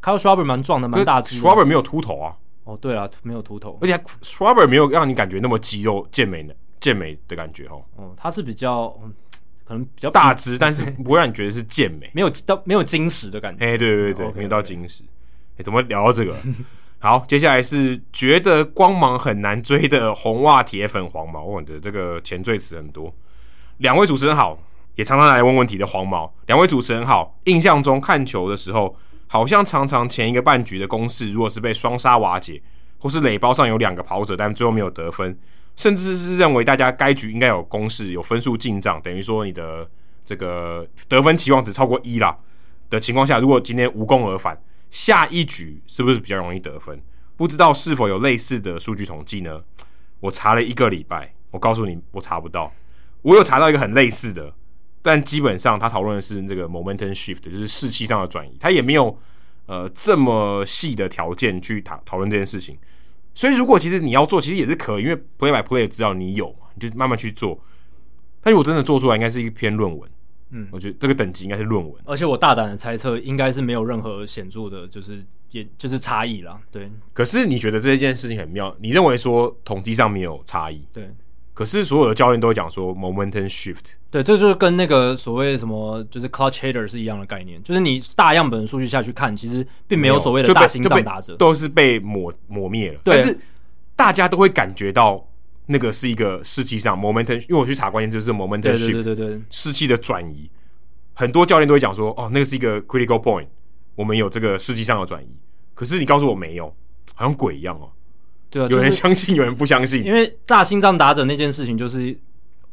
Kyle Schwarber 蛮壮的，蛮大只。Schwarber 没有秃头啊。哦，对了，没有秃头，而且 Schwarber 没有让你感觉那么肌肉健美的健美的感觉哦。哦，他是比较可能比较大只，但是 不会让你觉得是健美，没有到没有金石的感觉。哎，对对对对，没有到金石。哎，怎么聊到这个？好，接下来是觉得光芒很难追的红袜铁粉黄毛，我的这个前缀词很多。两位主持人好，也常常来问问题的黄毛。两位主持人好，印象中看球的时候，好像常常前一个半局的攻势，如果是被双杀瓦解，或是垒包上有两个跑者，但最后没有得分，甚至是认为大家该局应该有攻势，有分数进账，等于说你的这个得分期望值超过一啦的情况下，如果今天无功而返。下一局是不是比较容易得分？不知道是否有类似的数据统计呢？我查了一个礼拜，我告诉你，我查不到。我有查到一个很类似的，但基本上他讨论的是这个 momentum shift，就是士气上的转移。他也没有呃这么细的条件去讨讨论这件事情。所以如果其实你要做，其实也是可以，因为 play by play 知道你有嘛，你就慢慢去做。但如果真的做出来，应该是一篇论文。嗯，我觉得这个等级应该是论文，而且我大胆的猜测，应该是没有任何显著的，就是也就是差异啦。对，可是你觉得这件事情很妙？你认为说统计上没有差异？对，可是所有的教练都会讲说 momentum shift。对，这就是跟那个所谓什么就是 clutch hitter 是一样的概念，就是你大样本数据下去看，其实并没有所谓的大心脏打者，都是被抹抹灭了。对，但是大家都会感觉到。那个是一个士气上 momentum，因为我去查关键就是 momentum shift，对对对，士气的转移。很多教练都会讲说，哦，那个是一个 critical point，我们有这个士气上的转移。可是你告诉我没有，好像鬼一样哦。对啊，有人相信，有人不相信。因为大心脏打者那件事情，就是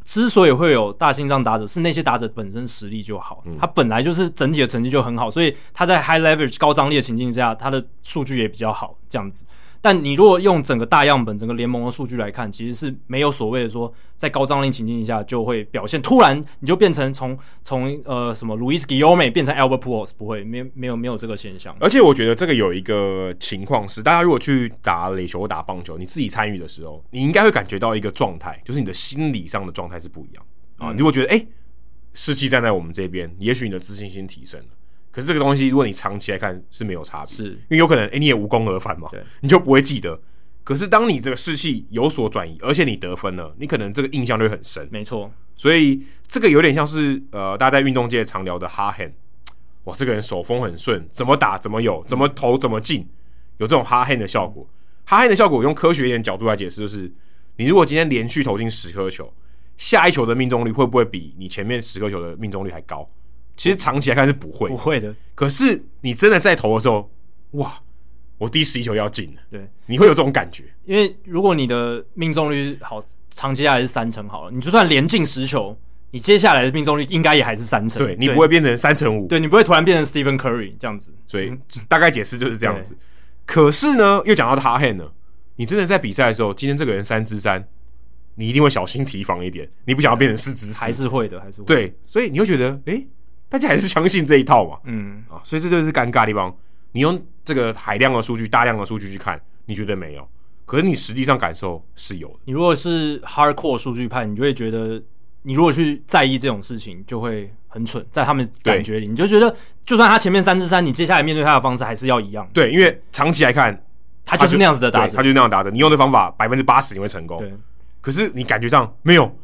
之所以会有大心脏打者，是那些打者本身实力就好，他本来就是整体的成绩就很好，所以他在 high leverage 高张力的情境下，他的数据也比较好，这样子。但你如果用整个大样本、整个联盟的数据来看，其实是没有所谓的说在高张力情境下就会表现突然你就变成从从呃什么 Luis Guillorme 变成 Albert Pujols 不会，没有没有没有这个现象。而且我觉得这个有一个情况是，大家如果去打垒球或打棒球，你自己参与的时候，你应该会感觉到一个状态，就是你的心理上的状态是不一样啊。你如果觉得哎，士气站在我们这边，也许你的自信心提升了。可是这个东西，如果你长期来看是没有差别，是因为有可能哎、欸，你也无功而返嘛，你就不会记得。可是当你这个士气有所转移，而且你得分了，你可能这个印象就会很深。没错，所以这个有点像是呃，大家在运动界常聊的 hot hand，哇，这个人手风很顺，怎么打怎么有，怎么投怎么进，有这种 hot hand 的效果。hot hand 的效果，用科学一点角度来解释，就是你如果今天连续投进十颗球，下一球的命中率会不会比你前面十颗球的命中率还高？其实长期来看是不会，不会的。可是你真的在投的时候，哇，我第十一球要进了，对，你会有这种感觉。因为如果你的命中率好，长期下来是三成好了，你就算连进十球，你接下来的命中率应该也还是三成。对，你不会变成三成五，对，你不会突然变成 Stephen Curry 这样子。所以大概解释就是这样子。可是呢，又讲到他 hand 呢，你真的在比赛的时候，今天这个人三支三，你一定会小心提防一点，你不想要变成四支四，还是会的，还是会。对，所以你会觉得，哎、欸。大家还是相信这一套嘛，嗯啊，所以这就是尴尬的地方。你用这个海量的数据、大量的数据去看，你觉得没有？可是你实际上感受是有的。你如果是 hardcore 数据派，你就会觉得，你如果去在意这种事情，就会很蠢。在他们感觉里，你就觉得，就算他前面三支三，你接下来面对他的方式还是要一样。对，因为长期来看，他就是那样子的打者，他就是那样打的。你用的方法百分之八十你会成功，对。可是你感觉上没有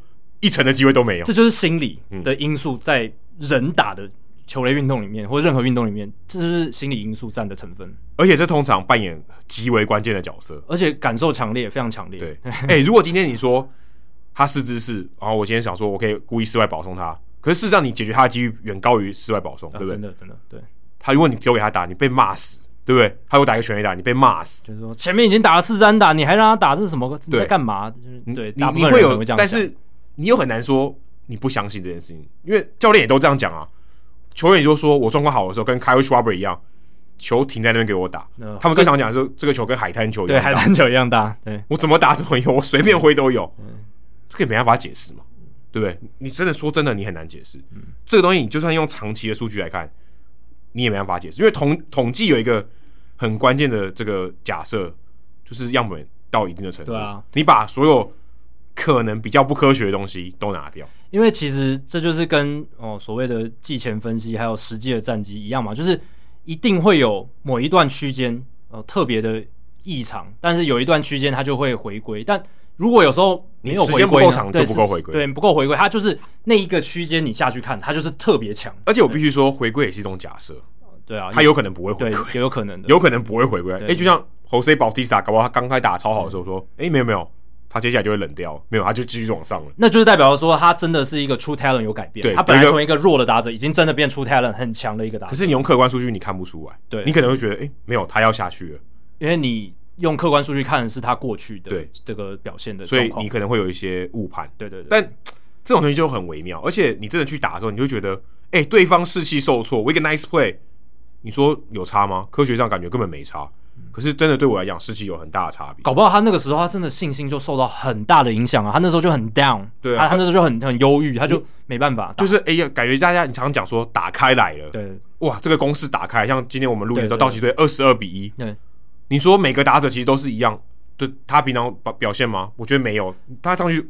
一成的机会都没有，这就是心理的因素在人打的。球类运动里面，或任何运动里面，这是心理因素占的成分，而且这通常扮演极为关键的角色，而且感受强烈，非常强烈。对，哎、欸，如果今天你说他四肢是，然后我今天想说我可以故意室外保送他，可是事实上你解决他的几率远高于室外保送，对不对？真的，真的，对。他如果你丢给他打，你被骂死，对不对？他如果打一个全垒打，你被骂死。就是说前面已经打了四三打，你还让他打，这是什么？你在干嘛？对，你你会有，但是你又很难说你不相信这件事情，因为教练也都这样讲啊。球员也就说，我状况好的时候跟 Kyle Schwarber 一样，球停在那边给我打。呃、他们最常讲的是这个球跟海滩球一样大，对，海滩球一样大。对，我怎么打怎么有，我随便挥都有，这个也没办法解释嘛，对不对？你真的说真的，你很难解释。嗯、这个东西你就算用长期的数据来看，你也没办法解释，因为统统计有一个很关键的这个假设，就是样本到一定的程度，对啊，你把所有可能比较不科学的东西都拿掉。因为其实这就是跟哦所谓的季前分析还有实际的战绩一样嘛，就是一定会有某一段区间呃特别的异常，但是有一段区间它就会回归。但如果有时候没有回归，时间不够长就不够回归，对，不够回归，它就是那一个区间你下去看，它就是特别强。而且我必须说，回归也是一种假设，对啊，它有可能不会回归，也有可能的，有可能不会回归。哎，就像 Jose Bautista，搞不好他刚开打超好的时候说，哎，没有没有。他接下来就会冷掉，没有，他就继续往上了。那就是代表说，他真的是一个 true talent 有改变。对，他本来从一个弱的打者，已经真的变 true talent 很强的一个打者。可是你用客观数据，你看不出来。对，你可能会觉得，哎、欸，没有，他要下去了。因为你用客观数据看的是他过去的对这个表现的，所以你可能会有一些误判。对对对。但这种东西就很微妙，而且你真的去打的时候，你就觉得，哎、欸，对方士气受挫，我一个 nice play，你说有差吗？科学上感觉根本没差。可是真的对我来讲，士气有很大的差别。搞不好他那个时候，他真的信心就受到很大的影响啊！他那时候就很 down，对啊，他他那时候就很很忧郁，他就没办法。就是哎呀，感觉大家你常常讲说打开来了，对，哇，这个公式打开，像今天我们录影的道奇队二十二比一，对，你说每个打者其实都是一样，对，他平常表表现吗？我觉得没有，他上去，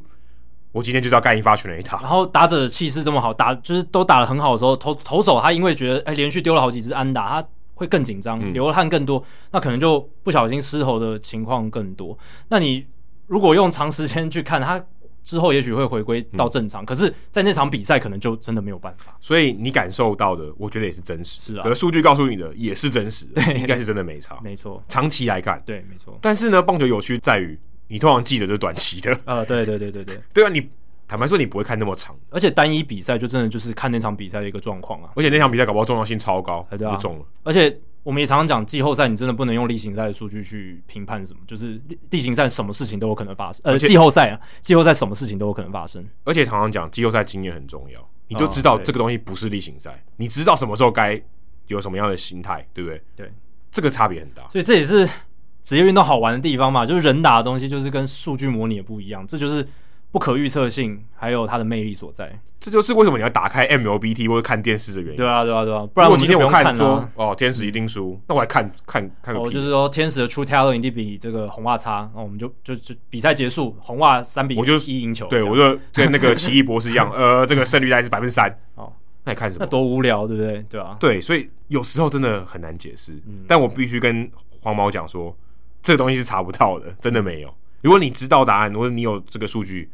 我今天就是要干一发全垒打。然后打者的气势这么好，打就是都打的很好的时候，投投手他因为觉得哎连续丢了好几支安打，他。会更紧张，流的汗更多，嗯、那可能就不小心失投的情况更多。那你如果用长时间去看，他之后也许会回归到正常，嗯、可是，在那场比赛可能就真的没有办法。所以你感受到的，我觉得也是真实，是啊。可数据告诉你的也是真实的，对，应该是真的没差，没错。长期来看，对，没错。但是呢，棒球有趣在于，你通常记得就是短期的，呃，对对对对对，对啊，你。坦白说，你不会看那么长，而且单一比赛就真的就是看那场比赛的一个状况啊。而且那场比赛搞不好重要性超高，对啊，就中了。而且我们也常常讲，季后赛你真的不能用例行赛的数据去评判什么，就是例行赛什么事情都有可能发生。呃，季后赛啊，季后赛什么事情都有可能发生。而且常常讲，季后赛经验很重要，你就知道这个东西不是例行赛，你知道什么时候该有什么样的心态，对不对？对，这个差别很大。所以这也是职业运动好玩的地方嘛，就是人打的东西就是跟数据模拟也不一样，这就是。不可预测性，还有它的魅力所在，这就是为什么你要打开 MLBT 或者看电视的原因。对啊，对啊，对啊，不然我今天我看说说哦，天使一定输，那我还看看看个屁。哦，就是说天使的 True Talent 一定比这个红袜差，那我们就就就比赛结束，红袜三比一赢球。对，我就跟那个奇异博士一样，呃，这个胜率大概是百分之三。哦，那你看什么？那多无聊，对不对？对啊，对，所以有时候真的很难解释。但我必须跟黄毛讲说，这个东西是查不到的，真的没有。如果你知道答案，或者你有这个数据。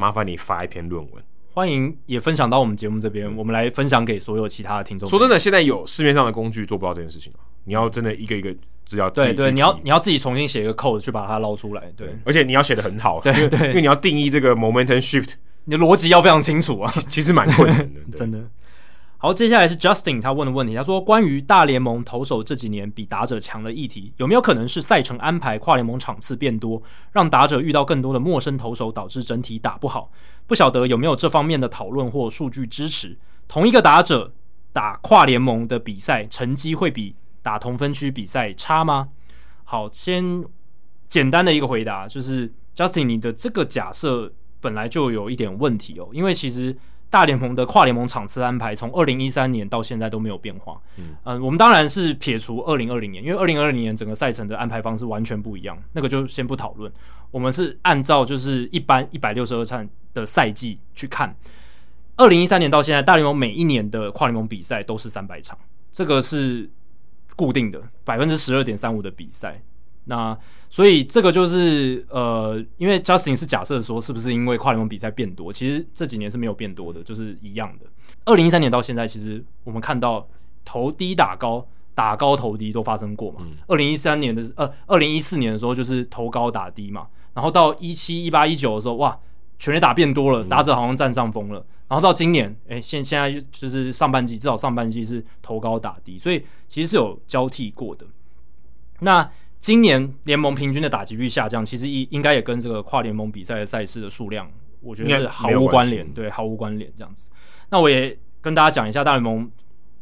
麻烦你发一篇论文，欢迎也分享到我们节目这边，我们来分享给所有其他的听众。说真的，现在有市面上的工具做不到这件事情，你要真的一个一个资料，对对，你要你要自己重新写一个 code 去把它捞出来，对，而且你要写的很好，对对，因为你要定义这个 momentum shift，你的逻辑要非常清楚啊，其实蛮困难的，真的。好，接下来是 Justin 他问的问题。他说：“关于大联盟投手这几年比打者强的议题，有没有可能是赛程安排跨联盟场次变多，让打者遇到更多的陌生投手，导致整体打不好？不晓得有没有这方面的讨论或数据支持？同一个打者打跨联盟的比赛，成绩会比打同分区比赛差吗？”好，先简单的一个回答，就是 Justin 你的这个假设本来就有一点问题哦，因为其实。大联盟的跨联盟场次安排从二零一三年到现在都没有变化。嗯，呃，我们当然是撇除二零二零年，因为二零二零年整个赛程的安排方式完全不一样，那个就先不讨论。我们是按照就是一般一百六十二场的赛季去看。二零一三年到现在，大联盟每一年的跨联盟比赛都是三百场，这个是固定的百分之十二点三五的比赛。那所以这个就是呃，因为 Justin 是假设说，是不是因为跨联盟比赛变多？其实这几年是没有变多的，就是一样的。二零一三年到现在，其实我们看到投低打高，打高投低都发生过嘛。二零一三年的呃，二零一四年的时候就是投高打低嘛，然后到一七、一八、一九的时候，哇，全垒打变多了，打者好像占上风了。然后到今年，哎，现现在就是上半季，至少上半季是投高打低，所以其实是有交替过的。那今年联盟平均的打击率下降，其实应应该也跟这个跨联盟比赛的赛事的数量，我觉得是毫无关联，对，毫无关联这样子。那我也跟大家讲一下大联盟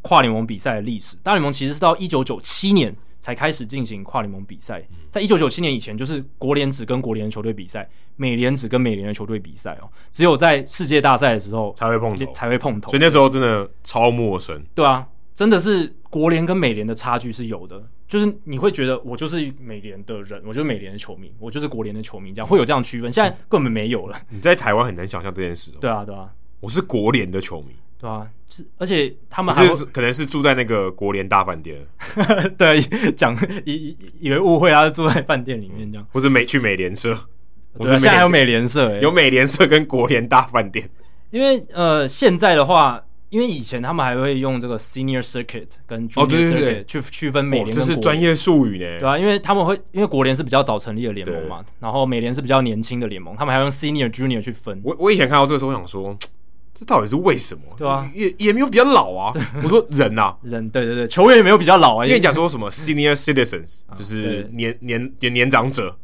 跨联盟比赛的历史。大联盟其实是到一九九七年才开始进行跨联盟比赛，在一九九七年以前，就是国联只跟国联的球队比赛，美联只跟美联的球队比赛哦，只有在世界大赛的时候才会碰头，才会碰头。所以那时候真的超陌生，对啊，真的是国联跟美联的差距是有的。就是你会觉得我就是美联的人，我就是美联的球迷，我就是国联的球迷，这样会有这样区分。现在根本没有了。你在台湾很难想象这件事。对啊，对啊，我是国联的球迷。对啊，是而且他们还是可能是住在那个国联大饭店。对，讲以以为误会他是住在饭店里面这样，或者美去美联社。我是现在还有美联社，有美联社跟国联大饭店。因为呃，现在的话。因为以前他们还会用这个 Senior Circuit 跟 Junior Circuit 去区分美联，这是专业术语呢，对啊，因为他们会因为国联是比较早成立的联盟嘛，然后美联是比较年轻的联盟，他们还用 Senior Junior 去分。我我以前看到这个时候，我想说，这到底是为什么？对啊，也也没有比较老啊。我说人呐，人对对对，球员也没有比较老啊。因为你讲说什么 Senior Citizens 就是年年年年长者，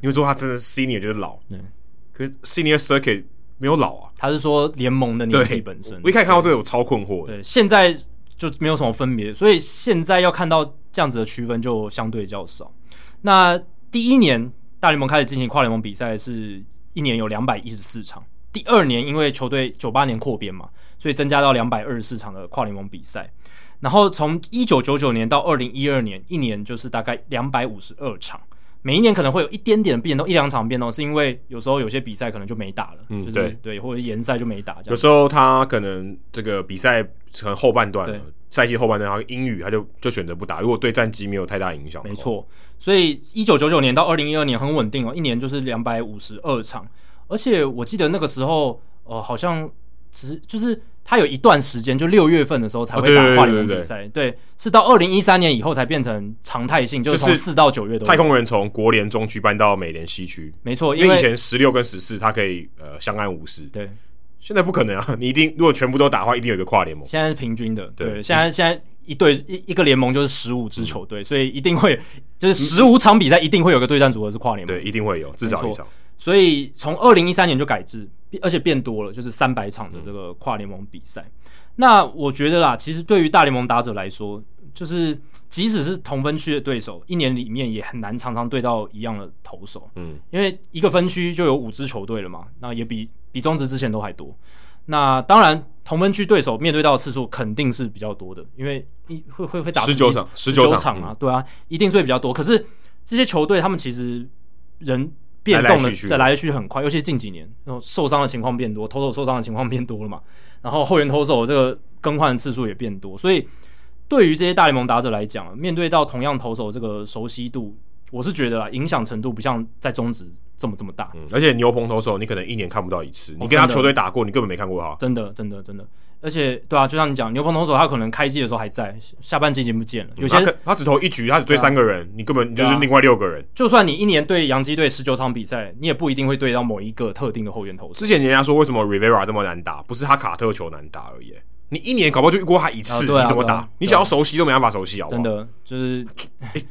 因为说他真的 Senior 就是老，可是 Senior Circuit。没有老啊，他是说联盟的年纪本身。我一开始看到这个，我超困惑对。对，现在就没有什么分别，所以现在要看到这样子的区分就相对较少。那第一年大联盟开始进行跨联盟比赛，是一年有两百一十四场。第二年因为球队九八年扩编嘛，所以增加到两百二十四场的跨联盟比赛。然后从一九九九年到二零一二年，一年就是大概两百五十二场。每一年可能会有一点点变动，一两场变动，是因为有时候有些比赛可能就没打了，嗯，就是、对对，或者延赛就没打这样。有时候他可能这个比赛可能后半段了，赛季后半段，然后英语他就就选择不打，如果对战绩没有太大影响。没错，所以一九九九年到二零一二年很稳定哦，一年就是两百五十二场，而且我记得那个时候，呃，好像只是就是。他有一段时间，就六月份的时候才会打跨联盟比赛，对，是到二零一三年以后才变成常态性，就是从四到九月都。太空人从国联中区搬到美联西区，没错，因为以前十六跟十四，它可以呃相安无事。对，现在不可能啊！你一定如果全部都打的话，一定有一个跨联盟。现在是平均的，对，对现在现在一队一一个联盟就是十五支球队，嗯，所以一定会就是十五场比赛一定会有个对战组合是跨联盟，对，一定会有至少一场。所以从二零一三年就改制，而且变多了，就是三百场的这个跨联盟比赛。嗯那我觉得啦，其实对于大联盟打者来说，就是即使是同分区的对手，一年里面也很难常常对到一样的投手。嗯，因为一个分区就有五支球队了嘛，那也比比中职之前都还多。那当然，同分区对手面对到的次数肯定是比较多的，因为一会会会打十九场，十九场啊，对啊，一定是会比较多。可是这些球队他们其实人变动的在来来去去很快，尤其是近几年，然后受伤的情况变多，投手受伤的情况变多了嘛，然后后援投手这个。更换的次数也变多，所以对于这些大联盟打者来讲，面对到同样投手这个熟悉度，我是觉得啊，影响程度不像在中职这么这么大。嗯，而且牛棚投手你可能一年看不到一次，你跟他球队打过，你根本没看过他。真的，真的，真的。而且，对啊，就像你讲，牛棚投手他可能开季的时候还在，下半季已经不见了。有些他，他只投一局，他只对三个人，啊、你根本就是另外六个人。就算你一年对洋基队十九场比赛，你也不一定会对到某一个特定的后援投手。之前人家说为什么 Rivera 这么难打，不是他卡特球难打而已。你一年搞不好就遇过他一次，啊啊、你怎么打？啊、你想要熟悉都没办法熟悉好不好？真的就是，欸，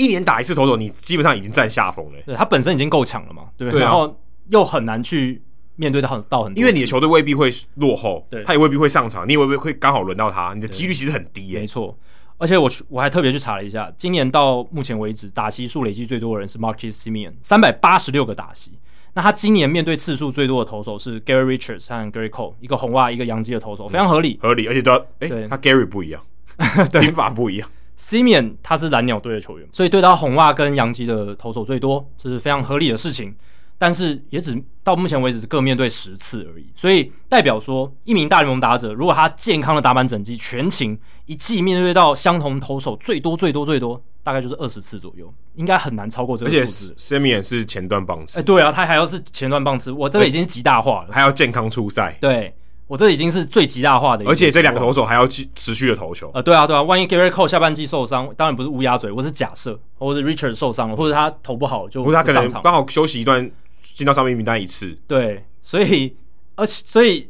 一年打一次投手，你基本上已经占下风了。对，他本身已经够强了嘛，对。不对？然后又很难去面对到很到很多，因为你的球队未必会落后，对，他也未必会上场，你也未必会刚好轮到他，你的几率其实很低。没错，而且我我还特别去查了一下，今年到目前为止打席数累计最多的人是 Marcus Simeon，三百八十六个打席。那他今年面对次数最多的投手是 Gary Richards 和 Gerrit Cole，一个红袜，一个洋基的投手，非常合理，合理，而且都要哎，欸、他 Gary 不一样，拼法不一样。Semien 他是蓝鸟队的球员，所以对到红袜跟洋基的投手最多，这是非常合理的事情。但是也只到目前为止各面对十次而已，所以代表说一名大联盟打者，如果他健康的打满整季，全勤一季面对到相同投手，最多最多最多大概就是二十次左右，应该很难超过这个数字。而且 Semien 是前段棒次，哎，对啊，他还要是前段棒次，我这个已经是极大化了，还要健康出赛，对我这已经是最极大化的。而且这两个投手还要持持续的投球，呃，对啊，对啊，万一 Gerrit Cole 下半季受伤，当然不是乌鸦嘴，我是假设，或者 Richard 受伤了，或者他投不好就不上场，或者他可能刚好休息一段。进到上面名单一次，对，所以而且所以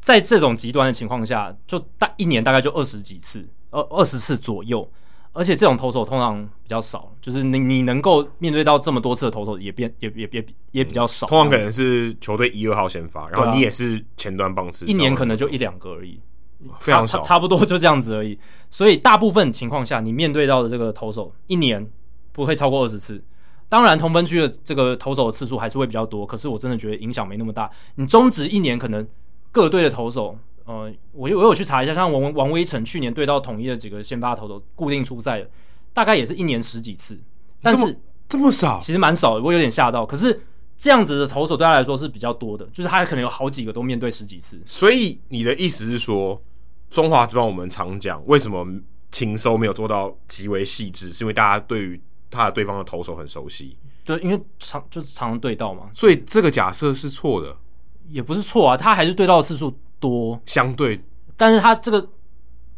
在这种极端的情况下，就大一年大概就二十几次，二二十次左右，而且这种投手通常比较少，就是你你能够面对到这么多次的投手也变也也也也比较少，通常可能是球队一二号先发，然后你也是前端棒次，一年可能就一两个而已，非常少，差不多就这样子而已。所以大部分情况下，你面对到的这个投手一年不会超过二十次。当然，同分区的这个投手的次数还是会比较多，可是我真的觉得影响没那么大。你中止一年可能各队的投手，呃，我有我有去查一下，像王王威晨去年对到统一的几个先发投手固定出赛的，大概也是一年十几次，但是这么，这么少，其实蛮少的，我有点吓到。可是这样子的投手对他来说是比较多的，就是他可能有好几个都面对十几次。所以你的意思是说，中华职棒我们常讲为什么情收没有做到极为细致，是因为大家对于他的对方的投手很熟悉，对，因为常就是常常对到嘛，所以这个假设是错的，也不是错啊，他还是对到的次数多，相对，但是他这个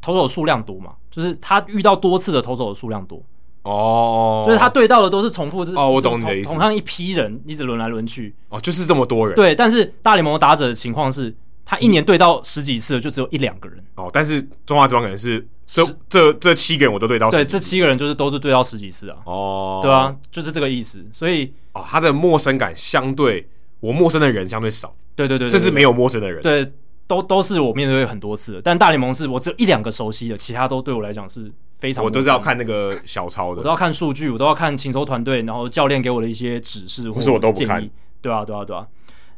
投手数量多嘛，就是他遇到多次的投手的数量多，哦，就是他对到的都是重复，是哦，我懂你的意思，同样一批人一直轮来轮去，哦，就是这么多人，对，但是大联盟打者的情况是。他一年对到十几次，就只有一两个人。哦。但是中华职棒可能是这这这七个人我都对到，对，这七个人就是都是对到十几次啊。哦，对啊，就是这个意思。所以哦，他的陌生感相对我陌生的人相对少，对对对，甚至没有陌生的人，对，都都是我面对很多次的。但大联盟是我只有一两个熟悉的，其他都对我来讲是非常。我都是要看那个小抄的，我都要看数据，我都要看请收团队，然后教练给我的一些指示或者建议，我都不看。对啊，对啊，对啊，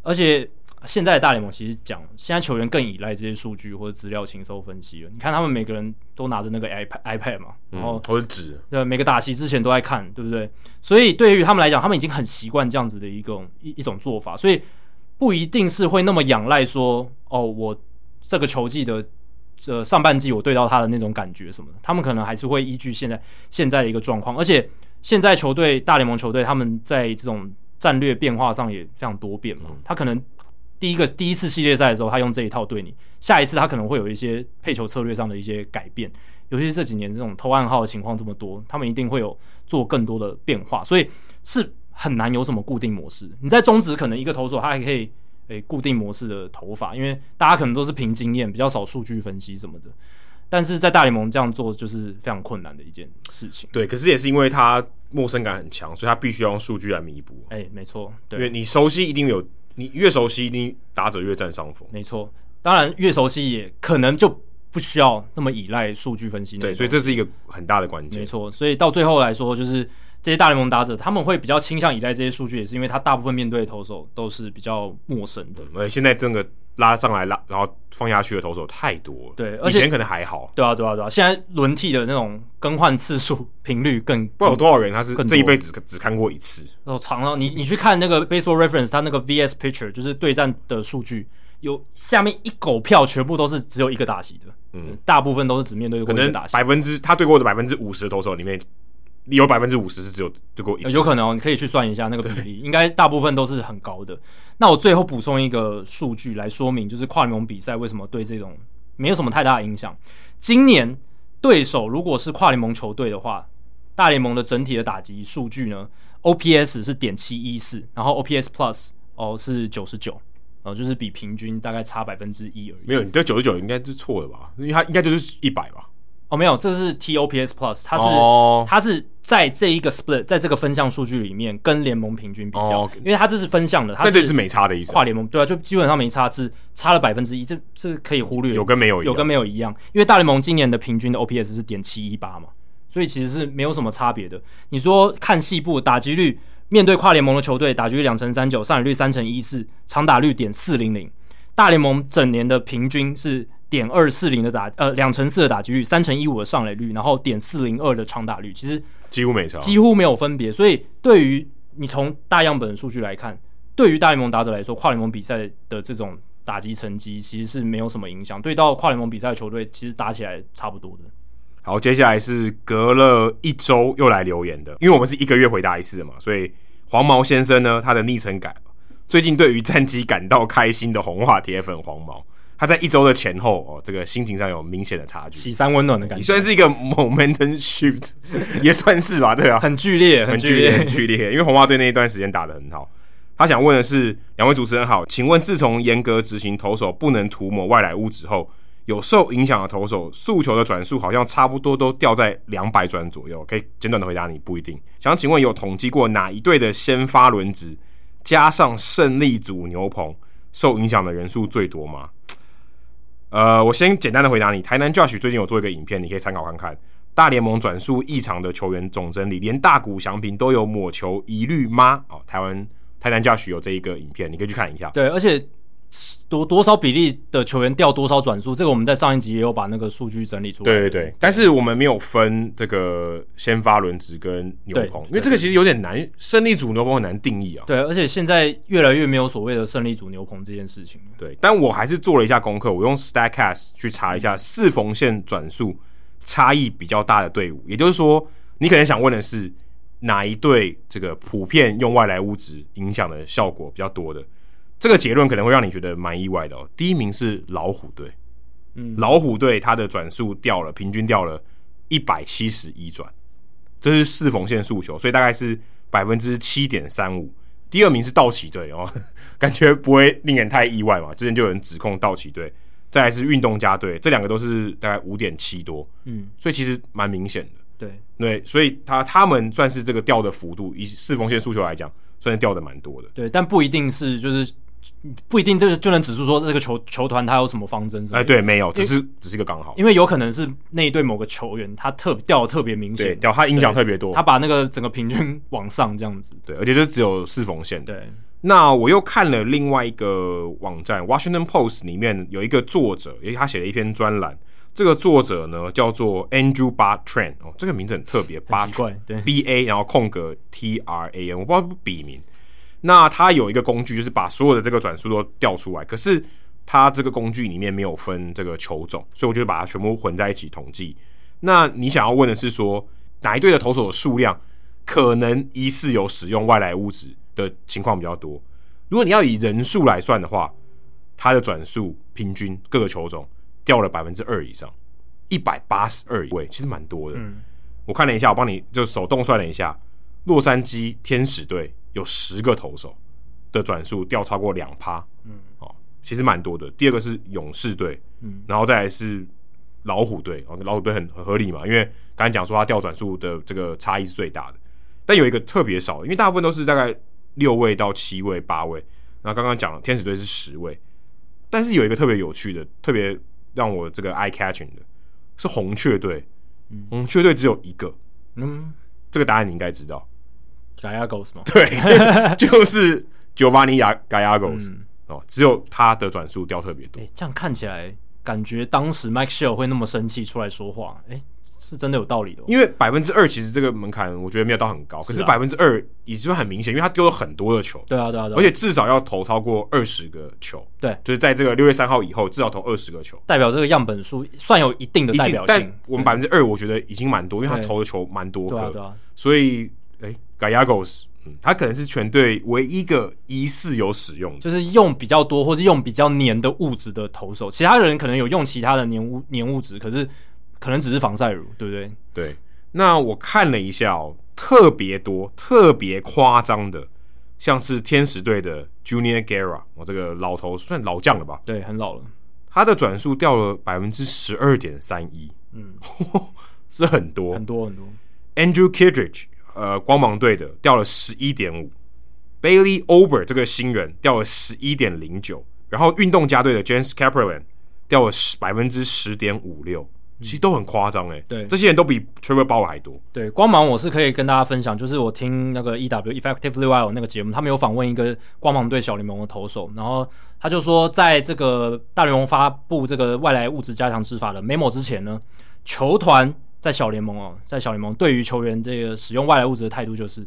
而且。现在的大联盟其实讲，现在球员更依赖这些数据或者资料勤收分析了。你看他们每个人都拿着那个 iPad iPad 嘛，然后或者纸，对，每个打席之前都在看，对不对？所以对于他们来讲，他们已经很习惯这样子的一种一一种做法，所以不一定是会那么仰赖说，哦，我这个球季的呃上半季我对到他的那种感觉什么的，他们可能还是会依据现在现在的一个状况，而且现在球队大联盟球队他们在这种战略变化上也非常多变嘛，他可能。第一个第一次系列赛的时候，他用这一套对你，下一次他可能会有一些配球策略上的一些改变，尤其是这几年这种偷暗号的情况这么多，他们一定会有做更多的变化，所以是很难有什么固定模式。你在中职可能一个投手他还可以诶、欸、固定模式的投法，因为大家可能都是凭经验，比较少数据分析什么的，但是在大联盟这样做就是非常困难的一件事情。对，可是也是因为他陌生感很强，所以他必须要用数据来弥补。哎、欸，没错，对，因为你熟悉一定有。你越熟悉，你打者越占上风。没错，当然越熟悉也可能就不需要那么依赖数据分析。对，所以这是一个很大的关键。没错，所以到最后来说，就是这些大联盟打者他们会比较倾向依赖这些数据，也是因为他大部分面对的投手都是比较陌生的。呃，现在这个拉上来拉，然后放下去的投手太多了。对，而且以前可能还好。对啊，对啊，对啊，现在轮替的那种更换次数频率更，不知道有多少人他是这一辈子只看过一次。哦，长了，你你去看那个 Baseball Reference，他那个 VS Pitcher 就是对战的数据。有下面一狗票全部都是只有一个打席的，嗯，大部分都是只面对过一个打席。百分之他对过的百分之五十的投手里面，有百分之五十是只有对过一次。有可能哦，你可以去算一下那个比例，应该大部分都是很高的。那我最后补充一个数据来说明，就是跨联盟比赛为什么对这种没有什么太大的影响。今年对手如果是跨联盟球队的话，大联盟的整体的打击数据呢，OPS 是点七一四，然后 OPS Plus 哦是九十九。哦，就是比平均大概差百分之一而已。没有，你这九十九应该是错的吧？因为它应该就是一百吧？哦，没有，这是 TOPS Plus，它是、哦、它是在这一个 split，在这个分项数据里面跟联盟平均比较，哦、因为它这是分项的，它是，是没差的意思。跨联盟对啊，就基本上没差，是差了百分之一，这这可以忽略，有跟没有一样，有跟没有一样。因为大联盟今年的平均的 OPS 是点七一八嘛，所以其实是没有什么差别的。你说看细部打击率。面对跨联盟的球队，打击率两成三九，上垒率三成一四，长打率点四零零。大联盟整年的平均是点二四零的打，呃，两成四的打击率，三成一五的上垒率，然后点四零二的长打率，其实几乎没差，几乎没有分别。所以，对于你从大样本数据来看，对于大联盟打者来说，跨联盟比赛的这种打击成绩其实是没有什么影响。对到跨联盟比赛的球队，其实打起来差不多的。好，接下来是隔了一周又来留言的，因为我们是一个月回答一次的嘛，所以黄毛先生呢，他的昵称改了。最近对于战绩感到开心的红化铁粉黄毛，他在一周的前后哦，这个心情上有明显的差距，喜三温暖的感觉，虽然是一个 momentum shift，也算是吧，对啊，很剧烈，很剧烈，很剧烈，因为红袜队那一段时间打得很好。他想问的是，两位主持人好，请问自从严格执行投手不能涂抹外来物质后，有受影响的投手，诉求的转速好像差不多都掉在两百转左右。可以简短的回答你，不一定。想请问有统计过哪一队的先发轮值加上胜利组牛棚受影响的人数最多吗？呃，我先简单的回答你。台南 Josh 最近有做一个影片，你可以参考看看。大联盟转述异常的球员总整理，连大谷翔平都有抹球疑虑吗？哦，台湾台南 Josh 有这一个影片，你可以去看一下。对，而且。多多少比例的球员掉多少转速，这个我们在上一集也有把那个数据整理出来。对对对，但是我们没有分这个先发轮值跟牛棚，因为这个其实有点难，胜利组牛棚很难定义啊。对，而且现在越来越没有所谓的胜利组牛棚这件事情。对，但我还是做了一下功课，我用 Statcast 去查一下四缝线转速差异比较大的队伍，也就是说，你可能想问的是哪一队这个普遍用外来物质影响的效果比较多的。这个结论可能会让你觉得蛮意外的哦。第一名是老虎队，嗯，老虎队它的转速掉了，平均掉了一百七十一转，这是四缝线速球，所以大概是百分之七点三五。第二名是道奇队哦，感觉不会令人太意外嘛。之前就有人指控道奇队，再来是运动家队，这两个都是大概五点七多，嗯，所以其实蛮明显的。对对，所以他他们算是这个掉的幅度，以四缝线速球来讲，算是掉的蛮多的。对，但不一定是就是。不一定这个就能指出说这个球球团他有什么方针？哎，对，没有，只是只是一个刚好，因为有可能是那一队某个球员他特掉的特别明显，掉他影响特别多，他把那个整个平均往上这样子，对，而且就只有四缝线。对，那我又看了另外一个网站《Washington Post》里面有一个作者，因为他写了一篇专栏，这个作者呢叫做 Andrew Bartran 哦，这个名字很特别，Bartran 对，B A 然后空格 T R A N，我不知道是不是笔名。那它有一个工具，就是把所有的这个转速都调出来。可是它这个工具里面没有分这个球种，所以我就把它全部混在一起统计。那你想要问的是说，哪一队的投手的数量可能疑似有使用外来物质的情况比较多？如果你要以人数来算的话，它的转速平均各个球种掉了百分之二以上，一百八十二位，其实蛮多的。嗯，我看了一下，我帮你就手动算了一下，洛杉矶天使队。有十个投手的转速掉超过两趴，嗯，哦，其实蛮多的。第二个是勇士队，嗯，然后再来是老虎队，哦，老虎队很很合理嘛，因为刚才讲说它掉转速的这个差异是最大的。但有一个特别少，因为大部分都是大概六位到七位、八位。然后刚刚讲天使队是十位，但是有一个特别有趣的、特别让我这个 eye catching 的，是红雀队。嗯、红雀队只有一个，嗯，这个答案你应该知道，Gallegos 吗？对，就是 Giovanni Gallegos、嗯、哦，只有他的转速掉特别多。哎，这样看起来，感觉当时 Mike Shell 会那么生气出来说话，哎。是真的有道理的，哦，因为百分之二其实这个门槛我觉得没有到很高，可是百分之二已经很明显，因为他丢了很多的球，对啊对啊，对啊，而且至少要投超过二十个球，对，就是在这个六月三号以后至少投二十个球，代表这个样本数算有一定的代表性。但我们百分之二我觉得已经蛮多，因为他投的球蛮多颗，对啊对啊，所以哎，Gallegos，嗯，他可能是全队唯一一个疑似有使用，就是用比较多或者用比较黏的物质的投手，其他人可能有用其他的黏物黏物质，可是。可能只是防晒乳，对不对？对。那我看了一下哦，特别多、特别夸张的，像是天使队的 Junior Guerra，我这个老头算老将了吧？对，很老了。他的转速掉了百分之十二点三一，嗯，是很多，很多很多。Andrew Kittredge，呃，光芒队的掉了十一点五，Bailey Ober 这个新人掉了十一点零九，然后运动家队的 James Kaprielian 掉了十百分之十点五六。其实都很夸张诶，对，这些人都比 Trevor Bauer 还多。对，光芒我是可以跟大家分享，就是我听那个 EW Effectively Wild 那个节目，他们有访问一个光芒队小联盟的投手，然后他就说，在这个大联盟发布这个外来物质加强执法的 memo 之前呢，球团在小联盟哦，在小联盟对于球员这个使用外来物质的态度就是，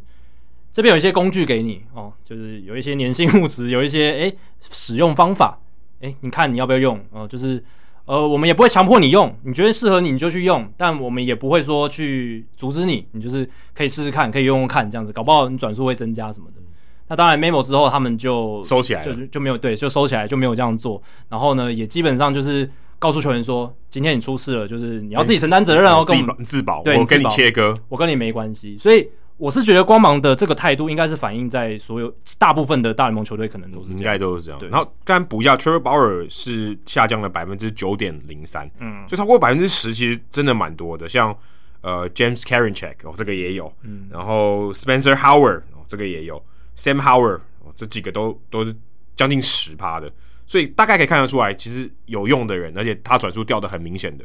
这边有一些工具给你哦，就是有一些粘性物质，有一些诶使用方法，诶你看你要不要用哦，就是。呃，我们也不会强迫你用，你觉得适合你你就去用，但我们也不会说去阻止你，你就是可以试试看，可以用用看这样子，搞不好你转速会增加什么的。那当然，memo 之后他们就收起来了，就就没有对，就收起来就没有这样做。然后呢，也基本上就是告诉球员说，今天你出事了，就是你要自己承担责任哦，自己自保，对，我跟你切割，我跟你没关系，所以。我是觉得光芒的这个态度应该是反映在所有大部分的大联盟球队可能都是应该都是这样。然后刚才补一下，Trevor Bauer 是下降了百分之九点零三，嗯，就超过百分之十，其实真的蛮多的。像呃 James Karinchak 哦，这个也有，嗯，然后 Spencer Howard 哦，这个也有，Sam Howard 哦，这几个都都是将近十趴的，所以大概可以看得出来，其实有用的人，而且他转速掉的很明显的。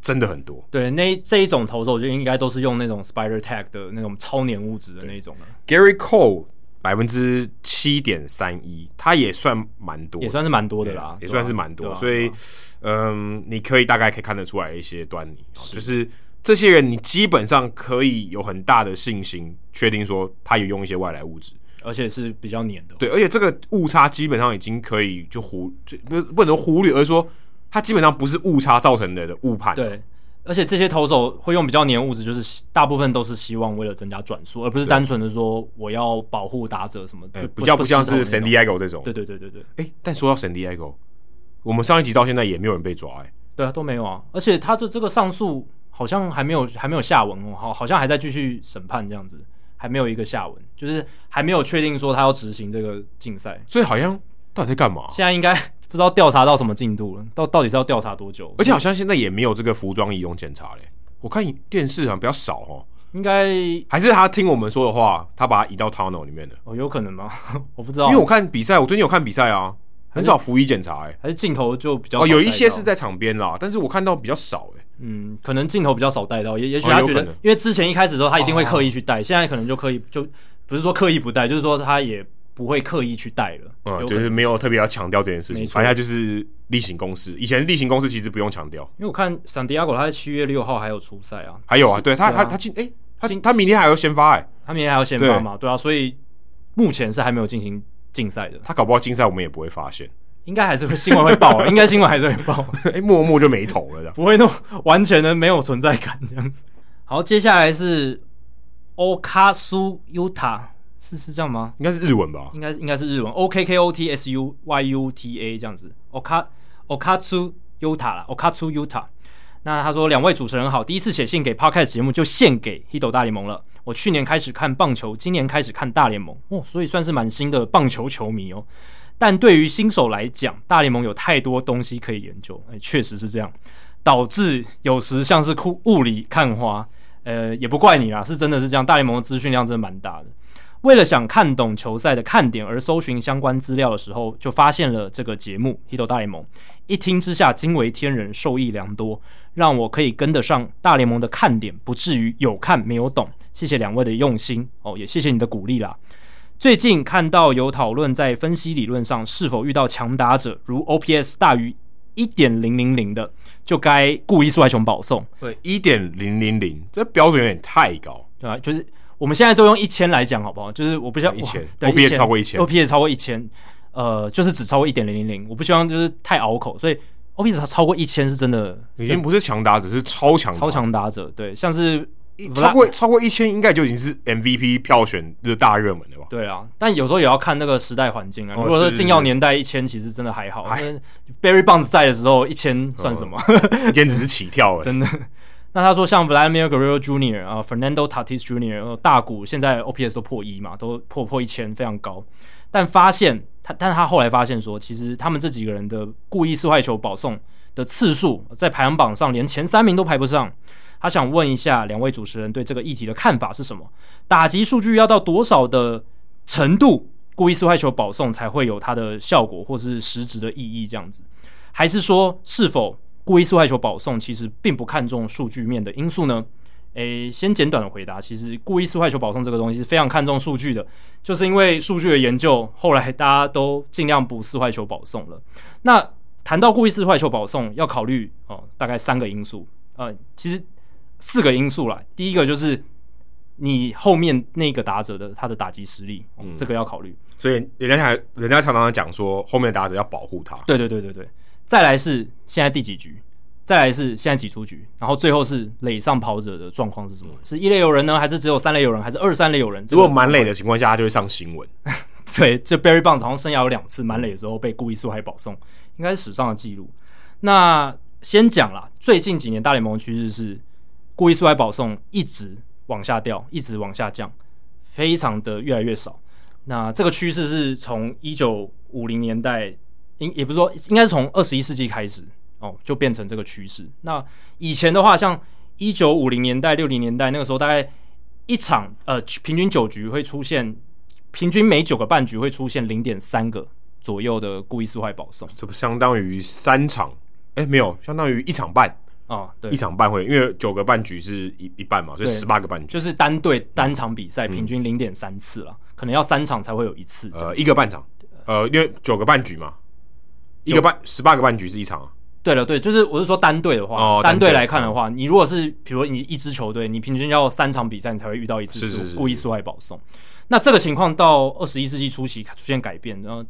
真的很多，对，那这一种投手，我觉得应该都是用那种 Spider Tag 的那种超黏物质的那种了。Gary Cole 百分之七点三一，他也算蛮多，也算是蛮多的啦，也算是蛮多。所以，嗯，你可以大概可以看得出来一些端倪，就是这些人，你基本上可以有很大的信心，确定说他有用一些外来物质，而且是比较黏的。对，而且这个误差基本上已经可以就忽就不不能忽略，而是说。它基本上不是误差造成的误判。对，而且这些投手会用比较黏物质，就是大部分都是希望为了增加转速，而不是单纯的说我要保护打者什么的。比较不像是 San Diego 这种。对对对对对。哎，但说到 San Diego，我们上一集到现在也没有人被抓，哎。对啊，都没有啊。而且他的这个上诉好像还没有还没有下文哦，好，好像还在继续审判这样子，还没有一个下文，就是还没有确定说他要执行这个竞赛。所以好像到底在干嘛？现在应该。不知道调查到什么进度了，到到底是要调查多久？而且好像现在也没有这个服装仪容检查嘞。我看电视好像比较少哦，应该还是他听我们说的话，他把它移到 tunnel 里面的哦，有可能吗？我不知道，因为我看比赛，我最近有看比赛啊，很少服仪检查哎，还是镜头就比较哦，有一些是在场边啦，但是我看到比较少哎，嗯，可能镜头比较少带到，也也许他觉得，因为之前一开始的时候他一定会刻意去带，哦，现在可能就刻意就不是说刻意不带，就是说他也。不会刻意去带了，嗯，就是没有特别要强调这件事情，反正就是例行公事。以前例行公事其实不用强调，因为我看桑迪亚哥他在七月六号还有出赛啊，还有啊，对他他他今哎，他他明天还要先发哎，他明天还要先发嘛，对啊，所以目前是还没有进行竞赛的。他搞不好竞赛我们也不会发现，应该还是会新闻会报，应该新闻还是会报，哎，默默就没投了，这样不会那么完全的没有存在感这样子。好，接下来是欧卡苏尤塔。是是这样吗？应该是日文吧。应该应该是日文，O K K O T S U Y U T A 这样子。Oka Okatsu Yuta 啦，Okatsu Yuta。那他说：“两位主持人好，第一次写信给 Podcast 节目就献给 Hito 大联盟了。我去年开始看棒球，今年开始看大联盟哦，所以算是蛮新的棒球球迷哦。但对于新手来讲，大联盟有太多东西可以研究，哎，确实是这样，导致有时像是雾里看花。呃，也不怪你啦，是真的是这样。大联盟的资讯量真的蛮大的。”为了想看懂球赛的看点而搜寻相关资料的时候，就发现了这个节目《Hit 大联盟》，一听之下惊为天人，受益良多，让我可以跟得上大联盟的看点，不至于有看没有懂。谢谢两位的用心哦，也谢谢你的鼓励啦。最近看到有讨论在分析理论上是否遇到强打者如 OPS 大于一点零零零的，就该故意速害球保送。对，一点零零零这标准有点太高，对吧？就是。我们现在都用一千来讲，好不好？就是我不希望一千，OPS 超过一千，OPS 超过一千，呃，就是只超过一点零零零。我不希望就是太拗口，所以 OPS 超过一千是真的，已经不是强打者，是超强超强打者。对，像是超过超过一千，应该就已经是 MVP 票选的大热门了吧？对啊，但有时候也要看那个时代环境啊。如果说禁药年代一千，其实真的还好。Barry Bonds 在的时候，一千算什么？一千只是起跳了，真的。那他说，像 Vladimir Guerrero Jr. 啊，Fernando Tatis Jr. 大谷现在 OPS 都破一嘛，都破破一千，非常高。但发现他，但他后来发现说，其实他们这几个人的故意速害球保送的次数，在排行榜上连前三名都排不上。他想问一下两位主持人对这个议题的看法是什么？打击数据要到多少的程度，故意速害球保送才会有它的效果或是实质的意义？这样子，还是说是否？故意速害球保送其实并不看重数据面的因素呢？诶，先简短的回答，其实故意速害球保送这个东西是非常看重数据的，就是因为数据的研究，后来大家都尽量不速害球保送了。那谈到故意速害球保送，要考虑哦，大概三个因素，呃，其实四个因素啦。第一个就是你后面那个打者的他的打击实力，嗯，这个要考虑。所以人家还人家常常讲说，后面的打者要保护他。对对对对对。再来是现在第几局，再来是现在几出局，然后最后是垒上跑者的状况是什么？是一垒有人呢，还是只有三垒有人，还是二三垒有人？如果满垒的情况下，他就会上新闻。对，这 Barry Bonds 好像生涯有两次满垒的时候被故意速害保送，应该是史上的记录。那先讲啦，最近几年大联盟的趋势是故意速害保送一直往下掉，一直往下降，非常的越来越少。那这个趋势是从一九五零年代。应也不是说，应该是从二十一世纪开始哦，就变成这个趋势。那以前的话，像一九五零年代、六零年代那个时候，大概一场呃平均九局会出现，平均每九个半局会出现零点三个左右的故意速害保送，这不相当于三场？哎，没有，相当于一场半、哦，对，一场半会，因为九个半局是一一半嘛，所以十八个半局。就是单队单场比赛平均零点三次了、嗯，可能要三场才会有一次，呃，一个半场，呃，因为九个半局嘛。一个半十八个半局是一场啊。对了，对，就是我是说单队的话，哦、单队来看的话，你如果是比如说你一支球队，你平均要三场比赛你才会遇到一次是故意速害保送。那这个情况到二十一世纪初期出现改变，然后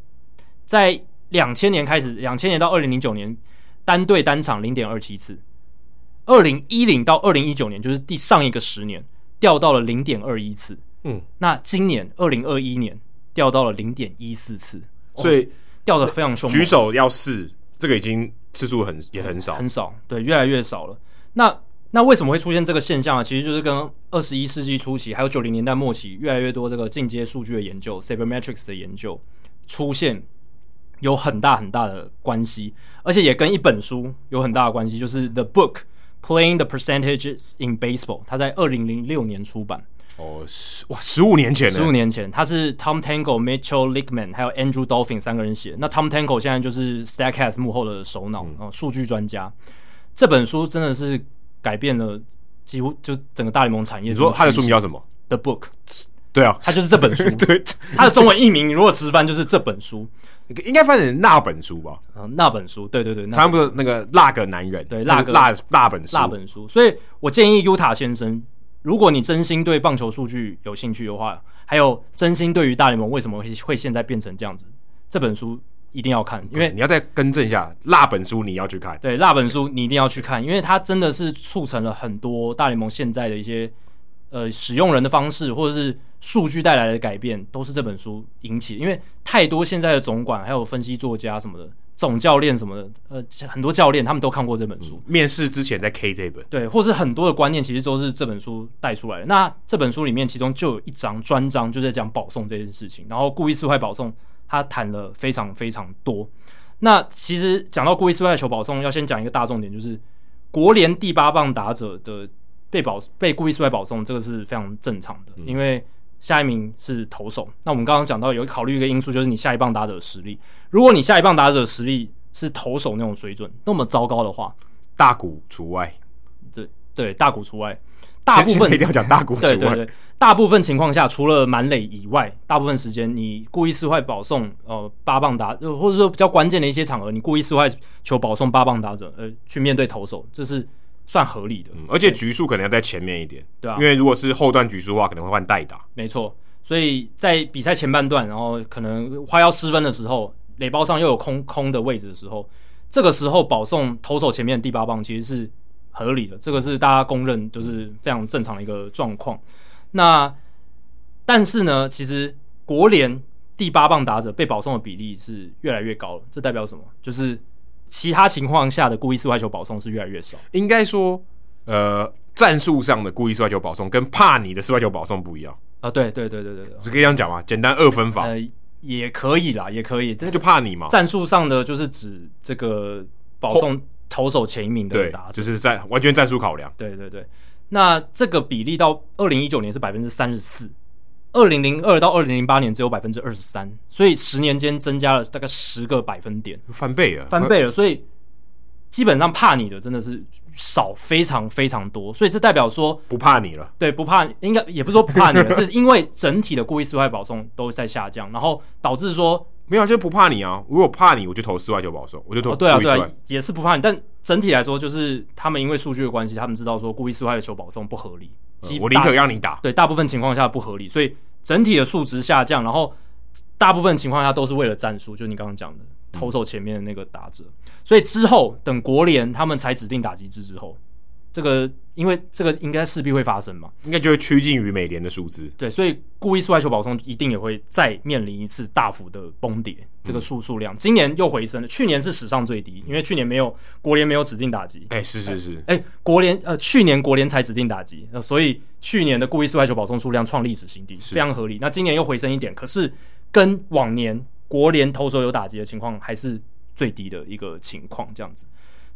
在两千年开始，两千年到二零零九年，单队单场零点二七次，二零一零到二零一九年就是第上一个十年掉到了零点二一次。嗯，那今年二零二一年掉到了零点一四次，所以。掉的非常凶，举手要试，这个已经次数很也很少，很少，对，越来越少了。那那为什么会出现这个现象啊？其实就是跟二十一世纪初期还有九零年代末期越来越多这个进阶数据的研究，Sabermetrics 的研究出现有很大很大的关系，而且也跟一本书有很大的关系，就是 The Book Playing the Percentages in Baseball，他在二零零六年出版。哦，十哇，十五年前，十五年前，他是 Tom Tango、Mitchell Lichtman 还有 Andrew Dolphin 三个人写。那 Tom Tango 现在就是 Statcast 幕后的首脑，嗯，数据专家。这本书真的是改变了几乎就整个大联盟产业。你说他的书名叫什么？The Book。对啊，他就是这本书。对，他的中文译名如果直翻就是这本书，应该翻成那本书吧？啊，那本书，对对对，他们不是那个那个男人，对，那个那那本书，那本书。所以我建议 Yuta 先生。如果你真心对棒球数据有兴趣的话，还有真心对于大联盟为什么会会现在变成这样子，这本书一定要看，因为你要再更正一下，那本书你要去看，对，那本书你一定要去看，因为它真的是促成了很多大联盟现在的一些呃使用人的方式，或者是数据带来的改变，都是这本书引起的，因为太多现在的总管还有分析作家什么的。总教练什么的，呃，很多教练他们都看过这本书。面试之前在 K 这本，对，或是很多的观念其实都是这本书带出来的。那这本书里面，其中就有一章专章就在讲保送这件事情，然后故意速害保送，他谈了非常非常多。那其实讲到故意速害球保送，要先讲一个大重点，就是国联第八棒打者的被保被故意速害保送，这个是非常正常的，因为下一名是投手。那我们刚刚讲到有考虑一个因素，就是你下一棒打者的实力。如果你下一棒打者的实力是投手那种水准那么糟糕的话，大股除外。对对，大股除外。大部分一定要讲大谷除外。对对对，大部分情况下，除了满垒以外，大部分时间你故意失坏保送，呃，八棒打，或者说比较关键的一些场合，你故意失坏球保送八棒打者，呃，去面对投手，这是算合理的。嗯，而且局数可能要在前面一点，对啊，因为如果是后段局数的话，可能会换代打。没错，所以在比赛前半段，然后可能快要失分的时候，垒包上又有空空的位置的时候，这个时候保送投手前面的第八棒其实是。合理的，这个是大家公认，就是非常正常的一个状况。那但是呢，其实国联第八棒打者被保送的比例是越来越高了。这代表什么？就是其他情况下的故意四坏球保送是越来越少。应该说，呃，战术上的故意四坏球保送跟怕你的四坏球保送不一样啊。对对对对对对，是可以这样讲吗？简单二分法，呃，也可以啦，也可以。这就怕你嘛。战术上的就是指这个保送。投手前一名的打者，就是在完全战术考量。对对对，那这个比例到二零一九年是百分之三十四，二零零二到二零零八年只有百分之二十三，所以十年间增加了大概十个百分点，翻倍了，翻倍了。所以基本上怕你的真的是少非常非常多，所以这代表说不怕你了。对，不怕，应该也不是说不怕你了，是因为整体的故意失坏保送都在下降，然后导致说。没有，就是不怕你啊！如果怕你，我就投四外球保送，我就投、哦。对啊，对啊，也是不怕你。但整体来说，就是他们因为数据的关系，他们知道说故意失坏球保送不合理。嗯、我宁可让你打。对，大部分情况下不合理，所以整体的数值下降。然后大部分情况下都是为了战术，就你刚刚讲的投手前面的那个打者。嗯、所以之后等国联他们才指定打击制之后。这个，因为这个应该势必会发生嘛，应该就会趋近于美联的数字。对，所以故意四坏球保送一定也会再面临一次大幅的崩跌，这个数数量、嗯、今年又回升了。去年是史上最低，因为去年没有国联没有指定打击。哎、欸，是是是，哎、欸，国联呃去年国联才指定打击，呃，所以去年的故意四坏球保送数量创历史新低，非常合理。那今年又回升一点，可是跟往年国联投手有打击的情况还是最低的一个情况，这样子。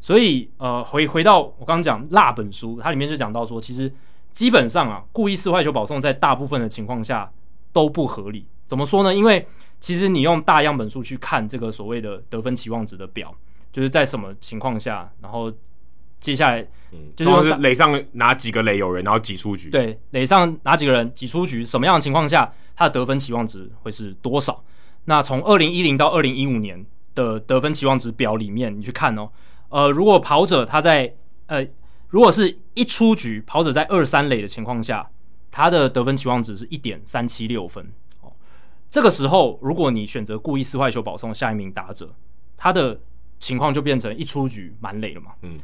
所以，呃，回回到我刚刚讲《辣本书》，它里面就讲到说，其实基本上啊，故意四坏球保送在大部分的情况下都不合理。怎么说呢？因为其实你用大样本数去看这个所谓的得分期望值的表，就是在什么情况下，然后接下来，嗯，就是垒上哪几个垒有人，然后挤出局。对，垒上哪几个人挤出局，什么样的情况下，他的得分期望值会是多少？那从二零一零到二零一五年的得分期望值表里面，你去看哦。呃，如果跑者他在呃，如果是一出局，跑者在二三垒的情况下，他的得分期望值是一点三七六分。哦，这个时候，如果你选择故意撕坏球保送下一名打者，他的情况就变成一出局满垒了嘛。嗯，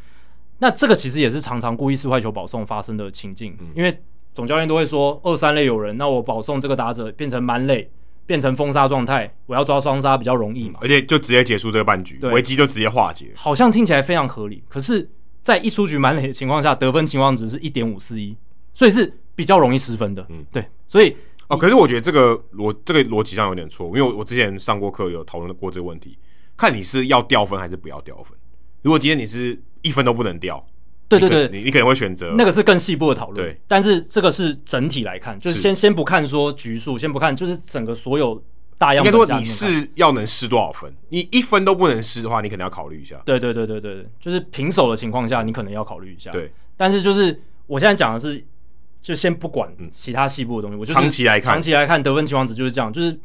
那这个其实也是常常故意撕坏球保送发生的情境，嗯，因为总教练都会说二三垒有人，那我保送这个打者变成满垒。变成封杀状态，我要抓双杀比较容易嘛，而且就直接结束这个半局，危机就直接化解。好像听起来非常合理，可是，在一出局满垒的情况下，得分情况值是一点五四一，所以是比较容易失分的。嗯，对，所以哦，可是我觉得这个逻这个逻辑上有点错，因为我我之前上过课有讨论过这个问题，看你是要掉分还是不要掉分。如果今天你是一分都不能掉。对对对，你你可能会选择那个是更细部的讨论，对，但是这个是整体来看，就是先先不看说局数，先不看，就是整个所有大样。应该说你是要能失多少分，你一分都不能失的话，你可能要考虑一下。对对对对对，就是平手的情况下，你可能要考虑一下。对，但是就是我现在讲的是，就先不管其他细部的东西，我就长期来看，长期来看得分期望值就是这样，就是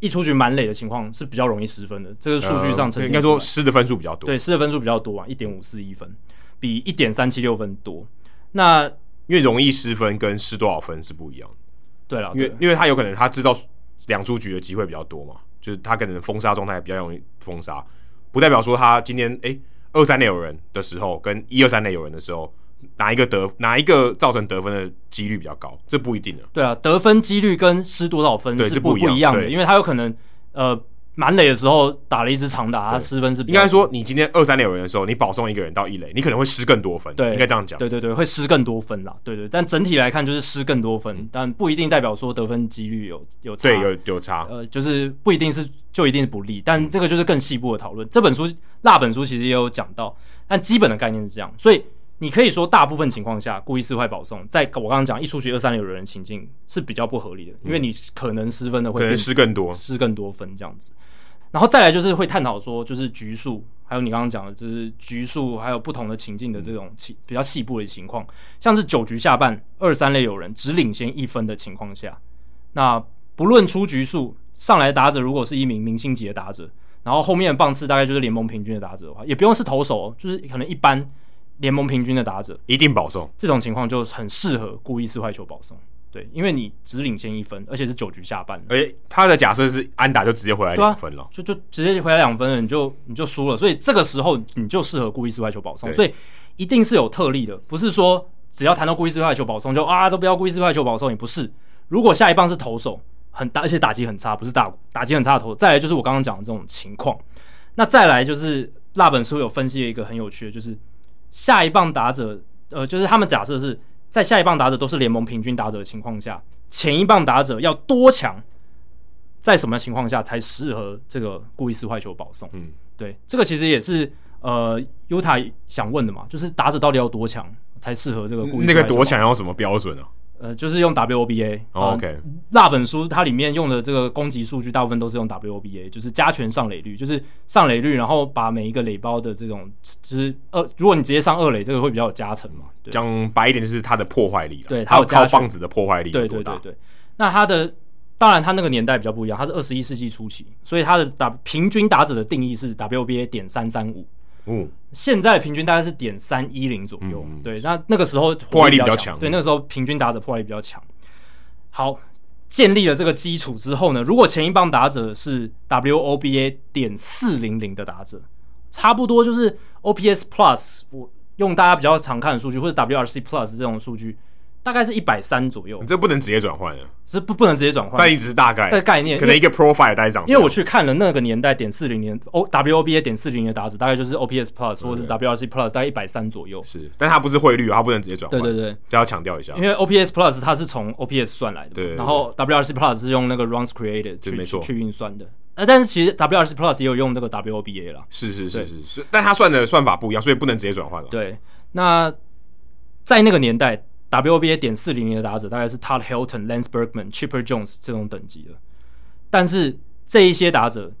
一出局满垒的情况是比较容易失分的，这个数据上呈现，应该说失的分数比较多，对，失的分数比较多啊，一点五四一分。比一点三七六分多，那因为容易失分跟失多少分是不一样的。对了，因为因为他有可能他制造两出局的机会比较多嘛，就是他可能封杀状态比较容易封杀，不代表说他今天诶二三垒有人的时候跟一二三垒有人的时候，哪一个得哪一个造成得分的几率比较高，这不一定的。对啊，得分几率跟失多少分是不不一样的，因为他有可能呃。满垒的时候打了一支长打，他失分是应该说，你今天二三垒有人的时候，你保送一个人到一垒，你可能会失更多分。对，应该这样讲。对对对，会失更多分啦。对对，但整体来看就是失更多分，嗯、但不一定代表说得分几率有有差。对，有有差。呃，就是不一定是就一定是不利，但这个就是更细部的讨论。这本书辣本书其实也有讲到，但基本的概念是这样。所以你可以说大部分情况下故意四坏保送，在我刚刚讲一出局二三垒有人情境是比较不合理的，因为你可能失分的会失更多，失更多分这样子。然后再来就是会探讨说，就是局数，还有你刚刚讲的，就是局数，还有不同的情境的这种情比较细部的情况，像是九局下半二三垒有人只领先一分的情况下，那不论出局数，上来打者如果是一名明星级的打者，然后后面的棒次大概就是联盟平均的打者的话，也不用是投手，就是可能一般联盟平均的打者一定保送，这种情况就很适合故意四坏球保送。对，因为你只领先一分，而且是九局下半。诶，他的假设是安打就直接回来两分了，啊、就就直接回来两分了，你就你就输了。所以这个时候你就适合故意四坏球保送。所以一定是有特例的，不是说只要谈到故意四坏球保送就啊都不要故意四坏球保送。也不是，如果下一棒是投手很大，而且打击很差，不是打打击很差的投手。再来就是我刚刚讲的这种情况。那再来就是那本书有分析了一个很有趣的，就是下一棒打者，呃，就是他们假设是。在下一棒打者都是联盟平均打者的情况下，前一棒打者要多强，在什么情况下才适合这个故意四坏球保送？嗯，对，这个其实也是呃，Utah 想问的嘛，就是打者到底要多强才适合这个故意？那个多强要什么标准啊？呃，就是用 WOBA。Oh, OK，那本书它里面用的这个攻击数据，大部分都是用 WOBA，就是加权上垒率，就是上垒率，然后把每一个垒包的这种，就是二，如果你直接上二垒，这个会比较有加成嘛。讲白一点，就是它的破坏力了。对，它有靠棒子的破坏力。对对对对。那它的，当然它那个年代比较不一样，它是二十一世纪初期，所以它的打平均打者的定义是 WOBA 点三三五。嗯，现在平均大概是点三一零左右。嗯、对，那那个时候破坏力比较强。对，那个时候平均打者破坏力比较强。好，建立了这个基础之后呢，如果前一棒打者是 WOBA 点四零零的打者，差不多就是 OPS Plus，我用大家比较常看的数据，或者 WRC Plus 这种数据。大概是一百三左右，你这不能直接转换的，是不不能直接转换，但一直是大概的概念，可能一个 profile 大概长。因为我去看了那个年代点四零年 O WOBA 点四零的打者，大概就是 OPS Plus 或者是 WRC Plus，大概一百三左右。是，但它不是汇率，它不能直接转换。对对对，这要强调一下。因为 OPS Plus 它是从 OPS 算来的，对，然后 WRC Plus 是用那个 Runs Created 去去运算的。呃，但是其实 WRC Plus 也有用那个 WOBA 啦。是是是是是，但它算的算法不一样，所以不能直接转换了。对，那在那个年代。WOBA 点四零零的打者大概是 Todd Helton、Lance Berkman、Chipper Jones 这种等级的，但是这一些打者，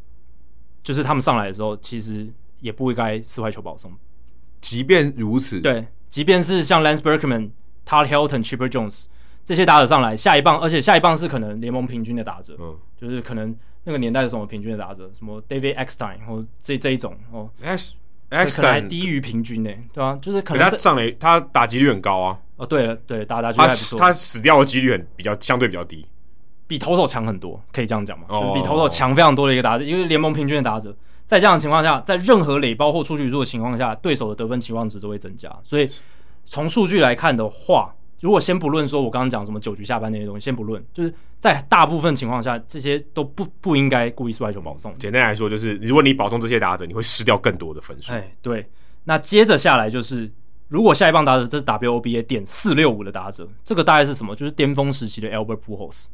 就是他们上来的时候，其实也不应该四坏球保送。即便如此，对，即便是像 Lance Berkman、Todd Helton、Chipper Jones 这些打者上来，下一棒，而且下一棒是可能联盟平均的打者，嗯，就是可能那个年代是什么平均的打者，什么 David Eckstein 或这这一种哦，X X 还低于平均呢，对吧？就是可能他上来他打击率很高啊。哦，对了，对，打打击还不错。他死掉的几率很比较相对比较低，比投手强很多，可以这样讲吗？哦、就是比投手强非常多的一个打者，因为联盟平均的打者，在这样的情况下，在任何垒包或出局数的情况下，对手的得分期望值都会增加。所以从数据来看的话，如果先不论说我刚刚讲什么九局下班那些东西，先不论，就是在大部分情况下，这些都不不应该故意四坏球保送。简单来说，就是如果你保送这些打者，你会失掉更多的分数。哎，对。那接着下来就是。如果下一棒打者这是 WOBA 点四六五的打者，这个大概是什么？就是巅峰时期的 Albert Pujols。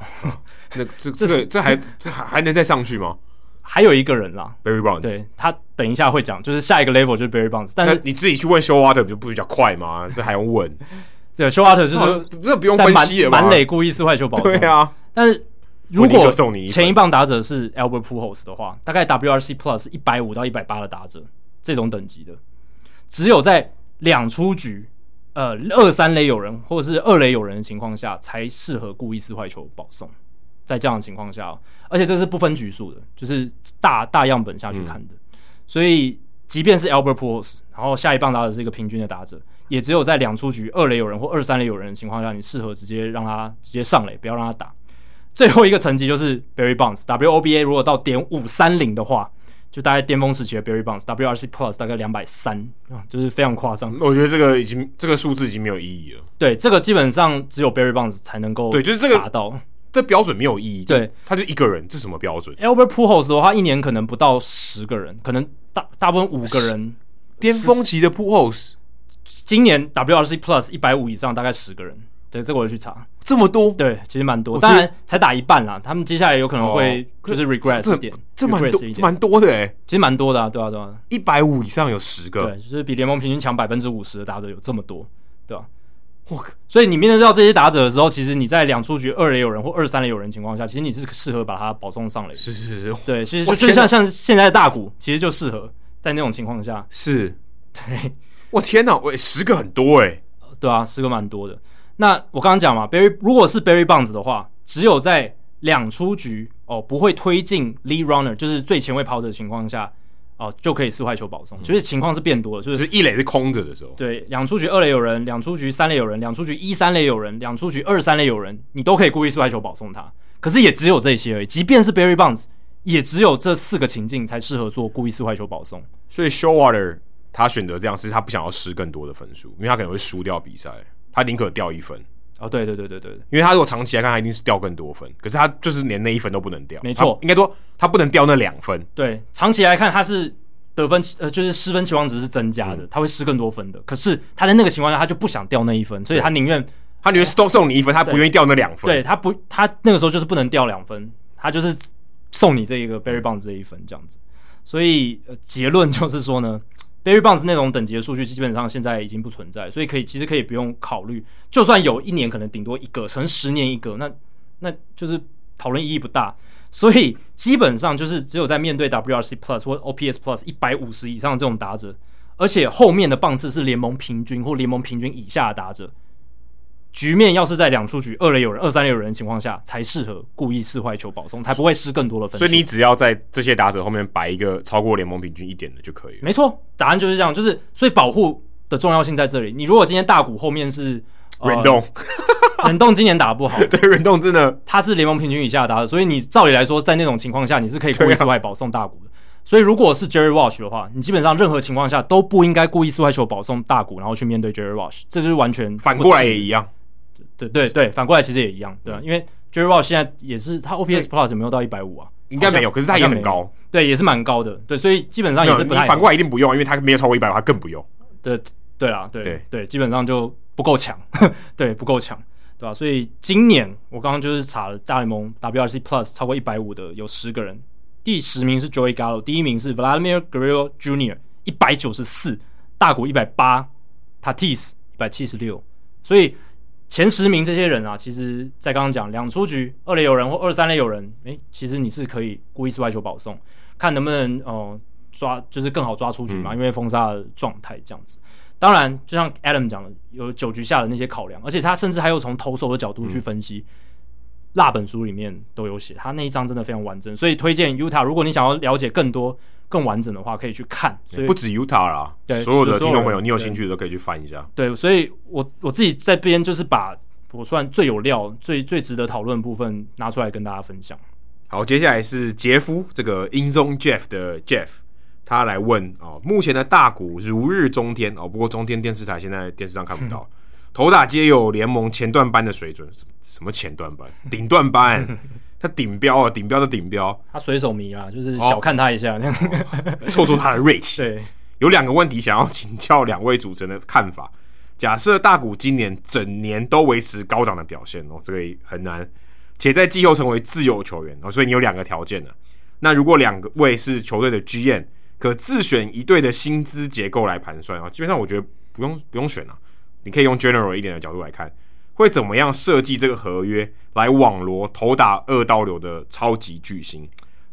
那这 这个这还还还能再上去吗？还有一个人啦，Barry Bonds。对，他等一下会讲，就是下一个 level 就是 Barry Bonds。但是你自己去问 Showalter 不就不比较快吗？这还用问？对，Showalter 就是这不用分析了，满垒故意四坏球保送。对啊，但是如果前一棒打者是 Albert Pujols 的话，大概 WRC Plus 一百五到一百八的打者，这种等级的，只有在两出局，呃，二三垒有人或者是二垒有人的情况下，才适合故意四坏球保送。在这样的情况下，而且这是不分局数的，就是大大样本下去看的。嗯、所以，即便是 Albert Pujols，然后下一棒打者是一个平均的打者，也只有在两出局二垒有人或二三垒有人的情况下，你适合直接让他直接上垒，不要让他打。最后一个层级就是 Barry Bonds，WOBA 如果到点五三零的话。就大概巅峰时期的 Barry Bonds，WRC Plus 大概两百三，就是非常夸张。我觉得这个已经这个数字已经没有意义了。对，这个基本上只有 Barry Bonds 才能够对，就是这个达到。这标准没有意义。对，他就一个人，这什么标准？Albert Pujols 的话，一年可能不到十个人，可能大大部分五个人。巅峰期的 Pujols，今年 WRC Plus 一百五以上，大概十个人。对，这个我就去查。这么多，对，其实蛮多，当然才打一半啦。他们接下来有可能会就是 regret 一点，这蛮多，蛮多的哎，其实蛮多的啊，对啊，对啊，一百五以上有十个，对，就是比联盟平均强百分之五十的打者有这么多，对吧？哇，所以你面对到这些打者的时候，其实你在两出局二垒有人或二三垒有人情况下，其实你是适合把他保送上垒，是是是，对，其实就就像像现在的大谷，其实就适合在那种情况下，是。对，我天哪，喂，十个很多哎，对啊，十个蛮多的。那我刚刚讲嘛，Barry 如果是 Barry Bonds 的话，只有在两出局哦，不会推进 lead runner，就是最前卫跑者的情况下哦，就可以四坏球保送。嗯、就是情况是变多了，就是一垒是空着的时候，对，两出局二垒有人，两出局三垒有人，两出局一三垒有人，两出局二三垒有人，你都可以故意四坏球保送他。可是也只有这些而已，即便是 Barry Bonds，也只有这四个情境才适合做故意四坏球保送。所以 Showalter 他选择这样是他不想要失更多的分数，因为他可能会输掉比赛。他宁可掉一分哦，对对对对对，因为他如果长期来看，他一定是掉更多分。可是他就是连那一分都不能掉，没错，应该说他不能掉那两分。对，长期来看他是得分呃，就是失分期望值是增加的，嗯、他会失更多分的。可是他在那个情况下，他就不想掉那一分，所以他宁愿他宁愿送送你一分，他不愿意掉那两分。对，他不，他那个时候就是不能掉两分，他就是送你这一个 Barry Bonds 这一分这样子。所以、呃、结论就是说呢。Barry Bonds 那种等级的数据基本上现在已经不存在，所以可以其实可以不用考虑。就算有一年可能顶多一个，可能十年一个，那那就是讨论意义不大。所以基本上就是只有在面对 WRC Plus 或 OPS Plus 一百五十以上这种打者，而且后面的棒次是联盟平均或联盟平均以下的打者。局面要是在两出局二垒有人、二三垒有人的情况下，才适合故意四坏球保送，才不会失更多的分数。所以你只要在这些打者后面摆一个超过联盟平均一点的就可以了。没错，答案就是这样。就是所以保护的重要性在这里。你如果今天大谷后面是忍动，忍动 今年打得不好，对忍动真的他是联盟平均以下的打者，所以你照理来说，在那种情况下你是可以故意四坏保送大谷的。所以如果是 Jerry Walsh 的话，你基本上任何情况下都不应该故意四坏球保送大谷，然后去面对 Jerry Walsh，这就是完全反过来也一样。对对对，反过来其实也一样，对啊，因为 Jerry Walsh 现在也是他 OPS Plus 有没有到一百五啊？应该没有，可是他也很高，对，也是蛮高的，对，所以基本上也是不太。反过来一定不用，因为他没有超过一百五，他更不用。对对啦，对对对，基本上就不够强，对，不够强，对吧？所以今年我刚刚就是查了大联盟 WRC Plus 超过一百五的有十个人，第十名是 Joey Gallo，第一名是 Vladimir Guerrero Jr. 一百九十四，大谷一百八，Tatis 一百七十六，所以。前十名这些人啊，其实，在刚刚讲两出局二垒有人或二三垒有人，诶，其实你是可以故意是外球保送，看能不能哦、呃、抓，就是更好抓出局嘛，嗯、因为封杀的状态这样子。当然，就像 Adam 讲的，有九局下的那些考量，而且他甚至还有从投手的角度去分析，那、嗯、本书里面都有写，他那一章真的非常完整，所以推荐 Utah，如果你想要了解更多。更完整的话，可以去看。所以不止 Utah 啦，对所有的听众朋友，你有兴趣的都可以去翻一下。对，所以我我自己在这边就是把我算最有料、最最值得讨论的部分拿出来跟大家分享。好，接下来是杰夫这个 InZone Jeff 的 Jeff，他来问哦，目前的大股如日中天哦，不过中天电视台现在电视上看不到，投打皆有联盟前段班的水准，什么前段班？顶段班。他顶标啊，顶标的顶标，他水手迷啦，就是小看他一下，这样挫挫他的锐气。对，有两个问题想要请教两位主持人的看法。假设大谷今年整年都维持高档的表现哦，这个很难，且在季后成为自由球员哦，所以你有两个条件呢。那如果两个位是球队的 GM，可自选一队的薪资结构来盘算啊，基本上我觉得不用不用选了，你可以用 general 一点的角度来看。会怎么样设计这个合约来网罗投打二刀流的超级巨星？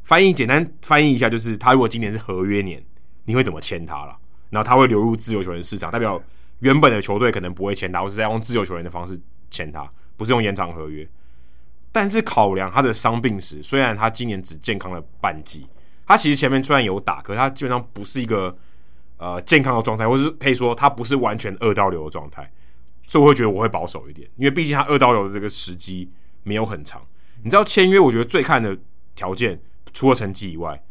翻译简单翻译一下，就是他如果今年是合约年，你会怎么签他了？然后他会流入自由球员市场，代表原本的球队可能不会签他，或是在用自由球员的方式签他，不是用延长合约。但是考量他的伤病史，虽然他今年只健康了半季，他其实前面虽然有打，可是他基本上不是一个呃健康的状态，或是可以说他不是完全二刀流的状态。所以我会觉得我会保守一点，因为毕竟他二刀流的这个时机没有很长。你知道签约，我觉得最看的条件除了成绩以外，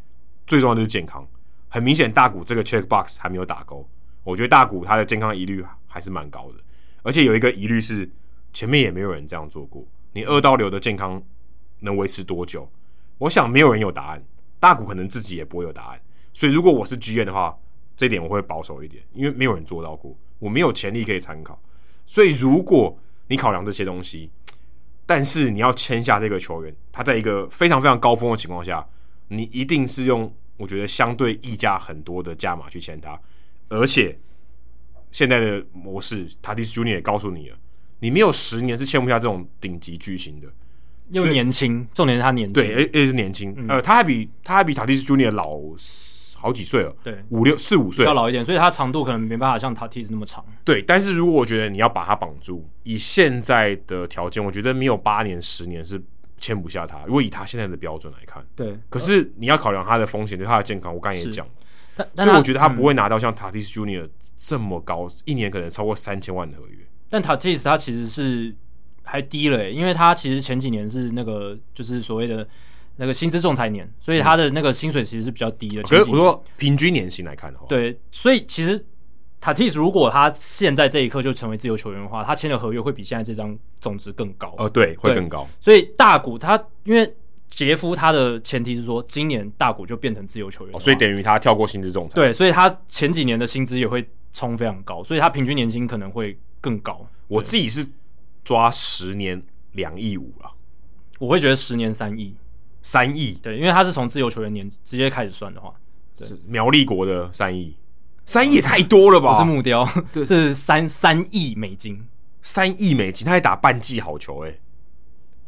最重要就是健康。很明显，大谷这个 check box 还没有打勾。我觉得大谷他的健康疑虑还是蛮高的，而且有一个疑虑是前面也没有人这样做过。你二刀流的健康能维持多久？我想没有人有答案，大谷可能自己也不会有答案。所以如果我是 GM 的话，这点我会保守一点，因为没有人做到过，我没有潜力可以参考。所以，如果你考量这些东西，但是你要签下这个球员，他在一个非常非常高峰的情况下，你一定是用我觉得相对溢价很多的价码去签他，而且现在的模式，Tatis Junior 也告诉你了，你没有十年是签不下这种顶级巨星的，又年轻，重点是他年轻，对，而且是年轻，嗯、呃，他还比他还比 Tatis Junior 老。好几岁了，对，五六四五岁，要老一点，所以他长度可能没办法像 Tatis 那么长。对，但是如果我觉得你要把他绑住，以现在的条件，我觉得没有八年、十年是签不下他。如果以他现在的标准来看，对。可是你要考量他的风险，对他的健康，我刚才也讲，但是我觉得他不会拿到像 Tatis Junior 这么高，嗯、一年可能超过三千万的合约。但 Tatis 他其实是还低了，因为他其实前几年是那个就是所谓的。那个薪资仲裁年，所以他的那个薪水其实是比较低的。可是我说平均年薪来看的话，对，所以其实 Tatis 如果他现在这一刻就成为自由球员的话，他签的合约会比现在这张总值更高。呃，对，会更高。所以大股他因为杰夫他的前提是说，今年大股就变成自由球员，哦，所以等于他跳过薪资仲裁。对，所以他前几年的薪资也会冲非常高，所以他平均年薪可能会更高。我自己是抓十年两亿五啊，我会觉得十年三亿。三亿，对，因为他是从自由球员年直接开始算的话，是苗栗国的三亿，三亿也太多了吧？不是木雕，对，是三三亿美金，三亿美金，他还打半季好球，欸，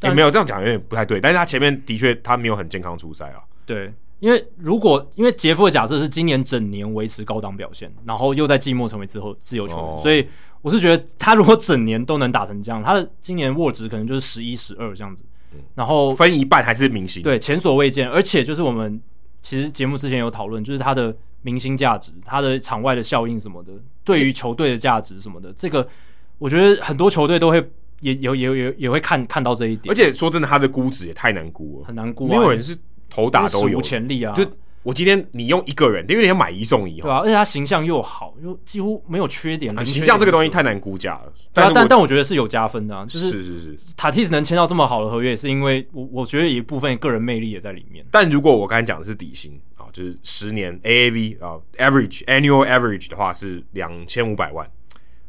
哎，也没有这样讲有点不太对，但是他前面的确他没有很健康出赛啊。对，因为如果因为杰夫的假设是今年整年维持高档表现，然后又在季末成为之后自由球员，哦，所以我是觉得他如果整年都能打成这样，他的今年握值可能就是十一十二这样子。然后分一半还是明星，对，前所未见。而且就是我们其实节目之前有讨论，就是他的明星价值、他的场外的效应什么的，对于球队的价值什么的，这个我觉得很多球队都会也也也也也会看看到这一点。而且说真的，他的估值也太难估了，很难估，没有人是头打都有潜力啊。就我今天你用一个人，因为你要买一送一，对啊，而且他形象又好，又几乎没有缺点。形象这个东西太难估价了，但但但我觉得是有加分的，就是是是是，塔蒂斯能签到这么好的合约，也是因为我我觉得有一部分个人魅力也在里面。但如果我刚才讲的是底薪啊，就是十年 AAV 啊，average annual average 的话是两千五百万，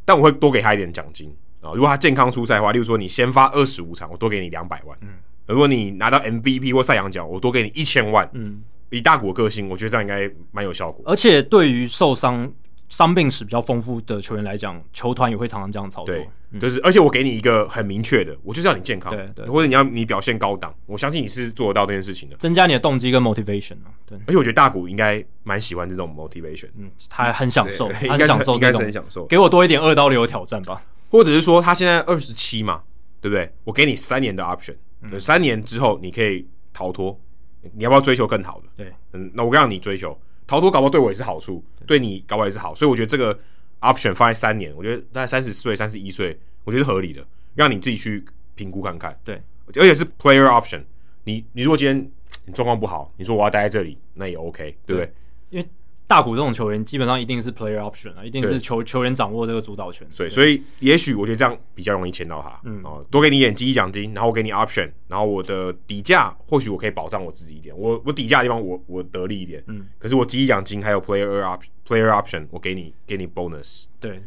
但我会多给他一点奖金啊。如果他健康出赛的话，例如说你先发二十五场，我多给你两百万。嗯，如果你拿到 MVP 或赛扬奖，我多给你一千万。嗯。以大谷的个性，我觉得这样应该蛮有效果。而且对于受伤、伤病史比较丰富的球员来讲，球团也会常常这样操作。对，就是而且我给你一个很明确的，我就是要你健康，对对，或者你要你表现高档，我相信你是做得到这件事情的，增加你的动机跟 motivation 啊。对，而且我觉得大谷应该蛮喜欢这种 motivation，嗯，他很享受，应该享受这种，很享受。给我多一点二刀流的挑战吧，或者是说他现在二十七嘛，对不对？我给你三年的 option，嗯，三年之后你可以逃脱。你要不要追求更好的？对，嗯，那我让你追求逃脱，搞不好对我也是好处，对，对你搞不好也是好，所以我觉得这个 option 放在三年，我觉得大概三十岁、三十一岁，我觉得是合理的，让你自己去评估看看。对，而且是 player option，你你如果今天你状况不好，你说我要待在这里，那也 OK，对不对？对，因为。大股这种球员基本上一定是 player option 啊，一定是球球员掌握这个主导权。对，所以也许我觉得这样比较容易签到他。嗯，哦，多给你一点激励奖金，然后我给你 option，然后我的底价或许我可以保障我自己一点。我我底价的地方我我得利一点。嗯，可是我激励奖金还有 player option player option，我给你给你 bonus。对，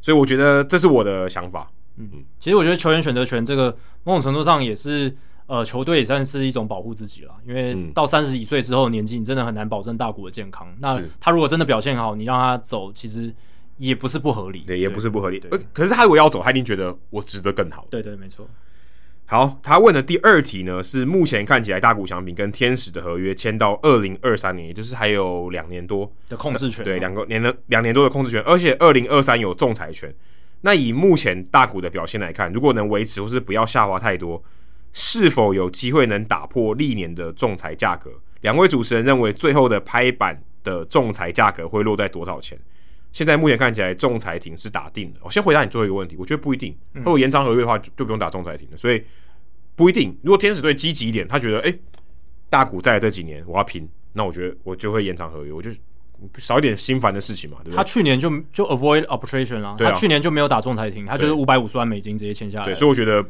所以我觉得这是我的想法。嗯嗯，其实我觉得球员选择权这个某种程度上也是。呃，球队也算是一种保护自己了，因为到三十几岁之后，年纪你真的很难保证大谷的健康。那他如果真的表现好，你让他走，其实也不是不合理。对，也不是不合理。呃，可是他如果要走，他一定觉得我值得更好。对对，没错。好，他问的第二题呢，是目前看起来大谷翔平跟天使的合约签到二零二三年，也就是还有两年多的控制权。对，两个年的两年多的控制权，而且二零二三有仲裁权。那以目前大谷的表现来看，如果能维持或是不要下滑太多。是否有机会能打破历年的仲裁价格？两位主持人认为最后的拍板的仲裁价格会落在多少钱？现在目前看起来仲裁庭是打定了。我先回答你最后一个问题，我觉得不一定。如果延长合约的话，就不用打仲裁庭了。所以不一定。如果天使队积极一点，他觉得诶、欸，大谷在这几年我要拼，那我觉得我就会延长合约，我就少一点心烦的事情嘛，对不对？他去年就就 avoid arbitration 啊，他去年就没有打仲裁庭，他就是五百五十万美金直接签下来。对，所以我觉得。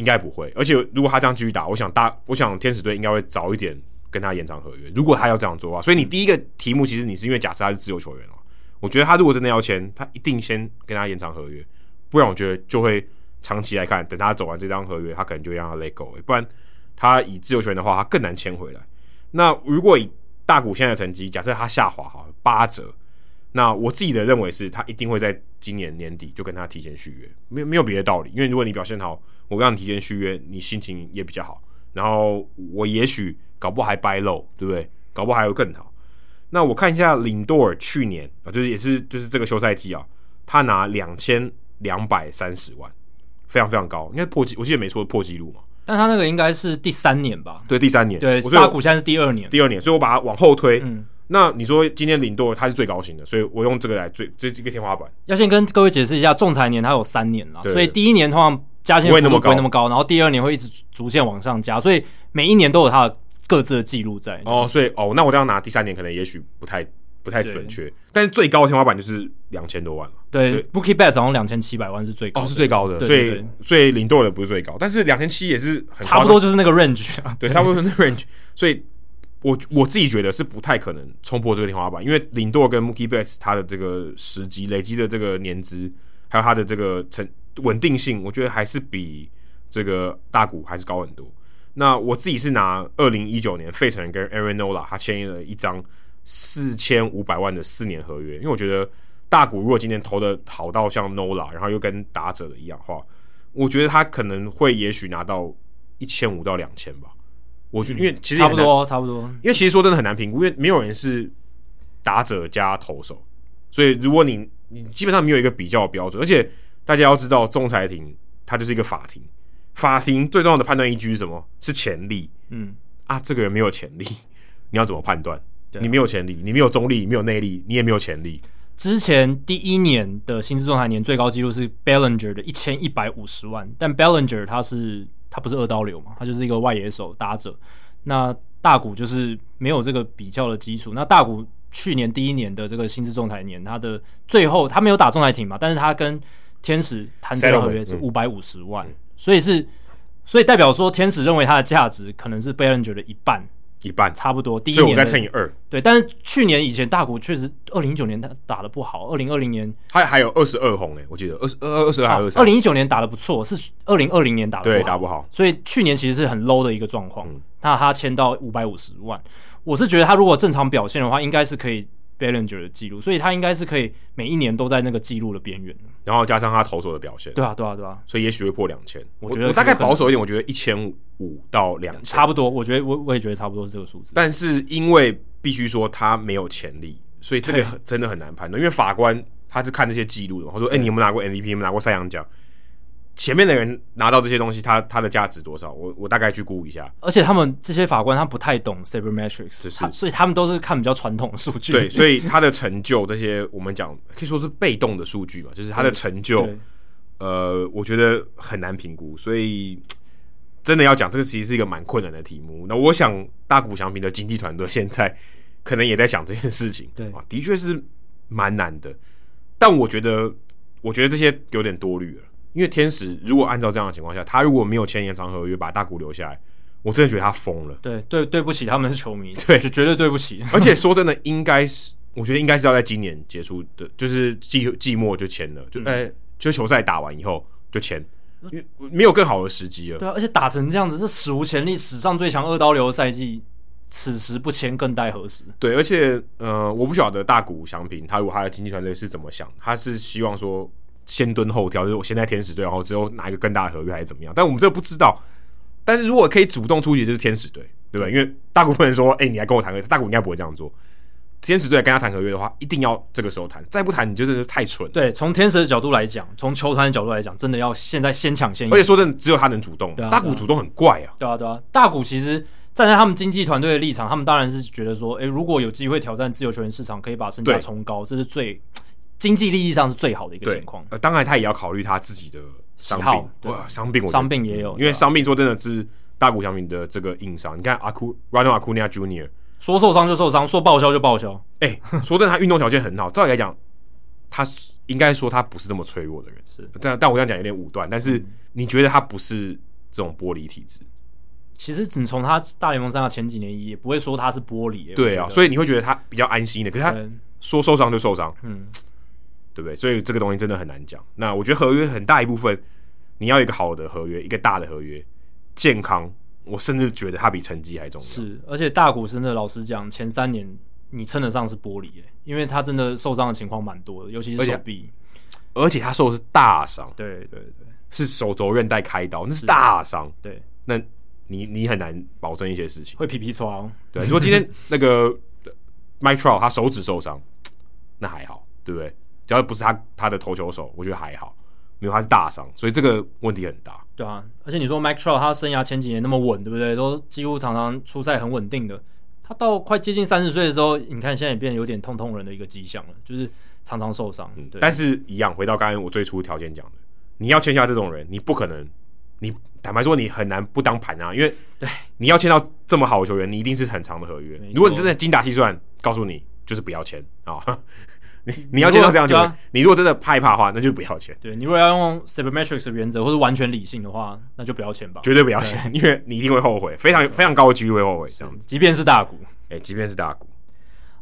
应该不会，而且如果他这样继续打，我想大，我想天使队应该会早一点跟他延长合约。如果他要这样做的话，所以你第一个题目其实你是因为假设他是自由球员哦。我觉得他如果真的要签，他一定先跟他延长合约，不然我觉得就会长期来看，等他走完这张合约，他可能就让他 let go，不然他以自由球员的话，他更难签回来。那如果以大谷现在的成绩，假设他下滑哈八折，那我自己的认为是他一定会在今年年底就跟他提前续约，没有没有别的道理。因为如果你表现好，我让你提前续约，你心情也比较好。然后我也许搞不好还 buy low，对不对？搞不好还会更好。那我看一下林多尔去年啊，就是也是就是这个休赛季啊，他拿两千两百三十万，非常非常高，应该破纪，我记得没错破纪录嘛。但他那个应该是第三年吧？对，第三年。对，大谷现在是第二年，第二年，所以我把它往后推。嗯，那你说今天林多尔他是最高薪的，所以我用这个来最这这个天花板。要先跟各位解释一下，仲裁年他有三年了，所以第一年通常加薪幅度不会那么高，然后第二年会一直逐渐往上加，所以每一年都有它的各自的记录在。哦，所以哦，那我这样拿第三年可能也许不太。不太准确，但是最高的天花板就是两千多万了。对，Mookie Betts 好像两千七百万是最高，哦，是最高的。所以，所以林多尔的不是最高，但是两千七也是差不多，就是那个 range 啊。对，差不多是那个 range。所以我我自己觉得是不太可能冲破这个天花板，因为领舵跟 Mookie Betts 他的这个时机累积的这个年资，还有他的这个成稳定性，我觉得还是比这个大股还是高很多。那我自己是拿二零一九年费城人跟 Aaron Nola 他签了一张。四千五百万的四年合约，因为我觉得大股如果今年投的好到像 Nola，然后又跟打者的一样的话，我觉得他可能会也许拿到一千五到两千吧。我觉得，因为其实差不多，差不多。因为其实说真的很难评估，因为没有人是打者加投手，所以如果你你基本上没有一个比较的标准，而且大家要知道，仲裁庭它就是一个法庭，法庭最重要的判断依据是什么？是潜力。嗯啊，这个人没有潜力，你要怎么判断？你没有潜力，你没有中立，你没有内力，你也没有潜力。之前第一年的薪资仲裁年最高纪录是 Bellinger 的一千一百五十万，但 Bellinger 他是他不是二刀流嘛，他就是一个外野手打者。那大谷就是没有这个比较的基础。那大谷去年第一年的这个薪资仲裁年，他的最后他没有打仲裁庭嘛，但是他跟天使谈这个合约是五百五十万，所以是所以代表说天使认为它的价值可能是 Bellinger 的一半。一半差不多，第一年所以我再乘以二。对，但是去年以前大股确实，二零一九年他打的不好，二零二零年他还有二十二红诶，我记得二十二二十二还是二十。二零一九年打的不错，是二零二零年打的，对，打不好，所以去年其实是很 low 的一个状况。嗯、那他签到五百五十万，我是觉得他如果正常表现的话，应该是可以。Bellinger 的记录，所以他应该是可以每一年都在那个记录的边缘。然后加上他投手的表现，对啊，对啊，对啊，所以也许会破两千。我觉得我大概保守一点，我觉得一千五到两千差不多。我觉得我我也觉得差不多是这个数字。但是因为必须说他没有潜力，所以这个真的很难判断。因为法官他是看这些记录的，他说：“哎、欸，你有没有拿过 MVP？有没有拿过赛扬奖？”前面的人拿到这些东西，他他的价值多少？我我大概去估一下。而且他们这些法官他不太懂 sabermetrics，是是，所以他们都是看比较传统的数据。对，所以 他的成就这些我们讲可以说是被动的数据吧，就是他的成就，呃，我觉得很难评估。所以真的要讲这个，其实是一个蛮困难的题目。那我想大谷翔平的经纪团队现在可能也在想这件事情。对啊，的确是蛮难的。但我觉得，我觉得这些有点多虑了。因为天使如果按照这样的情况下，他如果没有签延长合约把大谷留下来，我真的觉得他疯了。对对，对不起，他们是球迷，对，就绝对对不起。而且说真的，应该是我觉得应该是要在今年结束的，就是季季末就签了，就哎、嗯，就球赛打完以后就签，因为没有更好的时机了。对啊，而且打成这样子，是史无前例，史上最强二刀流的赛季，此时不签更待何时？对，而且呃，我不晓得大谷翔平他如果他的经纪团队是怎么想，他是希望说。先蹲后跳，就是我先在天使队，然后之后拿一个更大的合约还是怎么样？但我们这个不知道。但是如果可以主动出击，就是天使队，对不对？因为大部分人说：“哎、欸，你来跟我谈合约。”大谷应该不会这样做。天使队跟他谈合约的话，一定要这个时候谈，再不谈你就是太蠢。对，从天使的角度来讲，从球团的角度来讲，真的要现在先抢先赢。而且说真的，只有他能主动。大谷主动很怪啊。对啊，对啊，大谷其实站在他们经纪团队的立场，他们当然是觉得说：“哎、欸，如果有机会挑战自由球员市场，可以把身价冲高，这是最。”经济利益上是最好的一个情况。呃，当然他也要考虑他自己的伤病。哇，伤病我，伤病也有。因为伤病说真的是大谷翔平的这个硬伤。你看阿库，Ronald Acuna Junior，说受伤就受伤，说报销就报销。哎、欸，说真的，他运动条件很好。照理来讲，他应该说他不是这么脆弱的人。是，但但我这样讲有点武断。但是你觉得他不是这种玻璃体质？其实你从他大联盟上的前几年也不会说他是玻璃。对啊，所以你会觉得他比较安心的。可是他说受伤就受伤，嗯。对不对？所以这个东西真的很难讲。那我觉得合约很大一部分你要一个好的合约，一个大的合约，健康，我甚至觉得它比成绩还重要。是，而且大谷真的老实讲，前三年你称得上是玻璃诶，因为他真的受伤的情况蛮多的，尤其是手臂，而且，他受的是大伤，对对对，是手肘韧带开刀，那是大伤，对，那你你很难保证一些事情，会皮皮剉哦。对，如果今天那个 Mike Trout 他手指受伤，那还好，对不对？只要不是他他的投球手，我觉得还好。没有，他是大伤，所以这个问题很大。对啊，而且你说 Mike Trout 他生涯前几年那么稳，对不对？都几乎常常出赛很稳定的。他到快接近三十岁的时候，你看现在也变得有点痛痛人的一个迹象了，就是常常受伤。对，但是一样，回到刚才我最初条件讲的，你要签下这种人，你不可能，你坦白说你很难不当盘啊，因为对你要签到这么好的球员，你一定是很长的合约。如果你真的精打细算，告诉你就是不要签啊。哦你你要接到这样就，啊、你如果真的害怕的话，那就不要钱。对，你如果要用 sabermetrics 的原则或者完全理性的话，那就不要钱吧。绝对不要钱，因为你一定会后悔，非常非常高的几率会后悔。这样子，即便是大股，哎、欸，即便是大股。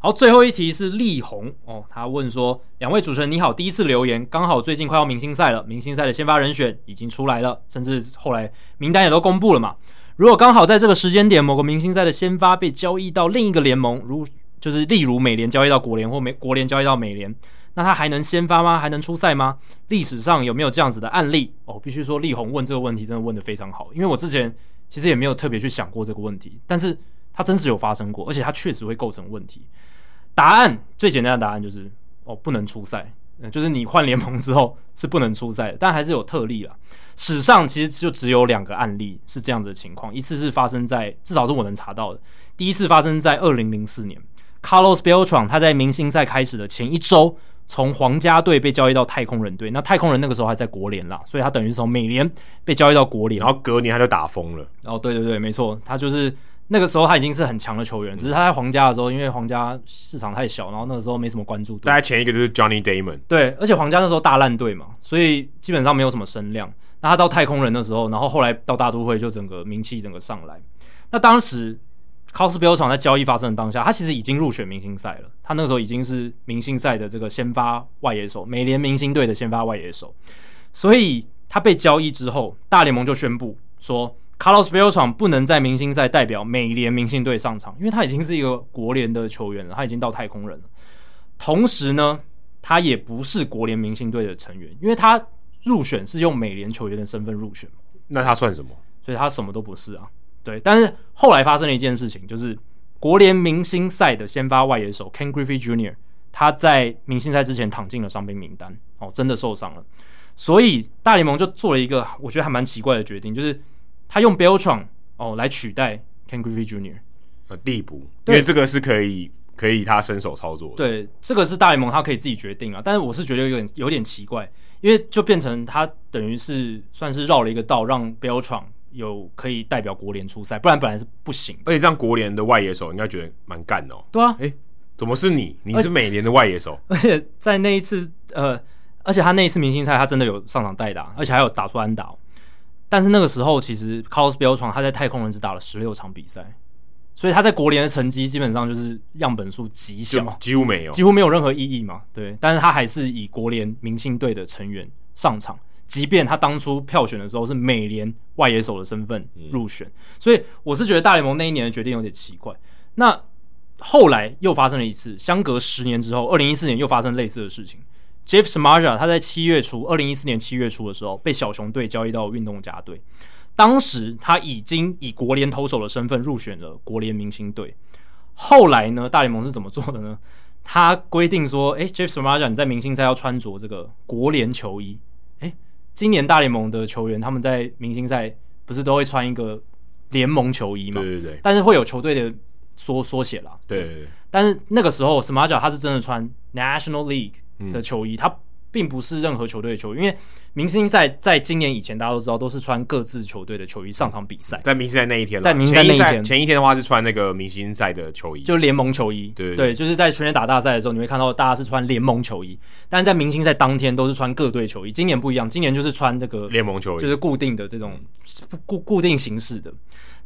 好，最后一题是力宏哦，他问说：两位主持人你好，第一次留言，刚好最近快要明星赛了，明星赛的先发人选已经出来了，甚至后来名单也都公布了嘛。如果刚好在这个时间点，某个明星赛的先发被交易到另一个联盟，如就是例如美联交易到国联或美国联交易到美联。那他还能先发吗？还能出赛吗？历史上有没有这样子的案例？哦，必须说力宏问这个问题真的问得非常好，因为我之前其实也没有特别去想过这个问题，但是它真实有发生过，而且它确实会构成问题。答案最简单的答案就是哦，不能出赛，就是你换联盟之后是不能出赛的，但还是有特例啦。史上其实就只有两个案例是这样子的情况，一次是发生在至少是我能查到的，第一次发生在二零零四年，Carlos Beltran 他在明星赛开始的前一周。从皇家队被交易到太空人队，那太空人那个时候还在国联啦，所以他等于是从美联被交易到国联，然后隔年他就打疯了。哦，对对对，没错，他就是那个时候他已经是很强的球员，只是他在皇家的时候，因为皇家市场太小，然后那个时候没什么关注度。大概前一个就是 Johnny Damon，对，而且皇家那时候大烂队嘛，所以基本上没有什么声量。那他到太空人的时候，然后后来到大都会就整个名气整个上来。那当时。Carlos Beltran 在交易发生的当下，他其实已经入选明星赛了。他那个时候已经是明星赛的这个先发外野手，美联明星队的先发外野手。所以他被交易之后，大联盟就宣布说，Carlos Beltran 不能在明星赛代表美联明星队上场，因为他已经是一个国联的球员了，他已经到太空人了。同时呢，他也不是国联明星队的成员，因为他入选是用美联球员的身份入选。那他算什么？所以他什么都不是啊。对，但是后来发生了一件事情，就是国联明星赛的先发外野手 Ken Griffey Jr. 他在明星赛之前躺进了伤兵名单，哦，真的受伤了，所以大联盟就做了一个我觉得还蛮奇怪的决定，就是他用 Beltran 哦来取代 Ken Griffey Jr. 呃，递补，因为这个是可以可以他伸手操作的，对，这个是大联盟他可以自己决定啊，但是我是觉得有点有点奇怪，因为就变成他等于是算是绕了一个道，让 Beltran 有可以代表国联出赛，不然本来是不行。而且这样国联的外野手应该觉得蛮干的哦。对啊，诶，怎么是你？你是美联的外野手。而 且在那一次，呃，而且他那一次明星赛，他真的有上场代打，而且还有打出安打。但是那个时候，其实 Carlos Beltran 他在太空人只打了十六场比赛，所以他在国联的成绩基本上就是样本数极小，几乎没有，几乎没有任何意义嘛。对，但是他还是以国联明星队的成员上场。即便他当初票选的时候是美联外野手的身份入选，嗯，所以我是觉得大联盟那一年的决定有点奇怪。那后来又发生了一次，相隔十年之后，二零一四年又发生类似的事情。Jeff Samardzija 他在七月初，二零一四年七月初的时候被小熊队交易到运动家队，当时他已经以国联投手的身份入选了国联明星队。后来呢，大联盟是怎么做的呢？他规定说，诶，Jeff Samardzija 你在明星赛要穿着这个国联球衣，诶。今年大联盟的球员，他们在明星赛不是都会穿一个联盟球衣嘛？对对对。但是会有球队的缩缩写啦。对，对，对。但是那个时候，Samardzija 他是真的穿 National League 的球衣，嗯、他。并不是任何球队的球衣，因为明星赛在今年以前，大家都知道都是穿各自球队的球衣上场比赛。在明星赛那一天，在明星赛那一天，前一天的话是穿那个明星赛的球衣，就联盟球衣。对对，对，对，就是在全垒打大赛的时候，你会看到大家是穿联盟球衣，但是在明星赛当天都是穿各队球衣。今年不一样，今年就是穿这个联盟球衣，就是固定的这种固固定形式的。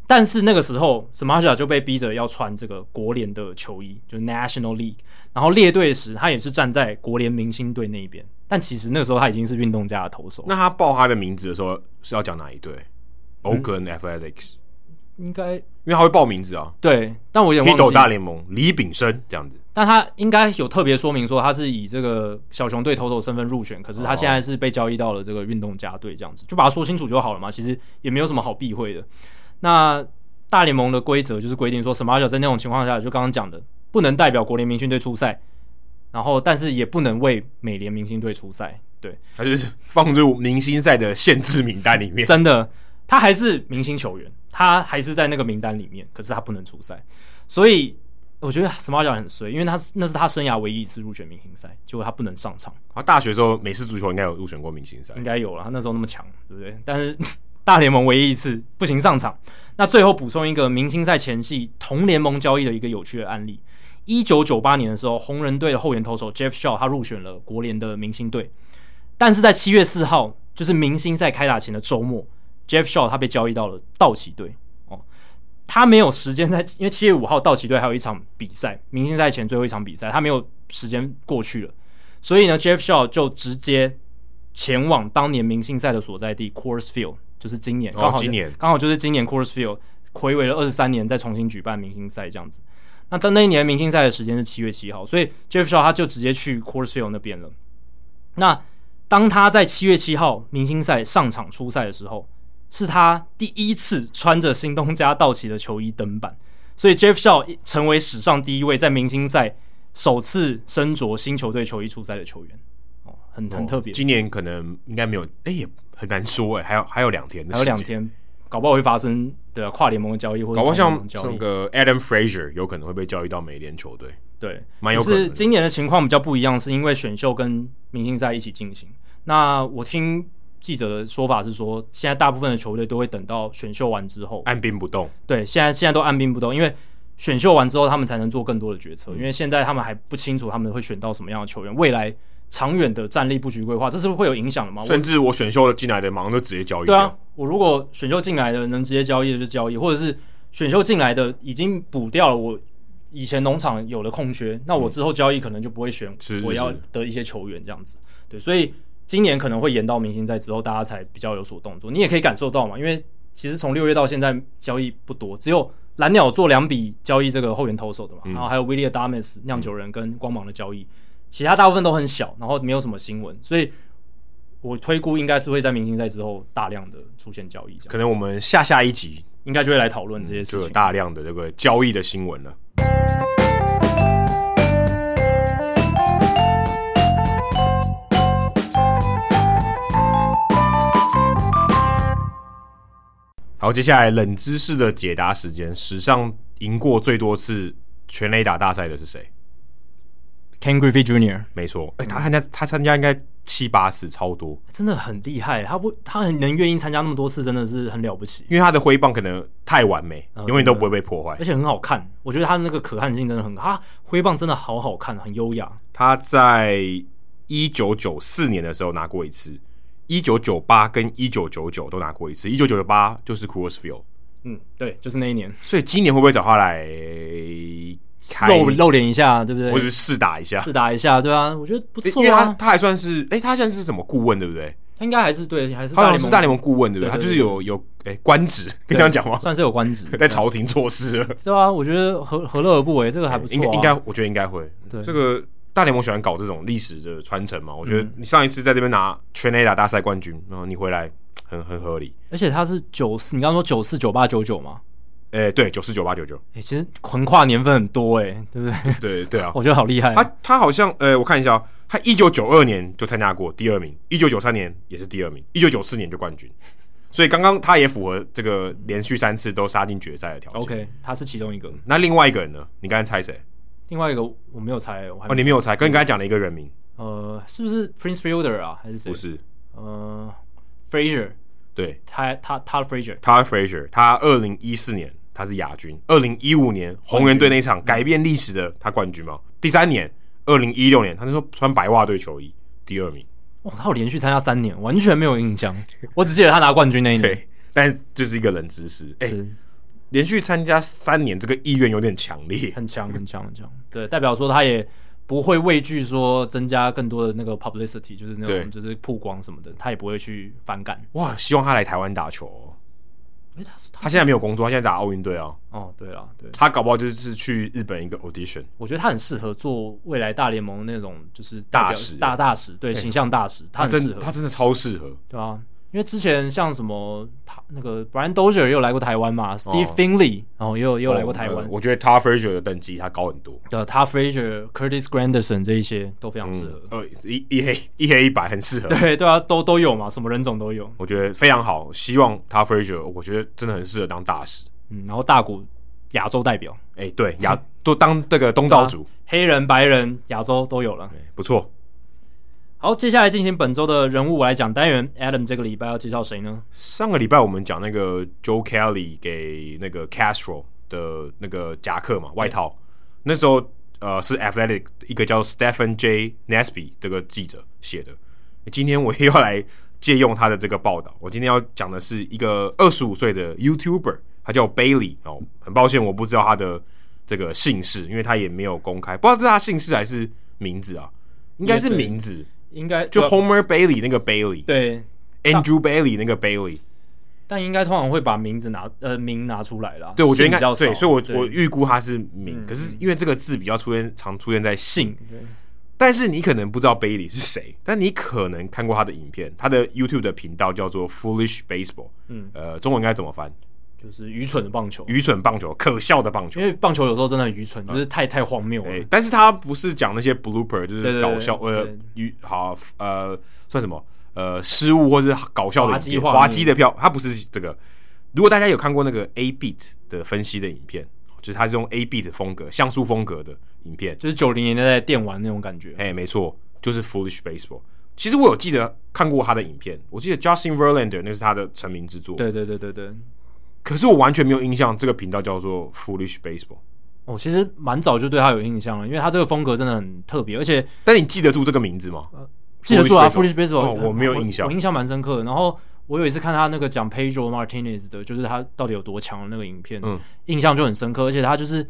但是那个时候，Samardzija 就被逼着要穿这个国联的球衣，就是 National League。然后列队时，他也是站在国联明星队那一边。但其实那个时候他已经是运动家的投手。那他报他的名字的时候是要讲哪一队？Oakland Athletics。应该，因为他会报名字啊。对，但我有点忘记。大联盟李炳生这样子。但他应该有特别说明说他是以这个小熊队投手身份入选，可是他现在是被交易到了这个运动家队这样子，就把它说清楚就好了嘛。其实也没有什么好避讳的。那大联盟的规则就是规定说，Samardzija 在那种情况下，就刚刚讲的，不能代表国联明星队出赛，然后但是也不能为美联明星队出赛。对，他就是放入明星赛的限制名单里面。真的，他还是明星球员。他还是在那个名单里面，可是他不能出赛，所以我觉得 Samardzija 很衰，因为他那是他生涯唯一一次入选明星赛，结果他不能上场。他大学时候美式足球应该有入选过明星赛，应该有了，他那时候那么强，对不对？但是大联盟唯一一次不行上场。那最后补充一个明星赛前夕同联盟交易的一个有趣的案例：一九九八年的时候，红人队的后援投手 Jeff Shaw 他入选了国联的明星队，但是在七月四号，就是明星赛开打前的周末。Jeff Shaw 他被交易到了道奇队哦，他没有时间在，因为七月五号道奇队还有一场比赛，明星赛前最后一场比赛，他没有时间过去了，所以呢，Jeff Shaw 就直接前往当年明星赛的所在地 Coors Field，就是今年刚好、哦、今年刚好就是今年 Coors Field 回违了二十三年再重新举办明星赛这样子。那但那一年明星赛的时间是七月七号，所以 Jeff Shaw 他就直接去 Coors Field 那边了。那当他在七月七号明星赛上场出赛的时候。是他第一次穿着新东家道奇的球衣登板，所以 Jeff Shaw 成为史上第一位在明星赛首次身着新球队球衣出赛的球员。哦，很很特别。今年可能应该没有，哎，也很难说哎，还有还有两天，还有两天，搞不好会发生的跨联盟的交易，或者搞不好像那个 Adam Frazier 有可能会被交易到美联球队。对，蛮有可能。是今年的情况比较不一样，是因为选秀跟明星赛一起进行。那我听。记者的说法是说，现在大部分的球队都会等到选秀完之后按兵不动。对，现在现在都按兵不动，因为选秀完之后他们才能做更多的决策。嗯、因为现在他们还不清楚他们会选到什么样的球员，未来长远的战力布局规划，这是会有影响的吗？甚至我选秀进来的马上就直接交易。对啊，我如果选秀进来的能直接交易的就交易，或者是选秀进来的已经补掉了我以前农场有的空缺，那我之后交易可能就不会选我要的一些球员这样子。对，所以。今年可能会延到明星赛之后，大家才比较有所动作。你也可以感受到嘛，因为其实从六月到现在交易不多，只有蓝鸟做两笔交易这个后援投手的嘛，嗯、然后还有 Willy Adames 酿酒人跟光芒的交易，其他大部分都很小，然后没有什么新闻，所以我推估应该是会在明星赛之后大量的出现交易。可能我们下下一集应该就会来讨论这些事情，嗯、大量的这个交易的新闻了。好，接下来冷知识的解答时间。史上赢过最多次全垒打大赛的是谁？Ken Griffey Jr. 没错，哎、欸，他参加他参加应该七八次，超多，真的很厉害。他不，他很能愿意参加那么多次，真的是很了不起。因为他的挥棒可能太完美，永远都不会被破坏，而且很好看。我觉得他的那个可看性真的很好，他挥棒真的好好看，很优雅。他在一九九四年的时候拿过一次。一九九八跟一九九九都拿过一次，一九九八就是 Coors Field，嗯，对，就是那一年。所以今年会不会找他来露露脸一下，对不对？或者试打一下，试打一下，对啊，我觉得不错啊。因为他他还算是，哎、欸，他现在是什么顾问，对不对？他应该还是对，还是好像是大联盟顾问，对不对？他就是有有哎官职，可以这样讲吗？算是有官职，在朝廷做事了，对啊，我觉得何何乐而不为？这个还不错、啊，应该应该，我觉得应该会。对，这个。大联盟喜欢搞这种历史的传承嘛？我觉得你上一次在这边拿全垒打大赛冠军，然后你回来很很合理。而且他是九四，你刚刚说九四九八九九吗？诶、欸，对，九四九八九九。诶，其实横跨年份很多诶、欸，对不对？对对啊，我觉得好厉害。他他好像呃、欸，我看一下、喔，他一九九二年就参加过第二名，一九九三年也是第二名，一九九四年就冠军。所以刚刚他也符合这个连续三次都杀进决赛的条件。OK，他是其中一个。那另外一个人呢？你刚才猜谁？另外一个我没有猜，我还没哦，你没有猜，跟你刚才讲的一个人名，呃，是不是 Prince Fielder 啊？还是谁？不是，呃，Frazier，对，他他他 Frazier，他 Frazier，他二零一四年他是亚军，二零一五年红人队那场改变历史的他冠军嘛？嗯、第三年，二零一六年，他那时候穿白袜队球衣，第二名。哇，他有连续参加三年，完全没有印象，我只记得他拿冠军那一年。对，但是这是一个冷知识，哎、欸。连续参加三年，这个意愿有点强烈，很强很强很强。对，代表说他也不会畏惧说增加更多的那个 publicity，就是那种就是曝光什么的，他也不会去反感。哇，希望他来台湾打球哦。欸、他是他，现在没有工作，他现在打奥运队啊。哦，对了，对，他搞不好就是去日本一个 audition。我觉得他很适合做未来大联盟那种就是大使、大大使，对，形象大使，他真的，他真的超适合，对啊。因为之前像什么他那个 Brian Dozier 也有来过台湾嘛，Steve Finley 然后也有也有来过台湾。我觉得 Todd Frazier 的等级他高很多。对，Todd Frazier、Curtis Granderson 这一些都非常适合。呃，一一黑一黑一白很适合。对对啊，都都有嘛，什么人种都有。我觉得非常好，希望 Todd Frazier，我觉得真的很适合当大使。嗯，然后大谷亚洲代表，哎，对，亚都当这个东道主，黑人、白人、亚洲都有了，不错。好，接下来进行本周的人物我来讲单元。Adam 这个礼拜要介绍谁呢？上个礼拜我们讲那个 Joe Kelly 给那个 Castro 的那个夹克嘛，外套。那时候呃是 Athletic 一个叫 Stephen J Nesby 这个记者写的。今天我又要来借用他的这个报道。我今天要讲的是一个二十五岁的 YouTuber，他叫 Bailey 哦。很抱歉我不知道他的这个姓氏，因为他也没有公开，不知道是他姓氏还是名字啊？应该是名字。应该就 Homer Bailey 那个 Bailey，对，Andrew Bailey 那个 Bailey，但应该通常会把名字拿呃名拿出来了。对，我觉得应该对，所以我我预估他是名，嗯、可是因为这个字比较出现常出现在姓，但是你可能不知道 Bailey 是谁，但你可能看过他的影片，他的 YouTube 的频道叫做 Foolish Baseball，嗯，呃，中文应该怎么翻？就是愚蠢的棒球，愚蠢棒球，可笑的棒球。因为棒球有时候真的很愚蠢，就是太太荒谬了。欸、但是他不是讲那些 blooper，就是搞笑呃，愚好呃算什么呃失误或是搞笑的滑稽的票，他不是这个。如果大家有看过那个 A Beat 的分析的影片，就是他是用 A Beat 风格像素风格的影片，就是九零年代的电玩那种感觉。哎、欸，没错，就是 Foolish Baseball。其实我有记得看过他的影片，我记得 Justin Verlander 那是他的成名之作。对对对对对。可是我完全没有印象，这个频道叫做 Foolish Baseball。哦，其实蛮早就对他有印象了，因为他这个风格真的很特别，而且……但你记得住这个名字吗？呃、记得住啊，Foolish Baseball。哦，我没有印象，我，我印象蛮深刻的。然后我有一次看他那个讲 Pedro Martinez 的，就是他到底有多强的那个影片，嗯，印象就很深刻，而且他就是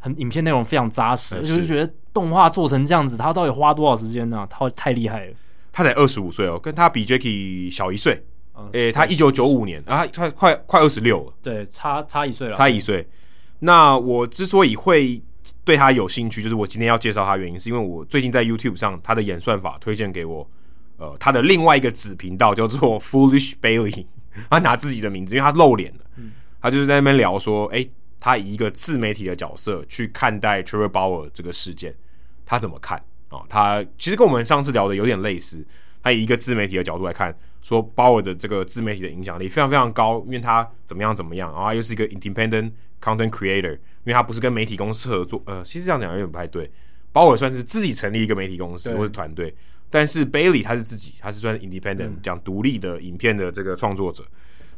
很影片内容非常扎实，嗯、就是觉得动画做成这样子，他到底花多少时间呢、啊？他太厉害了。他才二十五岁哦，跟他比 Jackie 小一岁。诶、他一九九五年啊，他快快二十六了，对，差差一岁了，差一岁。那我之所以会对他有兴趣，就是我今天要介绍他原因，是因为我最近在 YouTube 上他的演算法推荐给我，呃，他的另外一个子频道叫做 Foolish Bailey，他拿自己的名字，因为他露脸了，嗯、他就是在那边聊说，诶、欸，他以一个自媒体的角色去看待 Trevor Bauer 这个事件，他怎么看啊、哦？他其实跟我们上次聊的有点类似。他以一个自媒体的角度来看，说鲍尔的这个自媒体的影响力非常非常高，因为他怎么样怎么样，然后他又是一个 independent content creator，因为他不是跟媒体公司合作，呃，其实这样讲有点不太对。鲍尔算是自己成立一个媒体公司或是团队，但是 Bailey 他是自己，他是算 independent 讲独立的影片的这个创作者，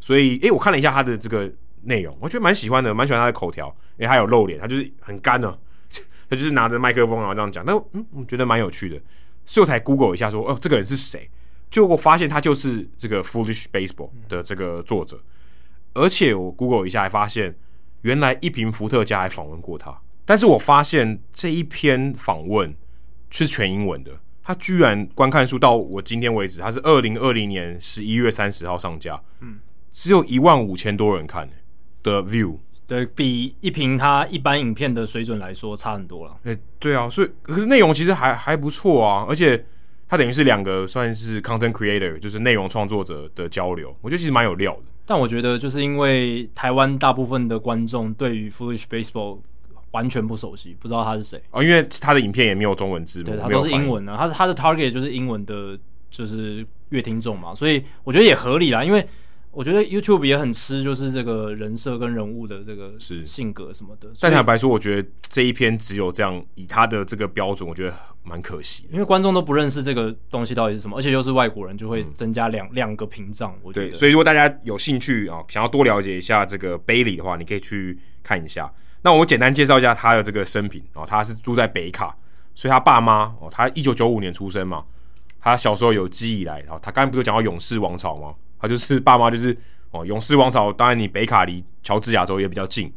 所以，诶，我看了一下他的这个内容，我觉得蛮喜欢的，蛮喜欢他的口条，因为他有露脸，他就是很干呢，他就是拿着麦克风然后这样讲，那嗯，我觉得蛮有趣的。所以我才 Google 一下说，说哦，这个人是谁？结果发现他就是这个 Foolish Baseball 的这个作者。而且我 Google 一下，还发现原来一瓶伏特加还访问过他。但是我发现这一篇访问是全英文的，他居然观看数到我今天为止，他是二零二零年十一月三十号上架，嗯，只有一万五千多人看的 view。对，比一瓶他一般影片的水准来说差很多了。哎，对啊，所以可是内容其实还还不错啊，而且他等于是两个算是 content creator，就是内容创作者的交流，我觉得其实蛮有料的。但我觉得就是因为台湾大部分的观众对于 Foolish Baseball 完全不熟悉，不知道他是谁啊，因为他的影片也没有中文字幕，对，他都是英文的，他他的 target 就是英文的，就是乐听众嘛，所以我觉得也合理啦，因为。我觉得 YouTube 也很吃，就是这个人设跟人物的这个是性格什么的。但坦白说，我觉得这一篇只有这样，以他的这个标准，我觉得蛮可惜。因为观众都不认识这个东西到底是什么，而且又是外国人，就会增加两两、嗯、个屏障。我觉得，对，所以如果大家有兴趣啊，想要多了解一下这个 Bailey 的话，你可以去看一下。那我简单介绍一下他的这个生平哦，他是住在北卡，所以他爸妈哦，他一九九五年出生嘛，他小时候有记忆以来，然后他刚才不是讲到勇士王朝吗？他就是爸妈就是。哦，勇士王朝当然你北卡离乔治亚州也比较近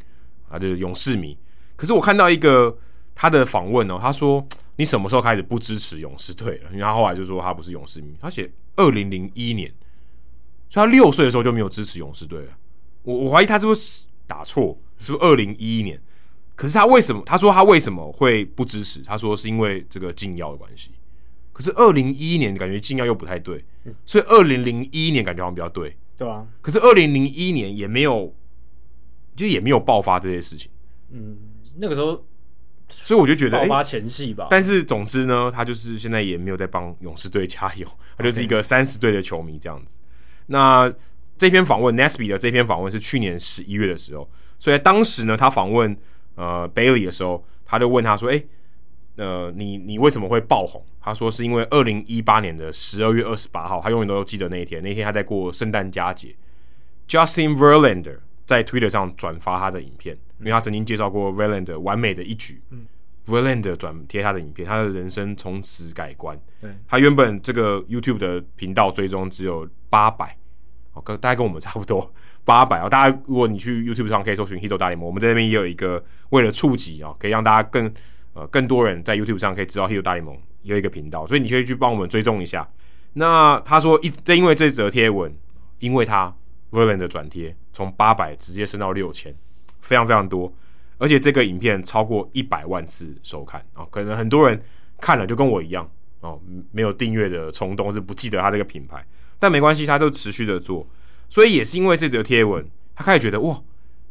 啊，就是勇士迷。可是我看到一个他的访问哦，他说你什么时候开始不支持勇士队了？因为他后来就说他不是勇士迷，他写二零零一年，所以他六岁的时候就没有支持勇士队了。我我怀疑他是不是打错，是不是二零一一年？可是他为什么？他说他为什么会不支持？他说是因为这个禁药的关系。可是二零一一年感觉禁药又不太对，所以二零零一年感觉好像比较对，对啊。可是二零零一年也没有，就也没有爆发这些事情。嗯，那个时候，所以我就觉得爆发前戏吧。但是总之呢，他就是现在也没有在帮勇士队加油，他就是一个三十队的球迷这样子。那这篇访问 Nesby 的这篇访问是去年十一月的时候，所以当时呢，他访问。呃，Bailey 的时候，他就问他说：“哎、欸，呃，你你为什么会爆红？”他说：“是因为二零一八年的十二月二十八号，他永远都记得那一天。那天他在过圣诞佳节，Justin Verlander 在 Twitter 上转发他的影片，因为他曾经介绍过 Verlander 完美的一举。嗯、Verlander 转贴他的影片，他的人生从此改观。对，他原本这个 YouTube 的频道追踪只有八百。”哦跟大概跟我们差不多八百啊！大家如果你去 YouTube 上可以搜寻 Hito 大联盟，我们在那边也有一个为了触及啊，可以让大家更更多人在 YouTube 上可以知道 Hito 大联盟有一个频道，所以你可以去帮我们追踪一下。那他说一，正因为这则贴文，因为他 Verlan 的转贴从八百直接升到六千，非常非常多，而且这个影片超过一百万次收看啊！可能很多人看了就跟我一样哦，没有订阅的冲动，是不记得他这个品牌。但没关系，他都持续的做，所以也是因为这则贴文，他开始觉得哇，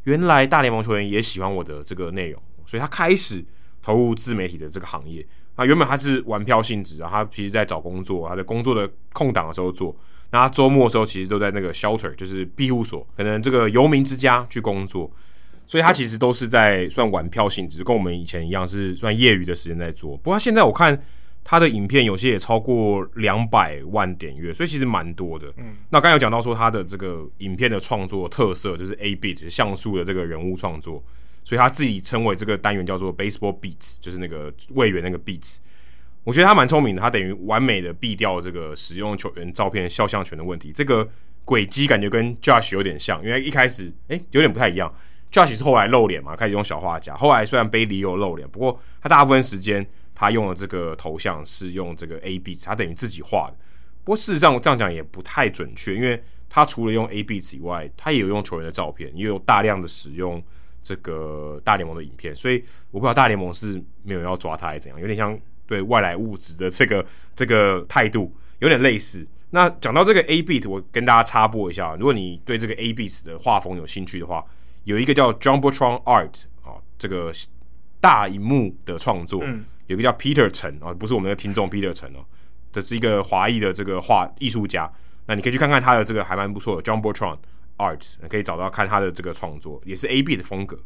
原来大联盟球员也喜欢我的这个内容，所以他开始投入自媒体的这个行业。那原本他是玩票性质啊，他其实在找工作，他在工作的空档的时候做，那他周末的时候其实都在那个 shelter，就是庇护所，可能这个游民之家去工作，所以他其实都是在算玩票性质，跟我们以前一样是算业余的时间在做。不过现在我看。他的影片有些也超过两百万点阅，所以其实蛮多的。嗯，那刚才有讲到说他的这个影片的创作特色就是 A beat 像素的这个人物创作，所以他自己称为这个单元叫做 Baseball Beats，就是那个位元那个 Beats。我觉得他蛮聪明的，他等于完美的避掉这个使用球员照片肖像权的问题。这个轨迹感觉跟 Josh 有点像，因为一开始哎、欸、有点不太一样。Josh 是后来露脸嘛，开始用小画家，后来虽然 baby 有露脸，不过他大部分时间。他用的这个头像是用这个 A B，他等于自己画的。不过事实上我这样讲也不太准确，因为他除了用 A B 以外，他也有用球员的照片，也有大量的使用这个大联盟的影片。所以我不知道大联盟是没有要抓他还是怎样，有点像对外来物质的这个这个态度有点类似。那讲到这个 A beat，我跟大家插播一下，如果你对这个 A beat 的画风有兴趣的话，有一个叫 Jumbotron Art 啊，这个大荧幕的创作。嗯有个叫 Peter 陈啊，不是我们的听众 Peter 陈哦，这是一个华裔的这个画艺术家。那你可以去看看他的这个还蛮不错的 Jumbotron Art，可以找到看他的这个创作，也是 AB 的风格。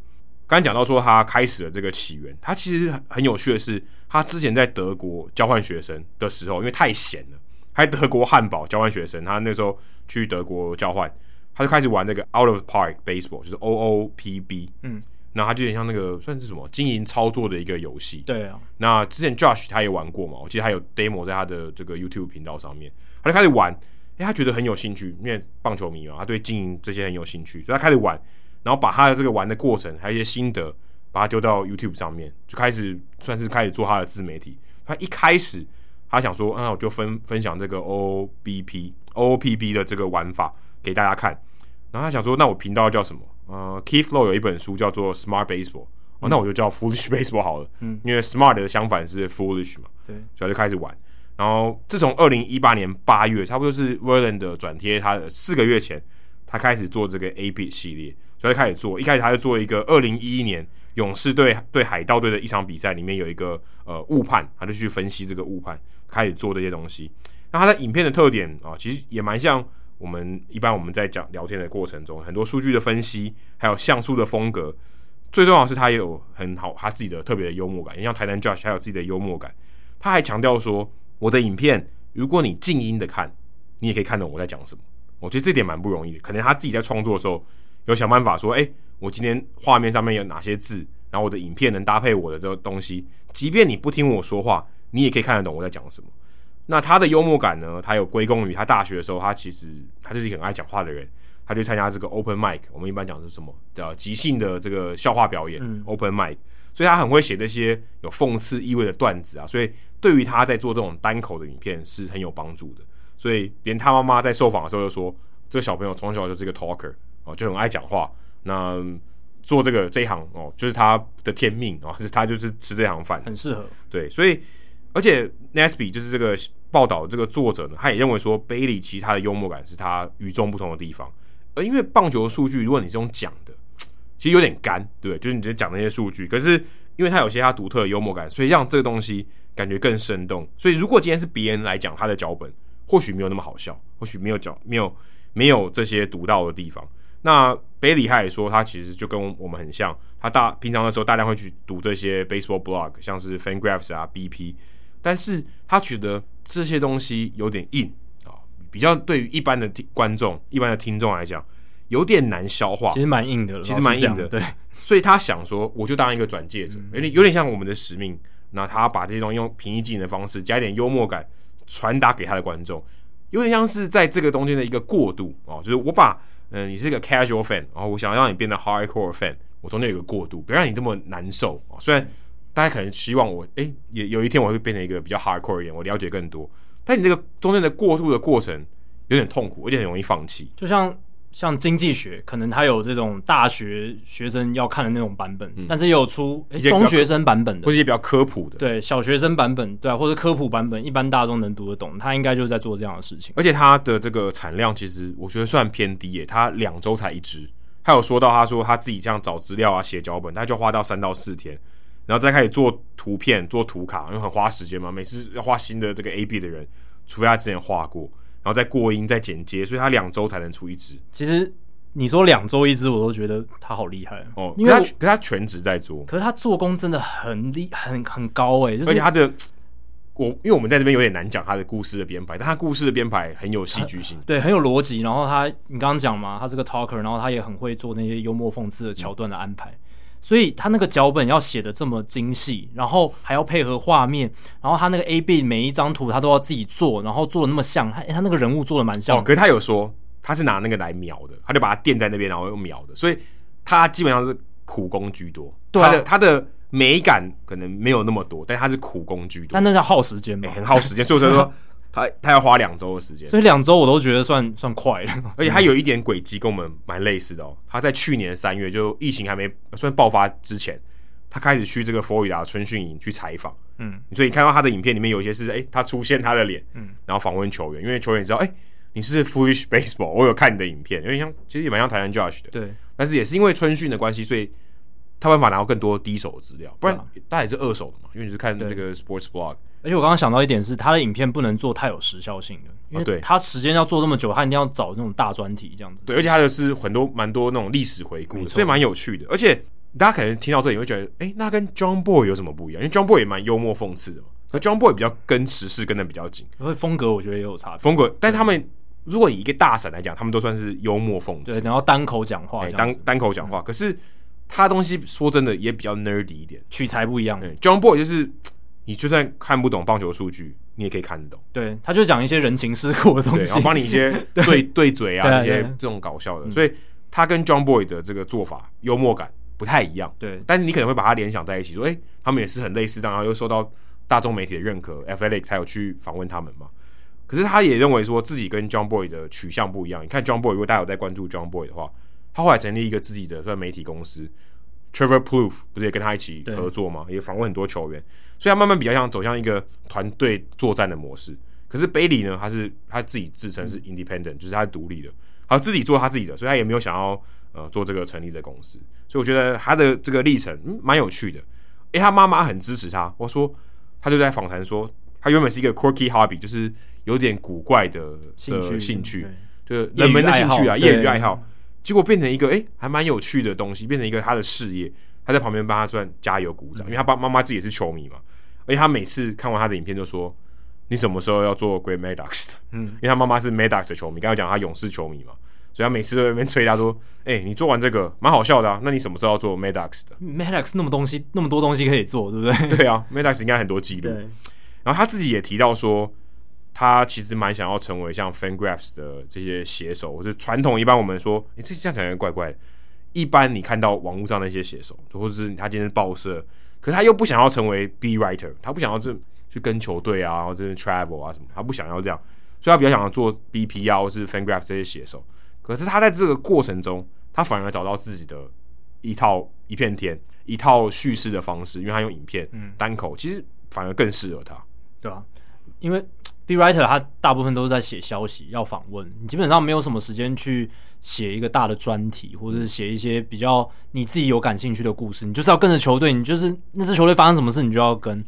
刚才讲到说他开始的这个起源，他其实很有趣的是，他之前在德国交换学生的时候，因为太闲了，还德国汉堡交换学生，他那时候去德国交换，他就开始玩那个 Out of Park Baseball，就是 OOPB，嗯。那他就有点像那个算是什么经营操作的一个游戏。对啊。那之前 Josh 他也玩过嘛，我记得他有 demo 在他的这个 YouTube 频道上面，他就开始玩，哎，他觉得很有兴趣，因为棒球迷嘛，他对经营这些很有兴趣，所以他开始玩，然后把他的这个玩的过程还有一些心得，把它丢到 YouTube 上面，就开始算是开始做他的自媒体。他一开始他想说，那、啊、我就分分享这个 OBP OOPB 的这个玩法给大家看，然后他想说，那我频道叫什么？呃，Keith Lowe 有一本书叫做《Smart Baseball》，哦，那我就叫 Foolish Baseball 好了，嗯，因为 Smart 的相反是 Foolish 嘛，对，所以就开始玩。然后自从二零一八年八月，差不多是 Verlander 转贴他的四个月前，他开始做这个 A B 系列，所以开始做。一开始他就做一个二零一一年勇士队对海盗队的一场比赛，里面有一个呃误判，他就去分析这个误判，开始做这些东西。那他的影片的特点啊，其实也蛮像。我们一般我们在讲聊天的过程中，很多数据的分析，还有像素的风格，最重要是他也有很好他自己的特别的幽默感。你像台南 Josh 还有自己的幽默感，他还强调说，我的影片如果你静音的看，你也可以看懂我在讲什么。我觉得这点蛮不容易的，可能他自己在创作的时候有想办法说，哎，我今天画面上面有哪些字，然后我的影片能搭配我的这个东西，即便你不听我说话，你也可以看得懂我在讲什么。那他的幽默感呢？他有归功于他大学的时候，他其实他就是一个很爱讲话的人。他就参加这个 open mic，我们一般讲的是什么叫即兴的这个笑话表演、嗯、open mic，所以他很会写这些有讽刺意味的段子啊，所以对于他在做这种单口的影片是很有帮助的。所以连他妈妈在受访的时候就说，这个小朋友从小就是一个 talker 哦，就很爱讲话。那做这个这一行哦，就是他的天命哦，是他就是吃这行饭，很适合。对，所以而且 Nesby 就是这个报道这个作者呢，他也认为说，Bailey 其实他的幽默感是他与众不同的地方。而因为棒球的数据，如果你是用讲的，其实有点干，对？就是你直接讲那些数据，可是因为他有些他独特的幽默感，所以让这个东西感觉更生动。所以如果今天是别人来讲他的脚本，或许没有那么好笑，或许没有脚没有没有这些独到的地方。那 Bailey 他也说，他其实就跟我们很像，他大平常的时候大量会去读这些 baseball blog，像是 Fangraphs 啊、BP，但是他觉得这些东西有点硬，比较对于一般的听观众、一般的听众来讲，有点难消化。其实蛮硬的了，其实蛮硬的，对。所以他想说，我就当一个转介者，有点有点像我们的使命。那他把这些东西用平易近人的方式，加一点幽默感，传达给他的观众，有点像是在这个中间的一个过渡哦，就是我把。嗯，你是一个 casual fan，然后我想要让你变得 hardcore fan，我中间有个过渡，不要让你这么难受啊。虽然大家可能希望我，哎，也有一天我会变成一个比较 hardcore 一点，我了解更多，但你这个中间的过渡的过程有点痛苦，而且很容易放弃。就像像经济学，可能它有这种大学学生要看的那种版本，嗯、但是也有出中学生版本的，或者一些比较科普的，对小学生版本，对啊，或者科普版本，一般大众能读得懂，他应该就是在做这样的事情。而且它的这个产量其实我觉得算偏低耶，它两周才一支。他有说到，他说他自己这样找资料啊、写脚本，他就花到三到四天，然后再开始做图片、做图卡，因为很花时间嘛。每次要画新的这个 AB 的人，除非他之前画过，然后再过音、再剪接，所以他两周才能出一支。其实。你说两周一支，我都觉得他好厉害哦。因为他，可是他全职在做，可是他做工真的很厉，很很高诶、欸。就是、而且他的，我因为我们在这边有点难讲他的故事的编排，但他故事的编排很有戏剧性，对，很有逻辑。然后他，你刚刚讲嘛，他是个 talker，然后他也很会做那些幽默讽刺的桥段的安排，嗯、所以他那个脚本要写的这么精细，然后还要配合画面，然后他那个 A B 每一张图他都要自己做，然后做的那么像，他他那个人物做的蛮像的。哦，可是他有说。他是拿那个来描的，他就把它垫在那边，然后又描的，所以他基本上是苦工居多。对啊、他的他的美感可能没有那么多，但他是苦工居多。但那叫耗时间嘛、欸，很耗时间。所以说他他要花两周的时间，所以两周我都觉得算算快了。而且他有一点轨迹跟我们蛮类似的哦。他在去年三月就疫情还没算爆发之前，他开始去这个佛罗里达春训营去采访。嗯，所以你看到他的影片里面有一些是哎、欸，他出现他的脸，嗯，然后访问球员，因为球员知道哎。欸你是 Foolish Baseball，我有看你的影片，因为像其实也蛮像台湾 Josh 的，对。但是也是因为春训的关系，所以他办法拿到更多第一手的资料，不然大家也是二手的嘛。因为你是看那个 Sports Blog，而且我刚刚想到一点是，他的影片不能做太有时效性的，因为他时间要做这么久，他一定要找那种大专题这样子。对，而且他的是很多蛮多那种历史回顾，所以蛮有趣的。而且大家可能听到这里会觉得，哎、欸，那跟 John Boy 有什么不一样？因为 John Boy 也蛮幽默讽刺的嘛，那 John Boy 比较跟时事跟的比较紧，所以风格我觉得也有差别。风格，但他们。如果以一个大神来讲，他们都算是幽默讽刺，对，然后单口讲话，单、欸、单口讲话。可是他东西说真的也比较 nerdy 一点，取材不一样。对，John Boy 就是你就算看不懂棒球数据，你也可以看得懂。对，他就讲一些人情世故的东西，然后帮你一些 对对嘴啊，一些这种搞笑的。所以他跟 John Boy 的这个做法幽默感不太一样。对，但是你可能会把它联想在一起，说，哎、欸，他们也是很类似，然后又受到大众媒体的认可，Athletic 才有去访问他们嘛。可是他也认为说自己跟 John Boy 的取向不一样。你看 John Boy，如果大家有在关注 John Boy 的话，他后来成立一个自己的算媒体公司，Trevor Plouffe 不是也跟他一起合作吗？也访问很多球员，所以他慢慢比较像走向一个团队作战的模式。可是 Bailey 呢，他是他自己自称是 Independent，就是他是独立的，他自己做他自己的，所以他也没有想要呃做这个成立的公司。所以我觉得他的这个历程嗯蛮有趣的。诶、欸，他妈妈很支持他，我说他就在访谈说，他原本是一个 quirky hobby，就是。有点古怪的兴趣，兴趣就是人们的兴趣啊，业余爱好，结果变成一个哎、欸，还蛮有趣的东西，变成一个他的事业。他在旁边帮他算加油鼓掌，因为他爸妈妈自己也是球迷嘛。而且他每次看完他的影片，就说：“你什么时候要做 Great Maddox 的？”嗯，因为他妈妈是 Maddox 的球迷，刚才讲他勇士球迷嘛，所以他每次都在那边催他说：“哎、欸，你做完这个蛮好笑的啊，那你什么时候要做 Maddox 的？Maddox 那么东西，那么多东西可以做，对不对？对啊，Maddox 应该很多记录。然后他自己也提到说。他其实蛮想要成为像 Fangraphs 的这些写手，或是传统一般我们说，哎、欸，这这样讲有点怪怪的。一般你看到网络上那些写手，或者是他今天是报社，可是他又不想要成为 B writer，他不想要这去跟球队啊，或者是 travel 啊什么，他不想要这样，所以他比较想要做 BP 啊，或是 Fangraphs 这些写手。可是他在这个过程中，他反而找到自己的一套一片天，一套叙事的方式，因为他用影片、嗯、单口，其实反而更适合他，对吧、啊？因为 B writer 他大部分都是在写消息，要访问，你基本上没有什么时间去写一个大的专题，或者是写一些比较你自己有感兴趣的故事。你就是要跟着球队，你就是那支球队发生什么事，你就要跟。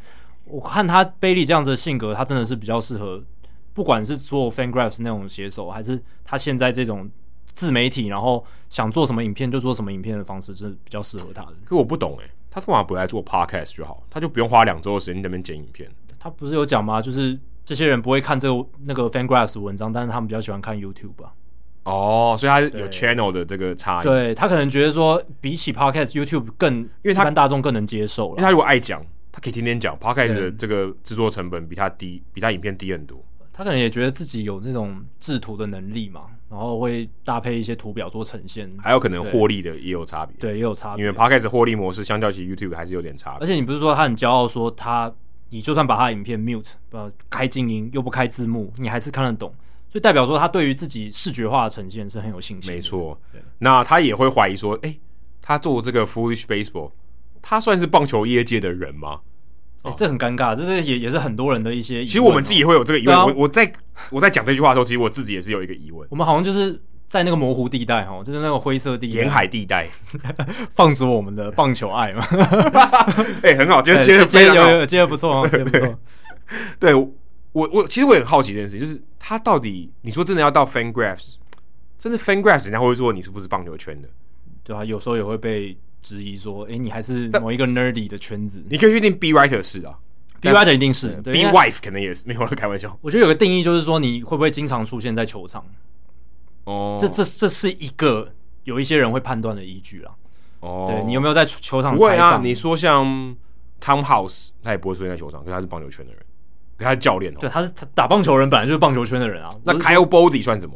我看他 Bailey 这样子的性格，他真的是比较适合，不管是做 Fangraphs 那种写手，还是他现在这种自媒体，然后想做什么影片就做什么影片的方式，就是比较适合他的。可我不懂诶、欸，他干嘛不来做 Podcast 就好？他就不用花两周的时间在那边剪影片。他不是有讲吗？就是这些人不会看这个那个 Fangraphs 文章，但是他们比较喜欢看 YouTube 吧？哦，所以他有 Channel 的这个差异。对，他可能觉得说，比起 Podcast，YouTube 更，因为他大众更能接受了。因为他如果爱讲，他可以天天讲。Podcast 的这个制作成本比他低，比他影片低很多。他可能也觉得自己有这种制图的能力嘛，然后会搭配一些图表做呈现，还有可能获利的也有差别。对，也有差别。因为 Podcast 获利模式相较起 YouTube 还是有点差别。而且你不是说他很骄傲说他。你就算把他的影片 mute，呃，开静音又不开字幕，你还是看得懂，所以代表说他对于自己视觉化的呈现是很有信心。没错，那他也会怀疑说，哎、欸，他做这个 Foolish Baseball，他算是棒球业界的人吗？这很尴尬，这是也也是很多人的一些。其实我们自己也会有这个疑问。啊、我我在我在讲这句话的时候，其实我自己也是有一个疑问。我们好像就是。在那个模糊地带哈，就是那个灰色地带，沿海地带，放逐我们的棒球爱嘛。哎、欸，很好，接着接着接着接的不错哦，接得不错。对我我其实我也很好奇这件事，就是他到底你说真的要到 Fangraphs，真的 Fangraphs 人家会说你是不是棒球圈的？对啊，有时候也会被质疑说，哎、欸，你还是某一个 nerdy 的圈子。你可以确定 B writer 是啊，B writer 一定是，B wife 可能也是，没有了，开玩笑。我觉得有个定义就是说，你会不会经常出现在球场？哦，这这这是一个有一些人会判断的依据啦。哦，对，你有没有在球场？不会啊，你说像 Tom House，他也不会出现在球场，可是他是棒球圈的人，他是教练哦。对，他是他打棒球人，本来就是棒球圈的人啊。那 Kyle Boddy 算什么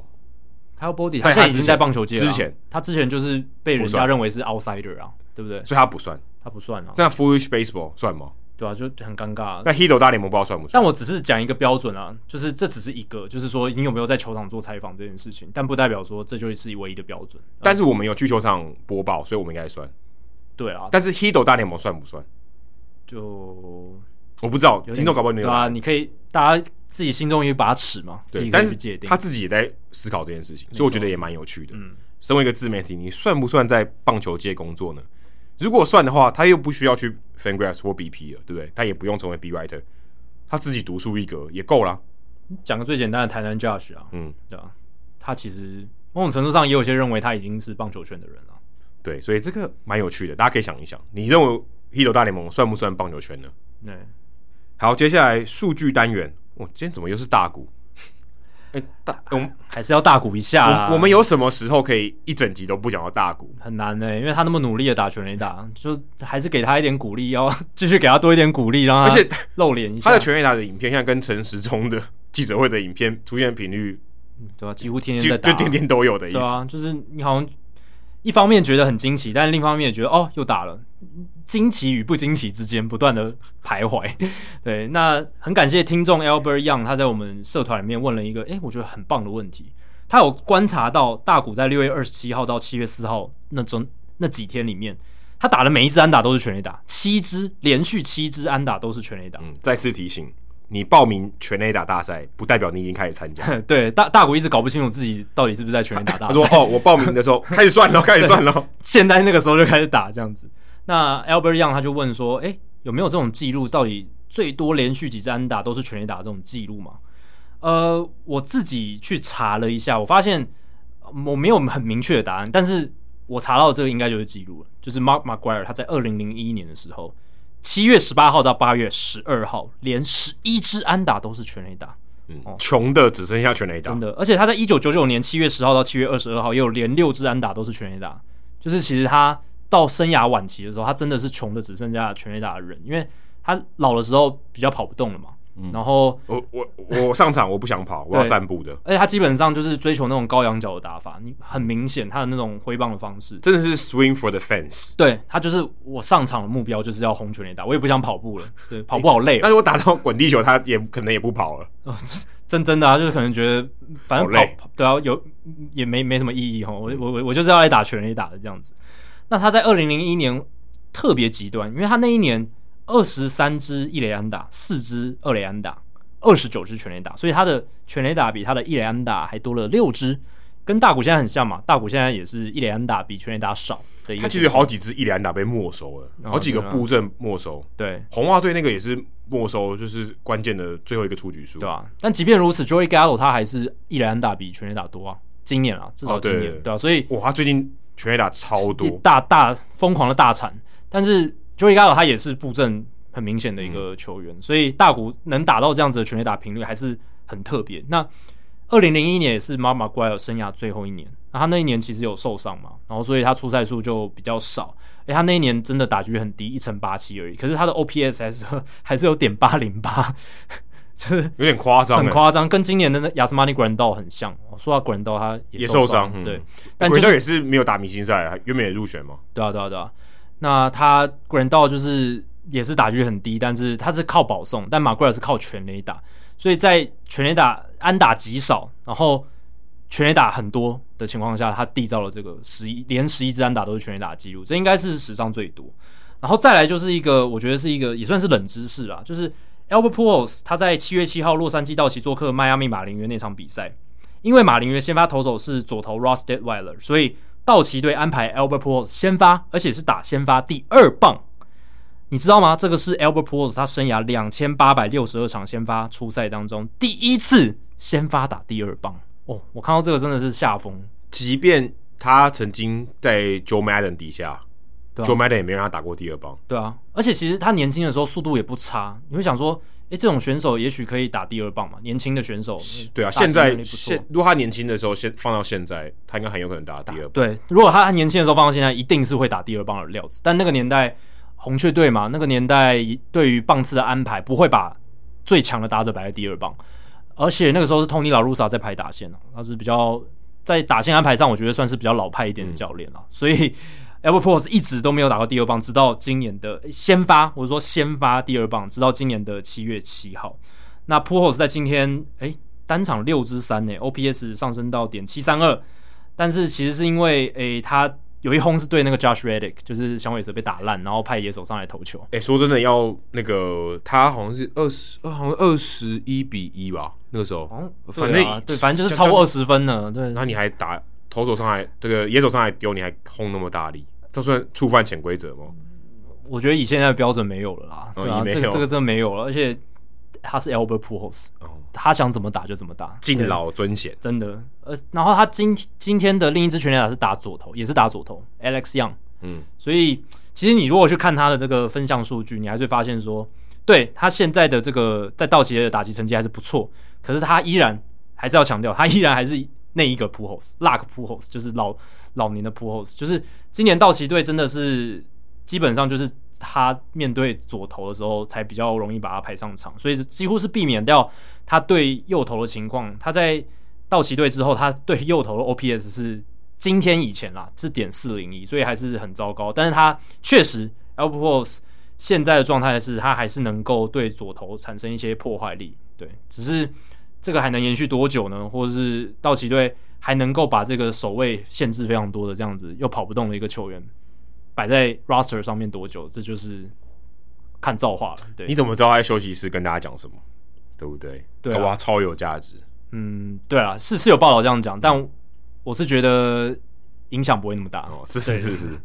？Kyle Boddy 他现在已经在棒球界了。之前他之前就是被人家认为是 outsider 啊，对不对？所以他不算，他不算啊。那 Foolish Baseball 算吗？对啊，就很尴尬。那 Hito 大联盟不知道算不算？但我只是讲一个标准啊，就是这只是一个，就是说你有没有在球场做采访这件事情，但不代表说这就是唯一的标准。但是我们有去球场播报，所以我们应该算。对啊，但是 Hito 大联盟算不算？就我不知道，听众搞不好没有。对啊，你可以大家自己心中有一把尺嘛，对，自己可以去界定。他自己也在思考这件事情，所以我觉得也蛮有趣的。嗯，身为一个自媒体，你算不算在棒球界工作呢？如果算的话，他又不需要去 Fangraphs 或 BP 了，对不对？他也不用成为 B writer，他自己独树一格也够了。讲个最简单的台南 Josh 啊，嗯，对吧？他其实某种程度上也有些认为他已经是棒球圈的人了。对，所以这个蛮有趣的，大家可以想一想，你认为 Hito 大联盟算不算棒球圈呢？对。好，接下来数据单元，我、哦、今天怎么又是大谷？哎、欸，大我们还是要大鼓一下啦。我们有什么时候可以一整集都不讲到大鼓？很难呢、欸，因为他那么努力的打全垒打，就还是给他一点鼓励，要继续给他多一点鼓励，让他而且露脸一下。他的全垒打的影片，现在跟陈时中的记者会的影片出现频率，对吧、啊？几乎天天在打，就天天都有的意思。对啊，就是你好像一方面觉得很惊奇，但另一方面也觉得哦，又打了。惊奇与不惊奇之间不断的徘徊，对，那很感谢听众 Albert Young，他在我们社团里面问了一个，诶，我觉得很棒的问题。他有观察到大谷在六月二十七号到七月四号那中那几天里面，他打的每一支安打都是全垒打，七支连续七支安打都是全垒打。嗯，再次提醒，你报名全垒打大赛不代表你已经开始参加。对，大大谷一直搞不清楚自己到底是不是在全垒打大赛。他说：“哦，我报名的时候 开始算了，开始算了，现在那个时候就开始打这样子。”那 Albert Young 他就问说：“诶、欸，有没有这种记录？到底最多连续几次安打都是全垒打这种记录吗？”呃，我自己去查了一下，我发现我没有很明确的答案，但是我查到这个应该就是记录了，就是 Mark McGuire 他在二零零一年的时候，七月十八号到八月十二号，连十一支安打都是全垒打，嗯，穷的只剩下全垒打，真的。而且他在一九九九年七月十号到七月二十二号，也有连六支安打都是全垒打，就是其实他。到生涯晚期的时候，他真的是穷的只剩下全垒打的人，因为他老的时候比较跑不动了嘛，嗯、然后我我我上场我不想跑，我要散步的。而且他基本上就是追求那种高仰角的打法，你很明显他的那种挥棒的方式真的是 swing for the fence。对，他就是我上场的目标就是要轰全垒打，我也不想跑步了，对，跑步好累。但是我打到滚地球，他也可能也不跑了。真真的啊，就是可能觉得反正跑累对啊，有也没没什么意义哈。我我我我就是要来打全垒打的这样子。那他在二零零一年特别极端，因为他那一年二十三支一垒安打，四支二雷安打，二十九支全雷打，所以他的全雷打比他的一垒安打还多了六支，跟大谷现在很像嘛。大谷现在也是一垒安打比全雷打少的一个。他其实有好几支一垒安打被没收了，好几个布阵没收。对，红袜队那个也是。没收就是关键的最后一个出局数，对啊，但即便如此，Joey Gallo 他还是一垒安打比全雷打多啊，今年啊，至少今年，哦、对，对，对，对啊，所以哇，他最近全雷打超多，大大疯狂的大产。但是 Joey Gallo 他也是布阵很明显的一个球员，嗯、所以大谷能打到这样子的全垒打频率还是很特别。那二零零一年也是 m a r m a g u i r e 生涯最后一年，那他那一年其实有受伤嘛，然后所以他出赛数就比较少。诶，他那一年真的打局很低，一成八七而已。可是他的 OPS 还是 还是有点八零八，就是有点夸张，很夸张，跟今年的那 Yasmani Grandal 很像。说到 Grandal，他也受伤，对，嗯、但 Grandal 也是没有打明星赛，原本也入选嘛。对啊，对啊，对啊。那他 Grandal 就是也是打局很低，但是他是靠保送，但 McGwire 是靠全垒打，所以在全垒打安打极少，然后。全垒打很多的情况下，他缔造了这个十一连十一支安打都是全垒打记录，这应该是史上最多。然后再来就是一个，我觉得是一个也算是冷知识啦，就是 Albert Pujols 他在七月七号洛杉矶道奇做客迈阿密马林鱼那场比赛，因为马林鱼先发投手是左投 Ross Detwiler，所以道奇队安排 Albert Pujols 先发，而且是打先发第二棒。你知道吗？这个是 Albert Pujols 他生涯两千八百六十二场先发出赛当中第一次先发打第二棒。哦，我看到这个真的是下风。即便他曾经在 Joe Madden 底下，，Joe Madden 也没让他打过第二棒。对啊，而且其实他年轻的时候速度也不差。你会想说，诶，这种选手也许可以打第二棒嘛？年轻的选手，对啊，现在现如果他年轻的时候先放到现在，他应该很有可能打第二棒。对，如果他年轻的时候放到现在，一定是会打第二棒的料子。但那个年代红雀队嘛，那个年代对于棒次的安排，不会把最强的打者摆在第二棒。而且那个时候是 Tony La Russa 在排打线啊，他是比较在打线安排上，我觉得算是比较老派一点的教练了。嗯、所以 Albert Pujols 一直都没有打过第二棒，直到今年的先发，或者说先发第二棒，直到今年的七月七号。那 Pujols 在今天诶单场六支三呢 OPS 上升到点七三二，但是其实是因为诶他。有一轰是对那个 Josh Reddick，就是响尾蛇被打烂，然后派野手上来投球。哎、欸，说真的，要那个他好像是二十，好像二十一比一吧，那个时候，哦、反正对，反正就是超过二十分了。对，那你还打投手上来，这个野手上来丢，你还轰那么大力，这算触犯潜规则吗？我觉得以现在的标准没有了啦，对啊，这个这个真的没有了，而且他是 Albert Pujols。哦他想怎么打就怎么打，敬老尊贤，真的。呃，然后他今今天的另一支全垒打是打左投，也是打左投，Alex Young。嗯，所以其实你如果去看他的这个分项数据，你还是会发现说，对他现在的这个在道奇的打击成绩还是不错。可是他依然还是要强调，他依然还是那一个 Pujols，Luck Pujols，就是老老年的 Pujols，就是今年道奇队真的是基本上就是。他面对左投的时候，才比较容易把他排上场，所以几乎是避免掉他对右投的情况。他在道奇队之后，他对右投的 OPS 是今天以前啦，是点四零一，所以还是很糟糕。但是他确实，Albert Pujols 现在的状态是，他还是能够对左投产生一些破坏力。对，只是这个还能延续多久呢？或者是道奇队还能够把这个守卫限制非常多的这样子又跑不动的一个球员？摆在 roster 上面多久，这就是看造化了。对，你怎么知道他在休息室跟大家讲什么？对不对？对啊，哇，超有价值。嗯，对啊，是是有报道这样讲，但我是觉得影响不会那么大。哦，是是是是。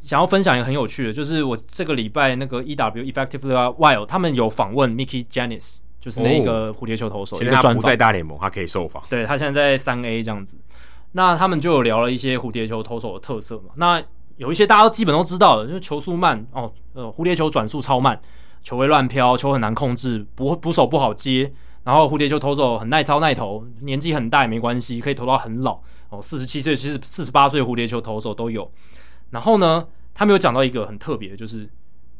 想要分享一个很有趣的，就是我这个礼拜那个 EW Effectively Wild 他们有访问 Mickey Janice，就是那个蝴蝶球投手。现在他不在大联盟，他可以受访。对，他现在在三 A 这样子。那他们就有聊了一些蝴蝶球投手的特色嘛？那有一些大家都基本都知道的，因为球速慢哦，呃，蝴蝶球转速超慢，球会乱飘，球很难控制，捕捕手不好接，然后蝴蝶球投手很耐操耐投，年纪很大也没关系，可以投到很老哦，四十七岁其实四十八岁蝴蝶球投手都有。然后呢，他们有讲到一个很特别的，就是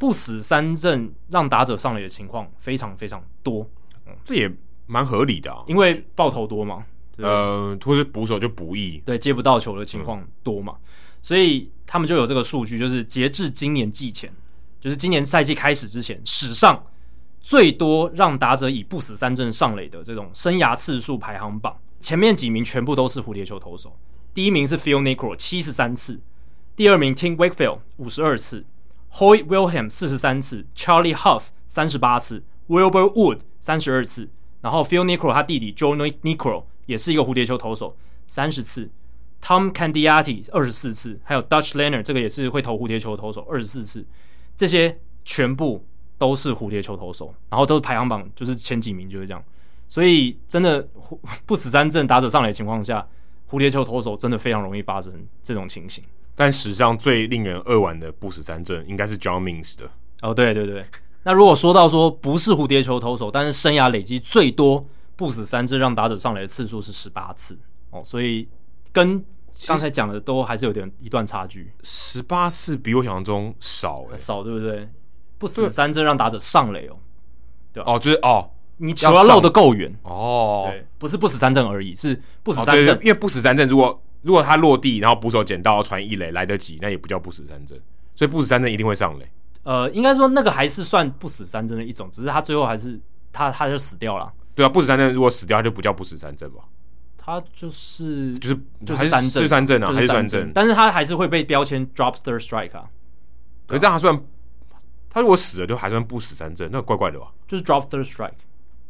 不死三振让打者上垒的情况非常非常多。嗯，这也蛮合理的啊，因为爆头多嘛。呃，或是捕手就不易，对，接不到球的情况多嘛，嗯、所以他们就有这个数据，就是截至今年季前，就是今年赛季开始之前，史上最多让打者以不死三振上垒的这种生涯次数排行榜，前面几名全部都是蝴蝶球投手，第一名是 Phil Niekro 七十三次，第二名 Tim Wakefield 五十二次 Hoy Wilhelm 四十三次，Charlie Huff 三十八次，Wilbur Wood 三十二次，然后 Phil Niekro 他弟弟 Joe Niekro 也是一个蝴蝶球投手，三十次；Tom Candiotti 二十四次，还有 Dutch Leonard 这个也是会投蝴蝶球投手，二十四次。这些全部都是蝴蝶球投手，然后都是排行榜就是前几名就是这样。所以真的不死三振打者上来的情况下，蝴蝶球投手真的非常容易发生这种情形。但史上最令人扼腕的不死三振应该是 John Means 的。哦，对对对。那如果说到说不是蝴蝶球投手，但是生涯累积最多。不死三振让打者上垒的次数是十八次哦，所以跟刚才讲的都还是有点一段差距。十八次比我想象中少，欸，少对不对？不死三振让打者上垒哦，对哦，就是哦，你球要漏得够远哦，不是不死三振而已，是不死三振，哦，因为不死三振如果如果他落地，然后捕手捡到传一垒来得及，那也不叫不死三振，所以不死三振一定会上垒。呃，应该说那个还是算不死三振的一种，只是他最后还是他他就死掉了。对啊，不死三振如果死掉，他就不叫不死三振吧？他就是就是就是三振，是三振啊，还是三振？但是他还是会被标签 drop third strike 啊。可是这样他算，他如果死了就还算不死三振，那怪怪的吧？就是 drop third strike，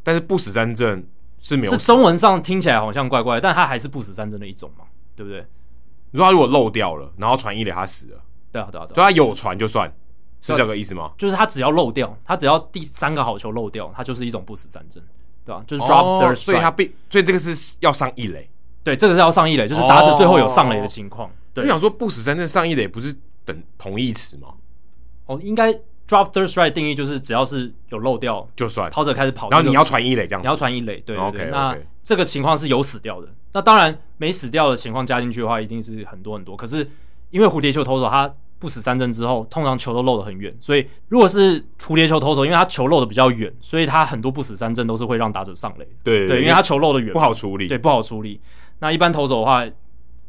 但是不死三阵是没有，是中文上听起来好像怪怪，但他还是不死三阵的一种嘛，对不对？你说他如果漏掉了，然后传一垒他死了，对啊对啊对啊，就他有传就算是这个意思吗？就是他只要漏掉，他只要第三个好球漏掉，他就是一种不死三阵。对吧？就是 drop third strike，所以他被，所以这个是要上一垒。对，这个是要上一垒，就是打者最后有上垒的情况。对，我想说不死三阵上一垒不是等同义词吗？哦，应该 drop third strike 定义就是只要是有漏掉就算，跑者开始跑，然后你要传一垒这样，你要传一垒，对。那这个情况是有死掉的，那当然没死掉的情况加进去的话，一定是很多很多。可是因为蝴蝶球投手他。不死三振之后，通常球都漏得很远，所以如果是蝴蝶球投手，因为他球漏得比较远，所以他很多不死三振都是会让打者上垒。对对，因为他球漏得远，不好处理。对，不好处理。那一般投手的话，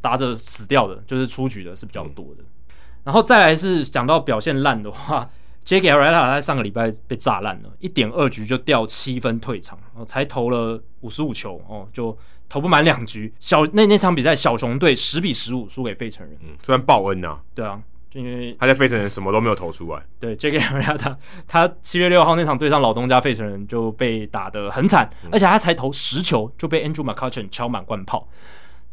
打者死掉的，就是出局的是比较多的。嗯、然后再来是讲到表现烂的话，Jake Arrieta 在上个礼拜被炸烂了，一点二局就掉七分退场，才投了五十五球哦，就投不满两局。小那那场比赛，小熊队十比十五输给费城人，嗯，虽然报恩呐、啊，对啊。就因为他在费城人什么都没有投出来。对，Jake Arrieta 他七月六号那场对上老东家费城人就被打得很惨，嗯、而且他才投十球就被 Andrew McCutchen 敲满贯炮，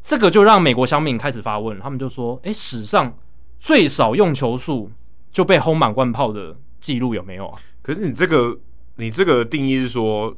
这个就让美国乡民开始发问，他们就说：“哎，史上最少用球数就被轰满贯炮的记录有没有啊？”可是你这个你这个定义是说？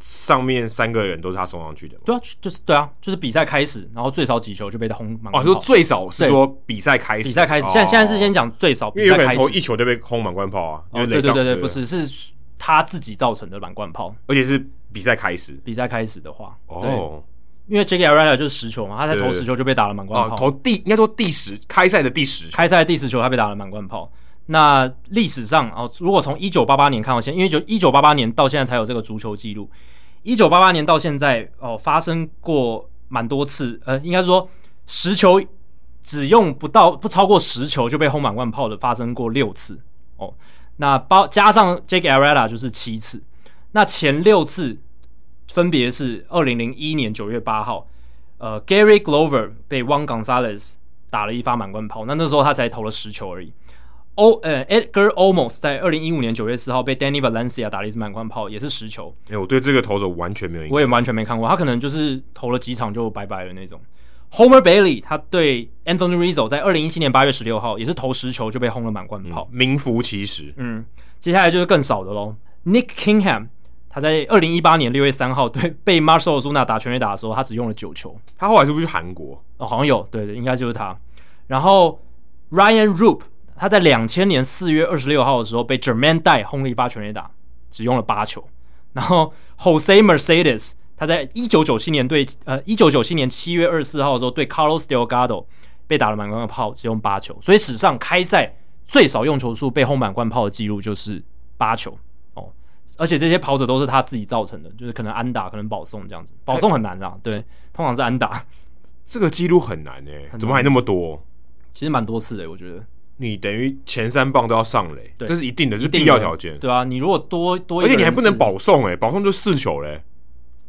上面三个人都是他送上去的，对啊，就是对啊，就是比赛开始，然后最少几球就被他轰满。哦，说最少是说比赛开始，比赛开始，现在现在是先讲最少，因为有可能投一球就被轰满贯炮啊。对对对对，不是，是他自己造成的满贯炮，而且是比赛开始，比赛开始的话，哦，因为 Jake Arrieta 就是十球嘛，他才投十球就被打了满贯炮，投第应该说第十开赛的第十，开赛第十球他被打了满贯炮。那历史上哦，如果从一九八八年看到现，因为就一九八八年到现在才有这个足球记录。一九八八年到现在哦，发生过蛮多次，呃，应该说十球只用不到不超过十球就被轰满贯炮的发生过六次哦。那包加上 Jake Arrieta 就是七次。那前六次分别是二零零一年九月八号，呃，Gary Glover 被 Wang Gonzalez 打了一发满贯炮，那那时候他才投了十球而已。O 呃，Edgar Olmos 在二零一五年九月四号被 Danny Valencia 打了一次满贯炮，也是十球。哎、欸，我对这个投手完全没有印象，我也完全没看过，他可能就是投了几场就拜拜了那种。Homer Bailey 他对 Anthony Rizzo 在二零一七年八月十六号也是投十球就被轰了满贯炮，嗯、名副其实。嗯，接下来就是更少的喽。Nick Kingham 他在二零一八年六月三号对被 Marcell Ozuna 打全垒打的时候，他只用了九球。他后来是不是去韩国？哦，好像有，对对，应该就是他。然后 Ryan Roop。他在两千年四月二十六号的时候被 Jermaine Dye 轰了一发全垒打，只用了八球。然后 Jose Mercedes 他在一九九七年对呃一九九七年七月二十四号的时候对 Carlos Delgado 被打了满贯炮，只用八球。所以史上开赛最少用球数被轰满贯炮的记录就是八球哦，而且这些跑者都是他自己造成的，就是可能安打，可能保送这样子，保送很难啊，对，通常是安打，这个记录很难诶、欸，怎么还那么多？其实蛮多次的、欸，我觉得。你等于前三棒都要上垒，这是一定的，是必要条件，对啊，你如果多多，而且你还不能保送诶、欸，保送就四球嘞，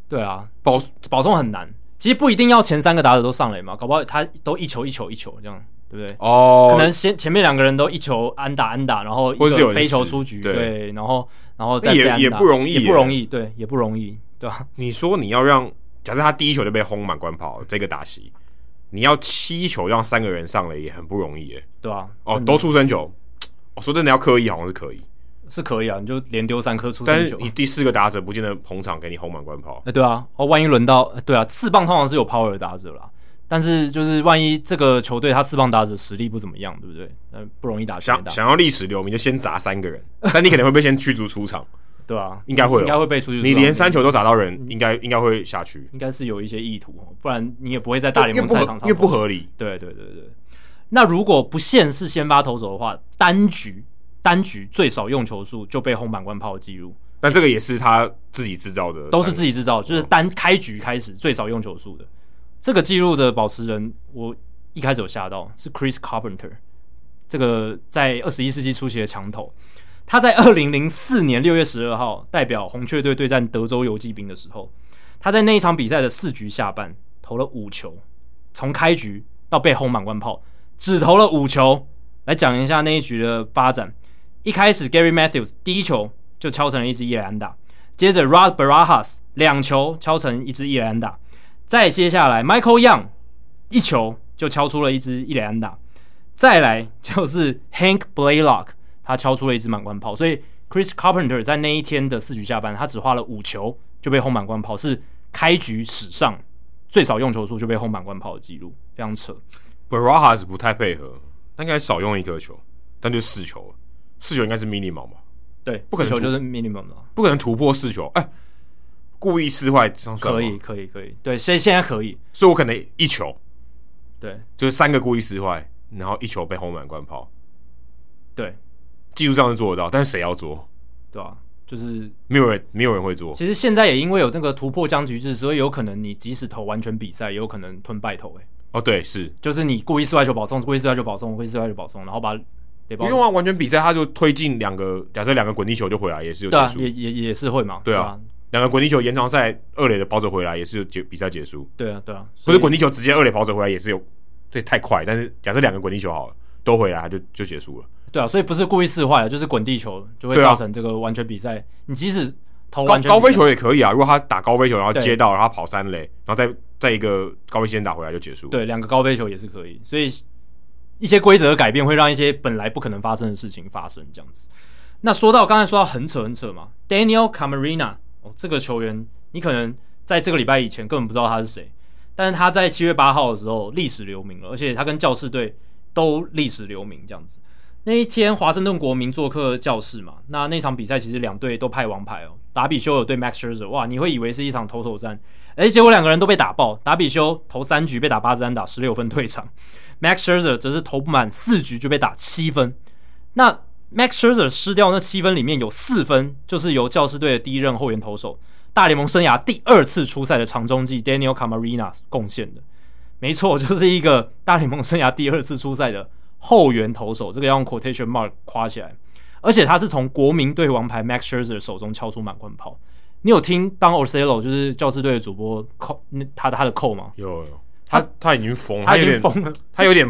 对啊，保保送很难。其实不一定要前三个打者都上垒嘛，搞不好他都一球一球一球这样，对不对？哦，可能先前面两个人都一球安打安打，然后一个飞球出局，对，然后然后再也也不容易，也不容易，对，也不容易，对吧？你说你要让，假设他第一球就被轰满贯炮，这个打席。你要七球让三个人上垒也很不容易耶，对啊，哦，都出生球，我说真的要刻意好像是可以，是可以啊，你就连丢三颗出生球，但是你第四个打者不见得捧场给你轰满贯炮，哎，对啊，哦，万一轮到，对啊，四棒通常是有 power 的打者啦，但是就是万一这个球队他四棒打者实力不怎么样，对不对？嗯不容易打，想想要历史留名就先砸三个人，但你可能会被先驱逐出场。对啊，应该会，应该会被出去。你连三球都砸到人，应该应该会下去。应该是有一些意图，不然你也不会在大联盟赛场上。因为不合理。对对对对。那如果不限是先发投手的话，单局单局最少用球数就被轰满贯炮的记录，那这个也是他自己制造的，都是自己制造，就是单开局开始最少用球数的这个记录的保持人，我一开始有吓到，是 Chris Carpenter，这个在二十一世纪初期的强投。他在二零零四年六月十二号代表红雀队对战德州游骑兵的时候，他在那一场比赛的四局下半投了五球，从开局到被轰满贯炮，只投了五球。来讲一下那一局的发展：一开始 Gary Matthews 第一球就敲成了一支一垒安打，接着 Rod Barajas 两球敲成一支一垒安打，再接下来 Michael Young 一球就敲出了一支一垒安打，再来就是 Hank Blaylock。他敲出了一支满贯炮，所以 Chris Carpenter 在那一天的四局下半，他只花了五球就被轰满贯炮，是开局史上最少用球数就被轰满贯炮的记录，非常扯。Barajas 不太配合，他应该少用一颗球，但就四球，四球应该是 minimum 嘛？对，不可能球就是 minimum 了，不可能突破四球。哎、欸，故意撕坏这样算吗？可以，可以，可以。对，现现在可以，所以我可能一球，对，就是三个故意撕坏，然后一球被轰满贯炮，对。技术上是做得到，但是谁要做？对啊，就是没有人，没有人会做。其实现在也因为有这个突破僵局制，所以有可能你即使投完全比赛，也有可能吞败投。哎，哦，对，是，就是你故意失败球保送，故意失败球保送，故意失败球保送，然后把不用啊，完全比赛他就推进两个，假设两个滚地球就回来，也是有结束，也也也是会嘛，对啊，两个滚地球延长赛二垒的跑者回来也是有结比赛结束，对啊，对啊，不是滚地球直接二垒跑者回来也是有，对，太快，但是假设两个滚地球好了都回来，他就就结束了。对啊，所以不是故意刺坏了，就是滚地球就会造成这个完全比赛。啊、你即使投完高高飞球也可以啊，如果他打高飞球，然后接到，然后跑三垒，然后再再一个高飞先打回来就结束。对，两个高飞球也是可以。所以一些规则的改变会让一些本来不可能发生的事情发生，这样子。那说到刚才说到很扯很扯嘛，Daniel Camarena 哦，这个球员你可能在这个礼拜以前根本不知道他是谁，但是他在七月八号的时候历史留名了，而且他跟教士队都历史留名，这样子。那一天，华盛顿国民做客教室嘛，那那场比赛其实两队都派王牌哦。达比修有对 Max Scherzer，哇，你会以为是一场投手战，诶，结果两个人都被打爆。达比修投三局被打八支安打，十六分退场；Max Scherzer 则是投不满四局就被打七分。那 Max Scherzer 失掉那七分里面有四分，就是由教士队的第一任后援投手、大联盟生涯第二次出赛的长中继 Daniel Camarena 贡献的。没错，就是一个大联盟生涯第二次出赛的。后援投手，这个要用 quotation mark 夸起来，而且他是从国民队王牌 Max Scherzer 手中敲出满贯炮。你有听当 Orsello 就是教士队的主播扣那他的他的扣吗？有有，他他，他已经疯了，他已经疯了，他有点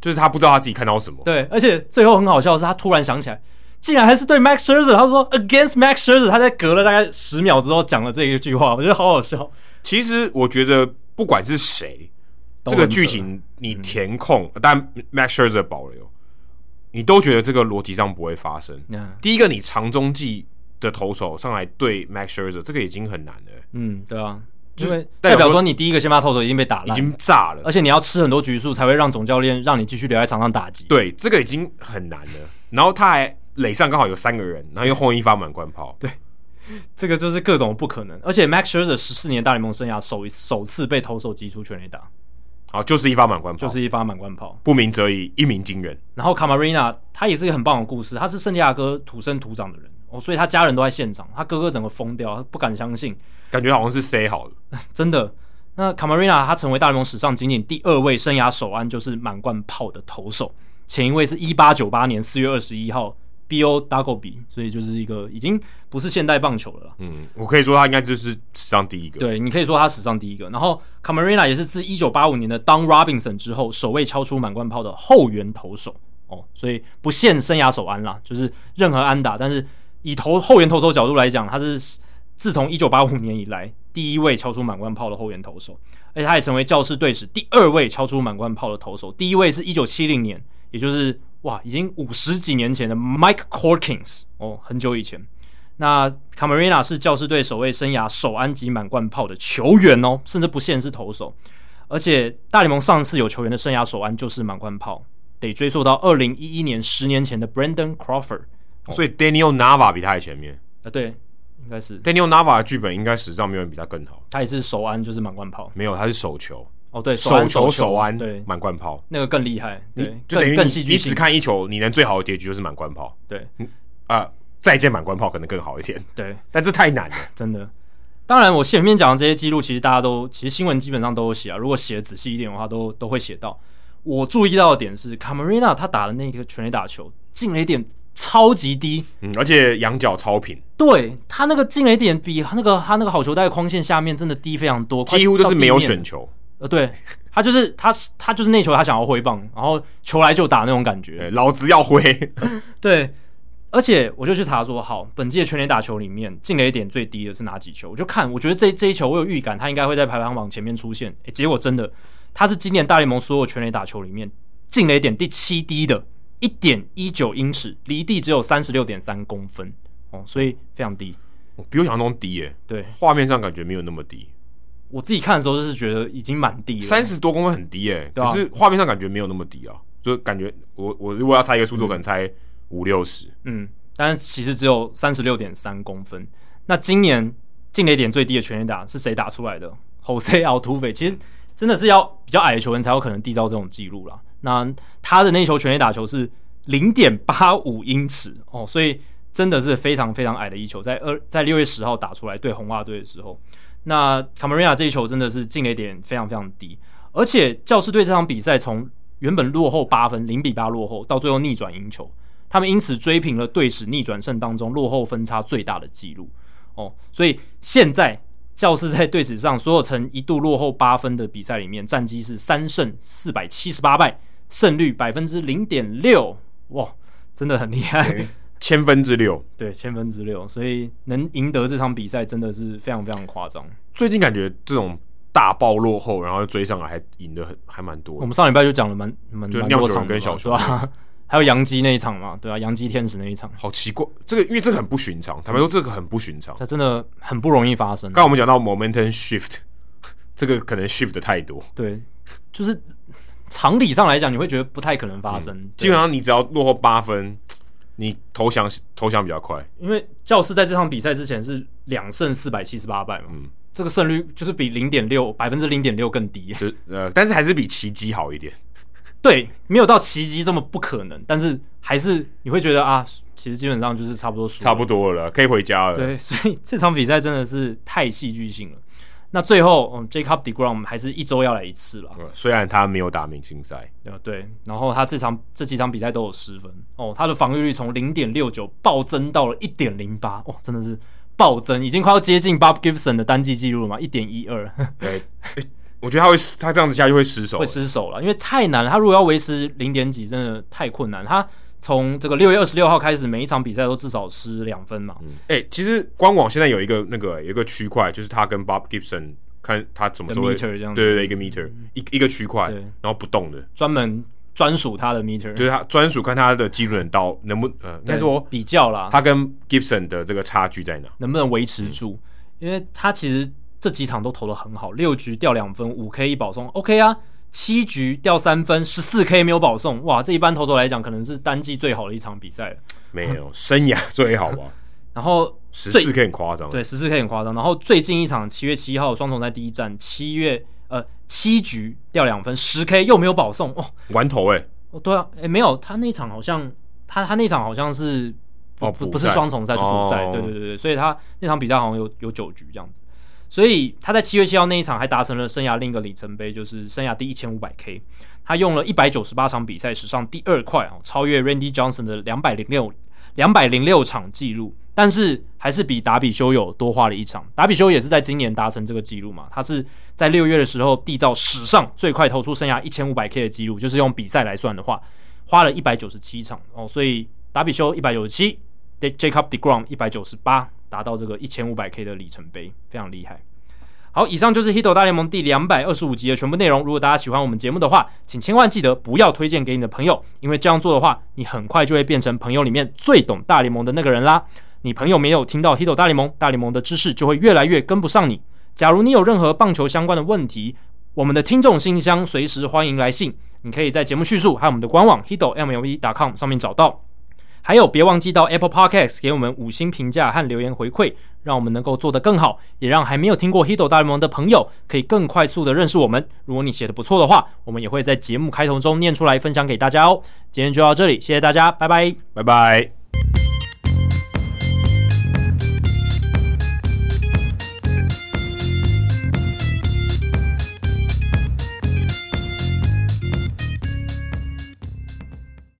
就是他不知道他自己看到什么。对，而且最后很好笑的是，他突然想起来，竟然还是对 Max Scherzer，他说 against Max Scherzer，他在隔了大概十秒之后讲了这一句话，我觉得好好笑。其实我觉得不管是谁。这个剧情你填空，嗯、但 Max Scherzer 保留，你都觉得这个逻辑上不会发生。嗯、第一个，你长中继的投手上来对 Max Scherzer，这个已经很难了。嗯，对啊，因为代表说你第一个先发投手已经被打烂，已经炸了，而且你要吃很多局数才会让总教练让你继续留在场上打击。对，这个已经很难了。然后他还垒上刚好有三个人，然后又轰一发满贯炮。对，这个就是各种不可能。而且 Max Scherzer 十四年大联盟生涯首首次被投手击出全垒打。好，就是一发满贯炮，就是一发满贯炮。不鸣则已，一鸣惊人。然后卡马瑞娜他也是一个很棒的故事，他是圣地亚哥土生土长的人哦，所以他家人都在现场，他哥哥整个疯掉，他不敢相信，感觉好像是 say 好了，真的。那卡马瑞娜他成为大联盟史上仅仅第二位生涯首安就是满贯炮的投手，前一位是一八九八年四月二十一号。B.O. Dagobi，所以就是一个已经不是现代棒球了。嗯，我可以说他应该就是史上第一个。对，你可以说他史上第一个。然后 Camarena 也是自一九八五年的 Don Robinson 之后，首位敲出满贯炮的后援投手哦，所以不限生涯首安啦，就是任何安打。但是以投后援投手角度来讲，他是自从一九八五年以来第一位敲出满贯炮的后援投手，而且他也成为教士队史第二位敲出满贯炮的投手。第一位是一九七零年，也就是。哇，已经五十几年前的 Mike Corkins 哦，很久以前。那 Camarena 是教师队首位生涯首安及满贯炮的球员哦，甚至不限是投手。而且大联盟上次有球员的生涯首安就是满贯炮，得追溯到二零一一年，十年前的 Brandon Crawford。所以 Daniel Nava 比他还前面啊？对，应该是 Daniel Nava 的剧本应该史上没有人比他更好。他也是首安就是满贯炮，没有，他是手球。哦，对，手球手安，对，满贯炮。那个更厉害，对，就等于更你你只看一球，你能最好的结局就是满贯炮，对，啊、呃，再见满贯炮可能更好一点，对，但这太难了，真的。当然，我前面讲的这些记录，其实大家都其实新闻基本上都有写啊，如果写的仔细一点的话，都都会写到。我注意到的点是，卡梅瑞纳他打的那个全垒打球进垒点超级低，嗯，而且仰角超平，对他那个进垒点比那个他那个好球带框线下面真的低非常多，几乎都是没有选球。呃，对他就是他，他就是那球他想要挥棒，然后球来就打那种感觉，老子要挥。对，而且我就去查说，好，本季的全垒打球里面进垒点最低的是哪几球？我就看，我觉得这这一球我有预感，他应该会在排行榜前面出现。诶，结果真的，他是今年大联盟所有全垒打球里面进垒点第七低的，一点一九英尺，离地只有三十六点三公分哦，所以非常低，比我想象中低耶。对，画面上感觉没有那么低。我自己看的时候就是觉得已经蛮低了，三十多公分很低诶、欸，啊、可是画面上感觉没有那么低啊，就感觉我我如果要猜一个数字，我可能猜五六十，嗯，但是其实只有三十六点三公分。那今年进垒点最低的全垒打是谁打出来的？Jose Altuve，其实真的是要比较矮的球员才有可能缔造这种记录啦。那他的那一球全垒打球是零点八五英尺哦，所以真的是非常非常矮的一球，在二在六月十号打出来对红袜队的时候。那卡梅瑞亚这一球真的是进了一点非常非常低，而且教士队这场比赛从原本落后八分，零比八落后，到最后逆转赢球，他们因此追平了队史逆转胜当中落后分差最大的纪录哦。所以现在教士在队史上所有曾一度落后八分的比赛里面，战绩是三胜四百七十八败，胜率百分之零点六，哇，真的很厉害。千分之六，对，千分之六，所以能赢得这场比赛真的是非常非常夸张。最近感觉这种大爆落后，然后追上来还赢得很还蛮多。我们上礼拜就讲了蛮蛮多场跟小球啊，还有杨基那一场嘛，对啊，杨基天使那一场，好奇怪，这个因为这个很不寻常，坦白说这个很不寻常，这真的很不容易发生。刚刚我们讲到 momentum shift，这个可能 shift 的太多，对，就是常理上来讲，你会觉得不太可能发生。嗯、基本上你只要落后八分。你投降投降比较快，因为教士在这场比赛之前是两胜四百七十八败嘛，嗯，这个胜率就是比零点六百分之零点六更低，就呃，但是还是比奇迹好一点。对，没有到奇迹这么不可能，但是还是你会觉得啊，其实基本上就是差不多输，差不多了，可以回家了。对，所以这场比赛真的是太戏剧性了。那最后，嗯，Jacob deGrom 还是一周要来一次了。虽然他没有打明星赛，对，然后他这场这几场比赛都有失分哦，他的防御率从零点六九暴增到了一点零八，哇，真的是暴增，已经快要接近 Bob Gibson 的单季纪录了嘛，一点一二。对，我觉得他会，他这样子下去会失手，会失手了，因为太难了。他如果要维持零点几，真的太困难。他从这个六月二十六号开始，每一场比赛都至少失两分嘛。哎、其实官网现在有一个那个有一个区块，就是他跟 Bob Gibson 看他怎么说，对对对，一个 meter 一一个区块，然后不动的，专门专属他的 meter，就是他专属看他的基准刀能不呃，但是我比较啦，他跟 Gibson 的这个差距在哪？能不能维持住？嗯、因为他其实这几场都投的很好，六局掉两分，五 K 一保送，OK 啊。七局掉三分，十四 K 没有保送，哇！这一般投手来讲，可能是单季最好的一场比赛了。没有，生涯最好吧？然后十四 K 很夸张，对，十四 K 很夸张。然后最近一场七月七号双重赛第一站，七月呃，七局掉两分，十 K 又没有保送，哦，完投哎、欸，哦，对啊，哎，没有，他那场好像，他他那场好像是不、哦、不不是双重赛，是补赛，对对对对，所以他那场比赛好像有有九局这样子，所以他在七月七号那一场还达成了生涯另一个里程碑，就是生涯第一千五百 K，他用了一百九十八场比赛史上第二快啊，超越 Randy Johnson 的两百零六两百零六场记录。但是还是比达比修有多花了一场。达比修也是在今年达成这个记录嘛？他是在六月的时候缔造史上最快投出生涯一千五百 K 的记录，就是用比赛来算的话，花了一百九十七场哦。所以达比修一百九十七，Jacob deGrom 一百九十八，达到这个一千五百 K 的里程碑，非常厉害。好，以上就是《Hito 大联盟》第两百二十五集的全部内容。如果大家喜欢我们节目的话，请千万记得不要推荐给你的朋友，因为这样做的话，你很快就会变成朋友里面最懂大联盟的那个人啦。你朋友没有听到《Hito 大联盟》，大联盟的知识就会越来越跟不上你。假如你有任何棒球相关的问题，我们的听众信箱随时欢迎来信。你可以在节目叙述还有我们的官网 hitomlb.com 上面找到。还有，别忘记到 Apple Podcast 给我们五星评价和留言回馈，让我们能够做得更好，也让还没有听过《Hito 大联盟》的朋友可以更快速的认识我们。如果你写的不错的话，我们也会在节目开头中念出来分享给大家哦。今天就到这里，谢谢大家，拜拜，拜拜。